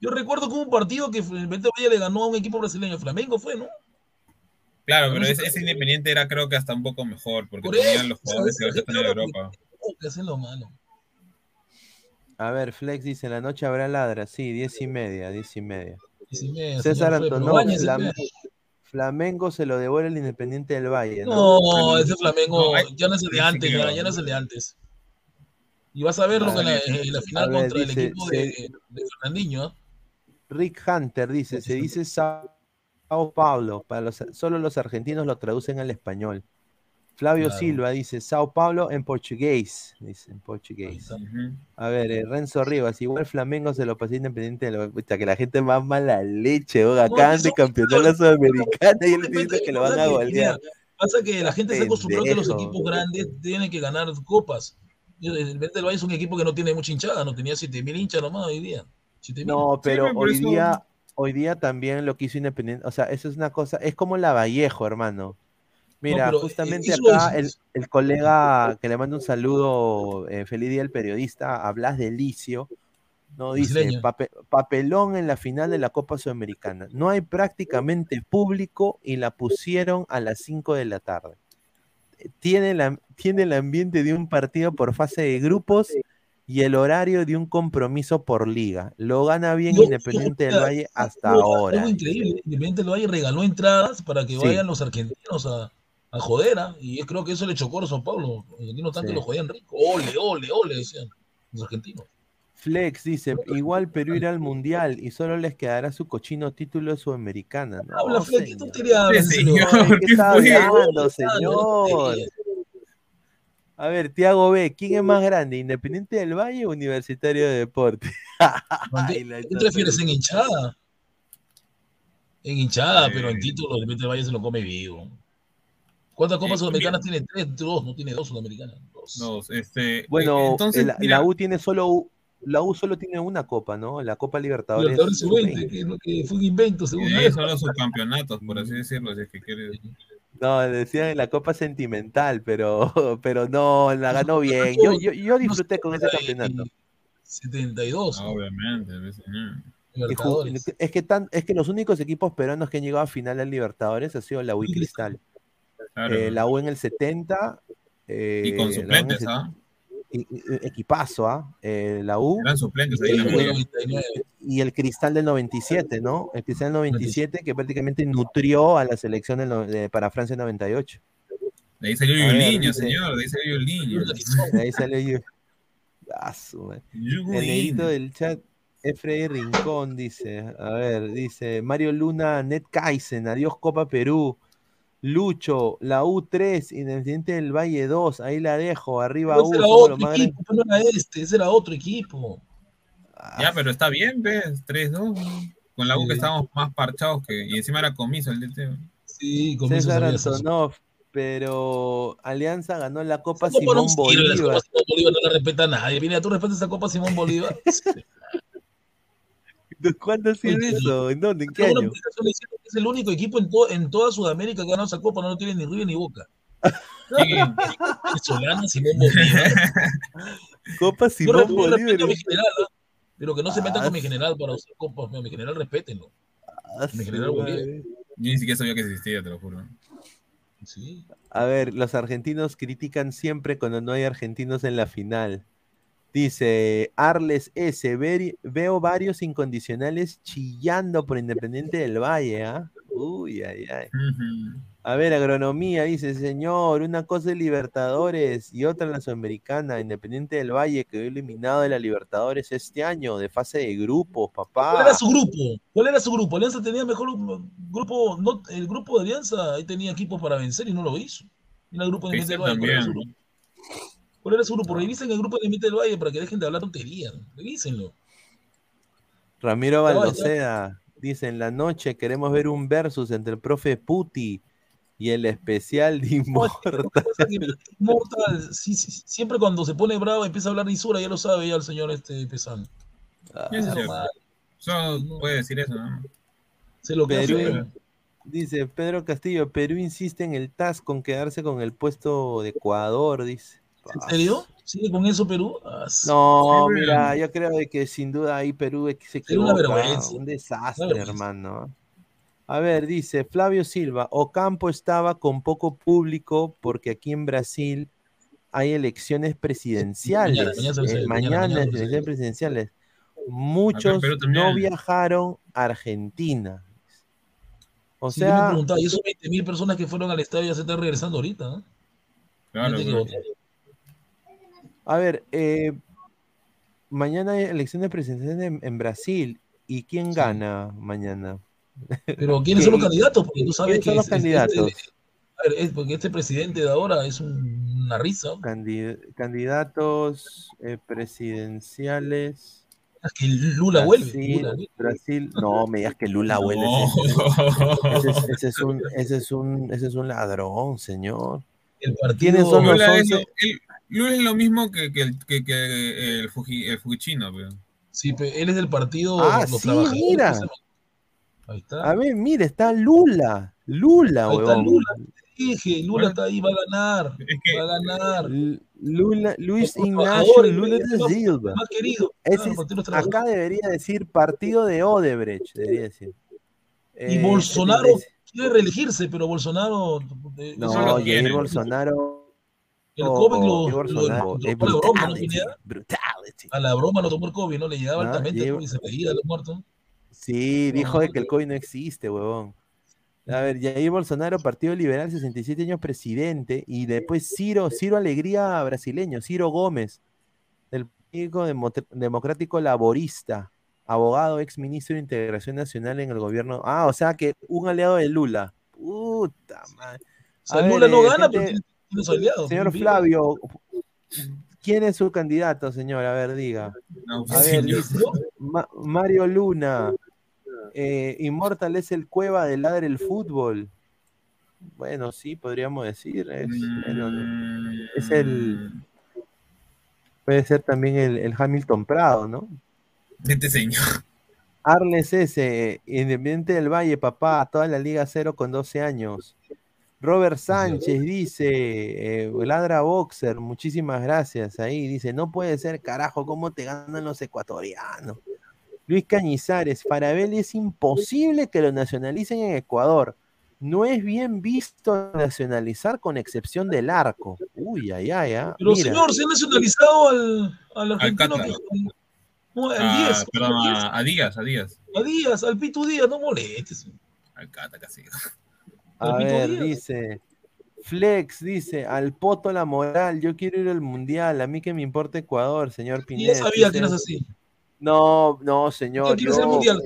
Yo recuerdo que hubo un partido que Independiente Valle le ganó a un equipo brasileño. Flamengo fue, ¿no? Claro, pero ese, Independiente era creo que hasta un poco mejor, porque Por tenían los jugadores que ahorita están en Europa. Oh, que hacen lo malo. A ver, Flex dice, en la noche habrá ladra. Sí, diez y media, diez y media. Diez y media, César pues. Flamengo se lo devuelve el Independiente del Valle. ¿no? No, ese Flamengo No, hay- ya no es el de antes, ya, no. ya no es el de antes. Y vas a verlo en la, ver, en la a final ver, contra el equipo de, de Fernandinho. Rick Hunter dice, se dice Sao Paulo, para los, solo los argentinos lo traducen al español. Flavio Claro. Silva dice Sao Paulo en portugués. Dice en portugués. A ver, eh, Renzo Rivas, igual Flamengo se lo pasó independiente de lo pucha, que la gente más mala leche, oh, acaban de campeonar la Sudamericana y él dice que lo van a golear. Pasa que la gente se acostumbró que los equipos grandes tienen que ganar copas. El Valle es un equipo que no tiene mucha hinchada, no tenía 7000 hinchas nomás hoy día. 7.000. No, pero Sí, hoy eso- día, hoy día también lo que hizo Independiente, o sea, eso es una cosa, es como la Vallejo, hermano. Mira, eh, justamente acá es- el, el colega que le manda un saludo, eh, feliz día al periodista, hablas de Licio, no dice Brasileño. "Pape- papelón en la final de la Copa Sudamericana. No hay prácticamente público y la pusieron a las 5 de la tarde. Tiene, la, tiene el ambiente de un partido por fase de grupos y el horario de un compromiso por liga. Lo gana bien Independiente del Valle hasta ahora. Algo increíble. Independiente del Valle regaló entradas para que Sí. vayan los argentinos a, a joder. ¿ah? Y yo creo que eso le chocó a los Sao Paulo. Los argentinos tanto Sí. lo jodían rico. Ole, ole, ole, decían los argentinos. Flex dice, igual Perú irá al Mundial y solo les quedará su cochino título de Sudamericana. No, Habla, Fleck, ¿qué señor. tontería hablas, Sí, señor? ¿Qué ¿Qué está hablando, señor? A ver, Tiago B, ¿quién es más grande? ¿Independiente del Valle o Universitario de Deporte? Ay, ¿Qué te refieres en hinchada? En hinchada, pero en título, Independiente del Valle se lo come vivo. ¿Cuántas copas Eh, sudamericanas tiene? Tres, dos, no tiene dos sudamericanas. Dos. Dos, este, Bueno, eh, entonces, la, mira, la U tiene solo la U solo tiene una copa, ¿no? La Copa Libertadores. Libertadores sub-20. sub-20, que, es lo que fue un invento, según y él. ahí son los subcampeonatos, por así decirlo, si es que quieres. No, decían la Copa Sentimental, pero, pero no, la ganó bien. Yo, yo, yo disfruté con ese campeonato. 72. Obviamente, ves, señor. Y ju- Es que, tan, es que los únicos equipos peruanos que han llegado a final del Libertadores ha sido la U y Cristal. Claro. Eh, la U en el 70. eh, Y con en el suplentes, ¿ah? Y- y- Equipazo, ¿ah? Eh, la U. Y, el Cristal del 97, ¿no? El Cristal del 97 que prácticamente nutrió a la selección del no- de- para Francia 98. De ahí salió Yuliño, dice- señor, de ahí salió Yuliño. De ahí sale yo. Ah. El negrito del chat, Efrey Rincón, dice. A ver, dice Mario Luna, Net Kaizen, adiós Copa Perú. Lucho, la U3, Independiente del Valle 2, ahí la dejo, arriba Ese U, era somos otro equipo, pero no era este, ese era otro equipo. Ya, pero está bien, ¿ves? 3-2. Con la U que Sí. estábamos más parchados que. Y encima era comiso el DT. Sí, César Antonov, pero Alianza ganó la Copa no Simón sirve, la Bolívar. Copa Simón Bolívar no la respeta nadie. Mira, tú respetas esa Copa Simón Bolívar. ¿Cuándo sirve eso? ¿En dónde? ¿En qué año? Es el único equipo en, to- en toda Sudamérica que ganó esa copa, no lo tiene ni River ni Boca. Solana, Simón Bolívar. Copa Yo Simón respeto, yo respeto a Bolívar. mi general, ¿ah? pero que no se metan Ah, con mi general para usar copas. Mi general, respétenlo. Ah, Mi general Bolívar. madre. Yo ni siquiera sabía que existía, te lo juro. Sí. A ver, los argentinos critican siempre cuando no hay argentinos en la final. Dice Arles S. "Ver- veo varios incondicionales chillando por Independiente del Valle, ¿ah? Uy, ay, ay. A ver, agronomía, dice, señor, una cosa es Libertadores y otra la Sudamericana. Independiente del Valle quedó eliminado de la Libertadores este año, de fase de grupos, papá. ¿Cuál era su grupo? ¿Cuál era su grupo? Alianza tenía mejor grupo, no, el grupo de Alianza ahí tenía equipos para vencer y no lo hizo. Mira el grupo de Independiente del Valle. ¿Cuál era su grupo? Revisen el grupo de Independiente del Valle para que dejen de hablar tonterías. Revísenlo. Ramiro. Baldoceda dice, en la noche queremos ver un versus entre el profe Puti y el especial de Inmortal. Sí, sí, siempre cuando se pone bravo empieza a hablar de Isura, ya lo sabe ya el señor este Pesán. Ah, es. Solo puede decir eso, ¿no? Se lo Perú, feo. dice Pedro Castillo, Perú insiste en el TAS con quedarse con el puesto de Ecuador, dice. ¿En serio? ¿Sigue con eso Perú? Ah, No, sí, mira, yo creo de que sin duda ahí Perú se una un desastre, Una hermano. A ver, dice Flavio Silva, Ocampo estaba con poco público porque aquí en Brasil hay elecciones presidenciales. mañana, mañana Eh, mañana, mañana elecciones presidenciales. Muchos no viajaron a Argentina. O Sí, yo me sea, preguntaba, y esos 20 mil personas que fueron al estadio ya se están regresando ahorita, ¿no? Claro. A ver, eh, mañana hay elecciones presidenciales en, en Brasil. ¿Y quién gana mañana? Pero ¿quiénes son los ¿Qué- candidatos? Porque tú sabes ¿Quiénes que son los es- es- candidatos? A ver, es porque este presidente de ahora es un- una risa. Candid- candidatos eh, presidenciales. Es que Lula vuelve. Brasil, Lula. Brasil, no me digas que Lula vuelve. No. Ese, es, ese es un, ese, es un, ese es un ladrón, señor. El partido. ¿Quiénes son los Lula es, 11? lo, el- Lula es lo mismo que, que, el, que, que el, Fuji, el Fujichino, pero. Sí, pe- él es del partido Ah, Los sí, Trabajadores. mira. Ahí está. A ver, mire, está Lula. Lula, Ahí está. Lula. Te dije, Lula está ahí, va a ganar. Es que Va a ganar. Lula, Luis Ignacio Lula de Silva. más querido. Ese es- acá debería decir partido de Odebrecht, debería decir. Y Eh, Bolsonaro ese- quiere reelegirse, pero Bolsonaro. eh, No, Jair. Bolsonaro. El COVID lo, lo, lo- a la broma, ¿no? brutality. A la broma lo tomó el COVID, ¿no? Le llegaba Ah, altamente y se veía los muertos. Sí, dijo de que el COVID no existe, huevón. A ver, Jair Bolsonaro, Partido Liberal, 67 años presidente, y después Ciro, Ciro Alegría brasileño, Ciro Gómez, del Partido Demo- Democrático Laborista, abogado, ex ministro de Integración Nacional en el gobierno. Ah, o sea que un aliado de Lula. Puta madre. O sea, A ver, Lula no gana, gente- Señor. Flavio, ¿quién es su candidato, señor? A ver, diga. No, A ver, señor. dice, Ma- Mario Luna, eh, Immortal es el cueva del ladre el fútbol. Bueno, sí, podríamos decir. Es, el. Puede ser también el, el Hamilton Prado, ¿no? Este señor. Arles S, Independiente del Valle, papá, toda la Liga Cero con 12 años. Robert Sánchez dice, eh, ladra boxer, muchísimas gracias. Ahí dice, no puede ser, carajo, ¿cómo te ganan los ecuatorianos? Luis Cañizares, Farabelli es imposible que lo nacionalicen en Ecuador. No es bien visto nacionalizar con excepción del arco. Uy, ay, ay, ah, Pero mira. señor, se ha nacionalizado al, al argentino. Cátaro. que- no, al Ah, 10. perdón, al 10. a, a Díaz, a Díaz. A Díaz, al Pitu Díaz, no molestes. Al Cata casi. A ver, dice. Flex dice, al poto la moral, yo quiero ir al mundial, a mí que me importa Ecuador, señor Pineda. ya sabía que eras así. No, no, señor. el yo- mundial.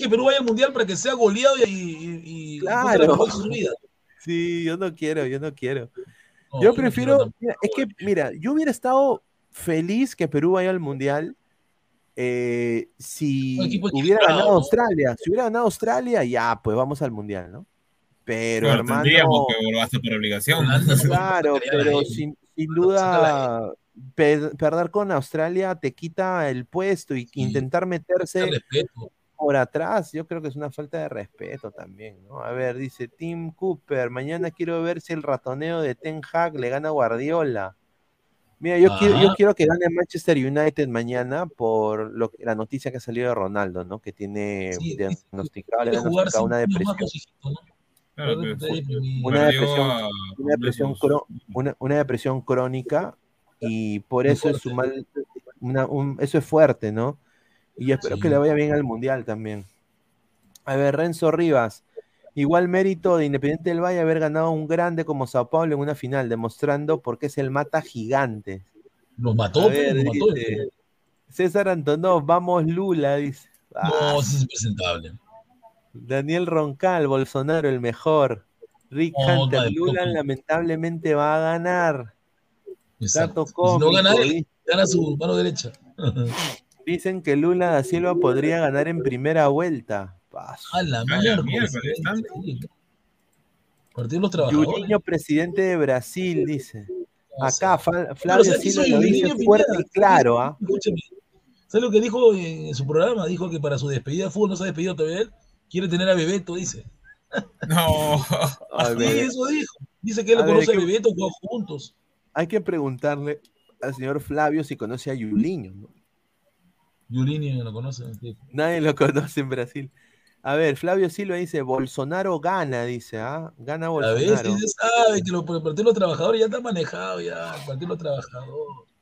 Que Perú vaya al mundial para que sea goleado y, y, y Claro. la su vida. Sí, yo no quiero, yo no quiero. No, yo prefiero, mira, es que, mira, yo hubiera estado feliz que Perú vaya al mundial eh, si hubiera ganado. Australia. Si hubiera ganado Australia, ya, pues vamos al mundial, ¿no? Pero, Bueno, hermano. tendríamos que volverse por obligación. Claro, pero sin, sin duda per- perder con Australia te quita el puesto y intentar meterse por atrás, yo creo que es una falta de respeto también, ¿no? A ver, dice Tim Cooper, mañana quiero ver si el ratoneo de Ten Hag le gana a Guardiola. Mira, yo, quiero, yo Ajá. quiero que gane Manchester United mañana por lo, que- la noticia que ha salido de Ronaldo, ¿no? Que tiene Sí, diagnosticado sin una más depresión. Claro, pero. Una depresión, a- una depresión, Jesús. cro- una, una depresión crónica y por eso es su fuerte. mal, una- un- eso es fuerte, ¿no? Y yo espero Sí. que le vaya bien al mundial también. A ver, Renzo Rivas, igual mérito de Independiente del Valle haber ganado un grande como Sao Paulo en una final, demostrando por qué es el mata gigante. Los mató, ver, los mató. dice, César Antonov, vamos Lula, dice. Ah, No, ese es impresentable. Daniel Roncal, Bolsonaro el mejor. Rick No, Hunter, Lula lamentablemente va a ganar. Exacto. Y si no gana cómico, él, gana su mano derecha. Dicen que Lula da Silva podría ganar en primera vuelta. Paso. A la A la miércoles. miércoles, tanto. Partido de los trabajadores. Yuriño, presidente de Brasil, dice. Acá Flavio ¿sabes qué Silva lo dice fuerte y claro, ¿ah? Escúchame. ¿Sabes lo que dijo en su programa? Dijo que para su despedida de fútbol no se ha despedido todavía él. Quiere tener a Bebeto, dice. No. A Sí, ver, eso dijo. Dice que él A lo conoce ¿qué- a Bebeto, juegan juntos. hay que preguntarle al señor Flavio si conoce a Yuliño. ¿no? Yulini lo conoce. sí. Nadie lo conoce en Brasil. A ver, Flavio Silva dice, Bolsonaro gana, dice, ¿ah? Gana A ver, Bolsonaro. si se sabe que lo, el Partido de los Trabajadores ya está manejado ya. El Partido de los Trabajadores.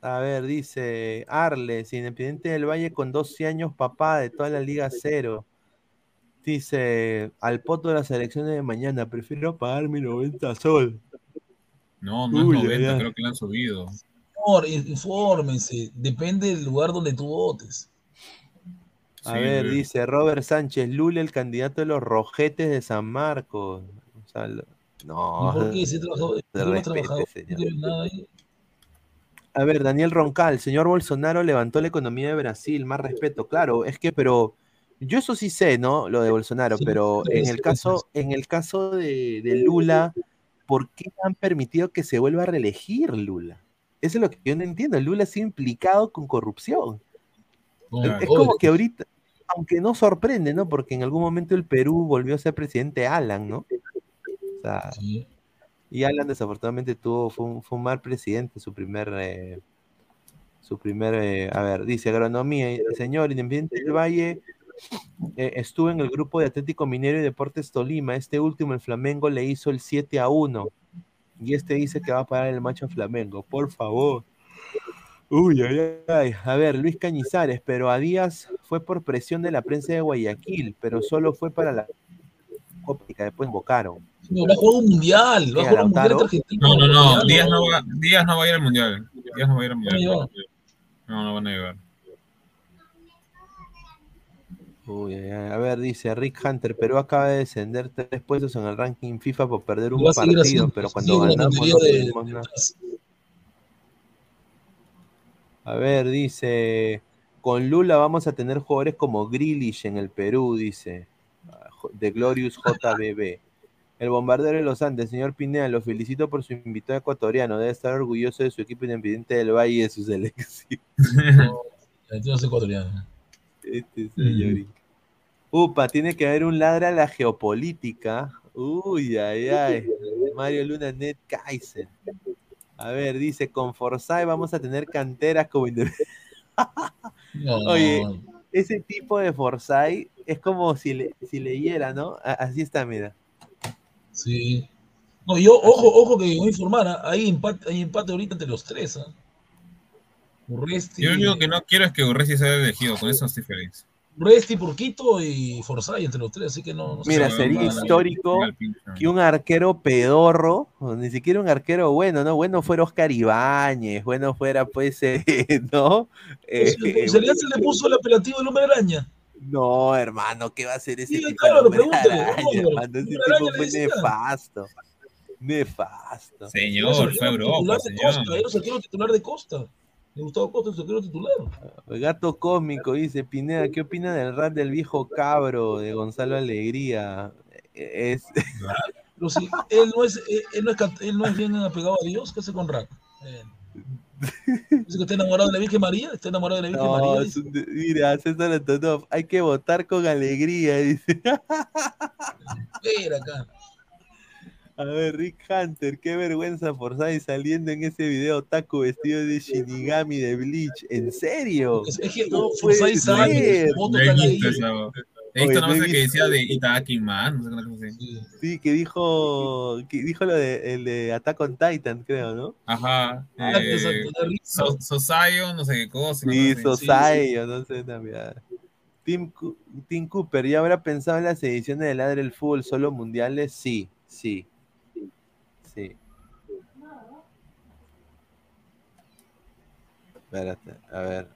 A ver, dice Arles, Independiente del Valle con 12 años, papá de toda la Liga Cero. Dice, al poto de las elecciones de mañana, prefiero pagar mi 90 sol. No, no Uy, es 90, ay, ay. creo que le han subido. Por, infórmense. Depende del lugar donde tú votes. A Sí, ver, güey. dice Robert Sánchez, Lula, el candidato de los rojetes de San Marcos. O sea, lo- No. No respete. A ver, Daniel Roncal, señor Bolsonaro levantó la economía de Brasil, más respeto, claro, es que, pero yo eso sí sé, ¿no? Lo de Bolsonaro, Sí, pero sí, en el caso, en el caso de, de Lula, ¿por qué han permitido que se vuelva a reelegir Lula? Eso es lo que yo no entiendo. Lula ha sido implicado con corrupción. Es como que ahorita, aunque no sorprende, ¿no? Porque en algún momento el Perú volvió a ser presidente Alan, ¿no? O sea, y Alan desafortunadamente tuvo, fue un, fue un mal presidente, su primer, eh, su primer, eh, a ver, dice agronomía, señor Independiente del Valle, eh, estuvo en el grupo de Atlético Minero y Deportes Tolima, este último, el Flamengo, le hizo el 7 a 1, y este dice que va a parar el macho Flamengo, por favor. Uy, ay, ay. A ver, Luis Cañizares, pero a Díaz fue por presión de la prensa de Guayaquil, pero solo fue para la Copa que después invocaron. No, va a jugar un mundial, va a ¿Qué, jugar un mundial Lautaro? entre Argentina. No, no, no. Díaz no, va, Díaz no va a ir al mundial. Díaz no va a ir al mundial. No, no van a llevar. Uy. A ver, dice Rick Hunter, Perú acaba de descender tres puestos en el ranking FIFA por perder un partido, haciendo, pero cuando ganamos no de- tuvimos nada. A ver, dice, con Lula vamos a tener jugadores como Grealish en el Perú, dice, de Glorious JBB. El bombardero de los Andes, señor Pineda, lo felicito por su invitado ecuatoriano. Debe estar orgulloso de su equipo independiente del Valle y de su selección. No ecuatoriano. Este señor. Upa, tiene que haber un ladra a la geopolítica. Uy, ay, ay. Mario Luna Net Kaiser. A ver, dice, con Forsyth vamos a tener canteras como Independiente. No. Oye, ese tipo de Forsyth es como si, le, si leyera, ¿no? A- Así está, mira. Sí. No, yo, ojo, ojo que voy a informar, ¿ah? hay empate, hay empate ahorita entre los tres. Urresti, Yo lo único que no quiero es que Urresti sea elegido. Con eso estoy feliz. Urresti, Porquito y Forsyth entre los tres, así que no, no Mira, sería histórico que un arquero pedorro, ni siquiera un arquero bueno, ¿no? Bueno fuera Oscar Ibáñez, bueno fuera, pues, eh, ¿no? Eh, ¿Sería se le puso el apelativo del hombre araña? No, hermano, ¿qué va a hacer ese Sí, tipo claro, de hombre araña, hermano? Ese tipo fue nefasto. Nefasto. Señor, fue Europa, señor. Costa, era el arquero titular de Costa. Gustavo Costa, el arquero titular. El gato cósmico dice, Pineda, ¿qué opina del rap del viejo cabro de Gonzalo Alegría? Es... Pero si él no es, él, él no es, él no es bien apegado a Dios, ¿qué hace con rap? Eh, Dice que está enamorado de la Virgen María, está enamorado de la Virgen No, María. es dice. mira, César Antonov, hay que votar con alegría, dice. Espera acá. A ver, Rick Hunter, qué vergüenza Forsyth saliendo en ese video taco vestido de Shinigami de Bleach. ¿En serio? Es, que No Forsyth puede que ser. No he visto esa. He Oye, visto no no he sé qué visto. decía de Itagaki Man, no sé qué cosa así. Sí, que dijo, que dijo lo de, el de Attack on Titan, creo, ¿no? Ajá. Ah, Eh. So- Sosayo, no sé qué cosa. una Sí, cosa así. Sosai, yo no sé también. Tim, Tim Cooper, ¿ya habrá pensado en las ediciones de Ladre el Fútbol solo mundiales? Sí. Sí. Espérate, a ver.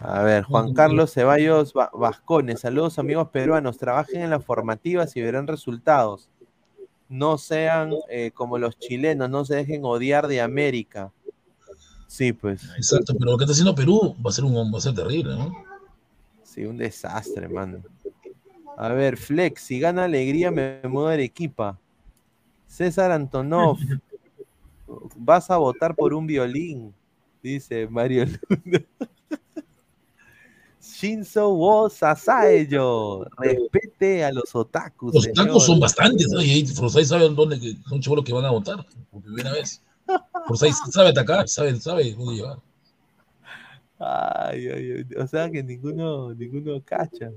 A ver, Juan Carlos Ceballos Va- Vascones, saludos amigos peruanos, trabajen en las formativas y verán resultados. No sean eh, como los chilenos, no se dejen odiar de América. Sí, pues. Exacto, pero lo que está haciendo Perú va a ser un va a ser terrible, ¿no? Sí, un desastre, mano. A ver, Flex, si gana alegría me mudo a Arequipa. César Antonov, vas a votar por un violín, dice Mario Luna. Shinzo wo Sasaeyo, respete a los otakus. Los tacos son bastantes, ¿no? Y Forsyth sabe dónde que son chivolos que van a votar por primera vez. Forsyth sabe atacar, sabe, sabe dónde llevar. Ay, ay, ay, o sea que ninguno, ninguno cacha.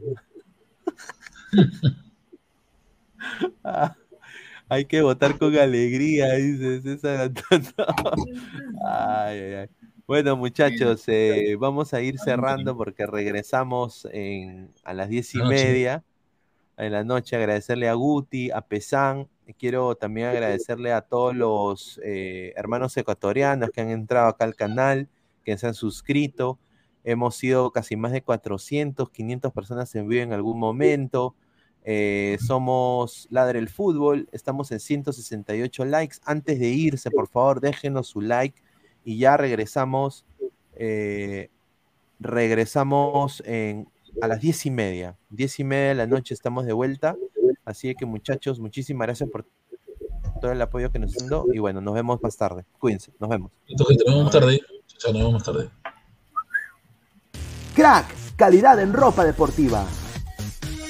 Ah, hay que votar con alegría, dice César Antonio. Ay, ay, ay. Bueno, muchachos, eh, vamos a ir cerrando porque regresamos en, a las diez y media en la noche. Agradecerle a Guti, a Pesán. Quiero también agradecerle a todos los eh, hermanos ecuatorianos que han entrado acá al canal, que se han suscrito. Hemos sido casi más de 400, 500 personas en vivo en algún momento. Eh, somos Ladre el Fútbol, estamos en 168 likes. Antes de irse, por favor, déjenos su like y ya regresamos. eh, regresamos en, a las 10 y media. 10 y media de la noche estamos de vuelta. Así que, muchachos, muchísimas gracias por todo el apoyo que nos están dando. Y bueno, nos vemos más tarde. Cuídense, nos vemos. Gente, nos vemos más tarde. Chao, nos vemos más tarde. Crack, calidad en ropa deportiva.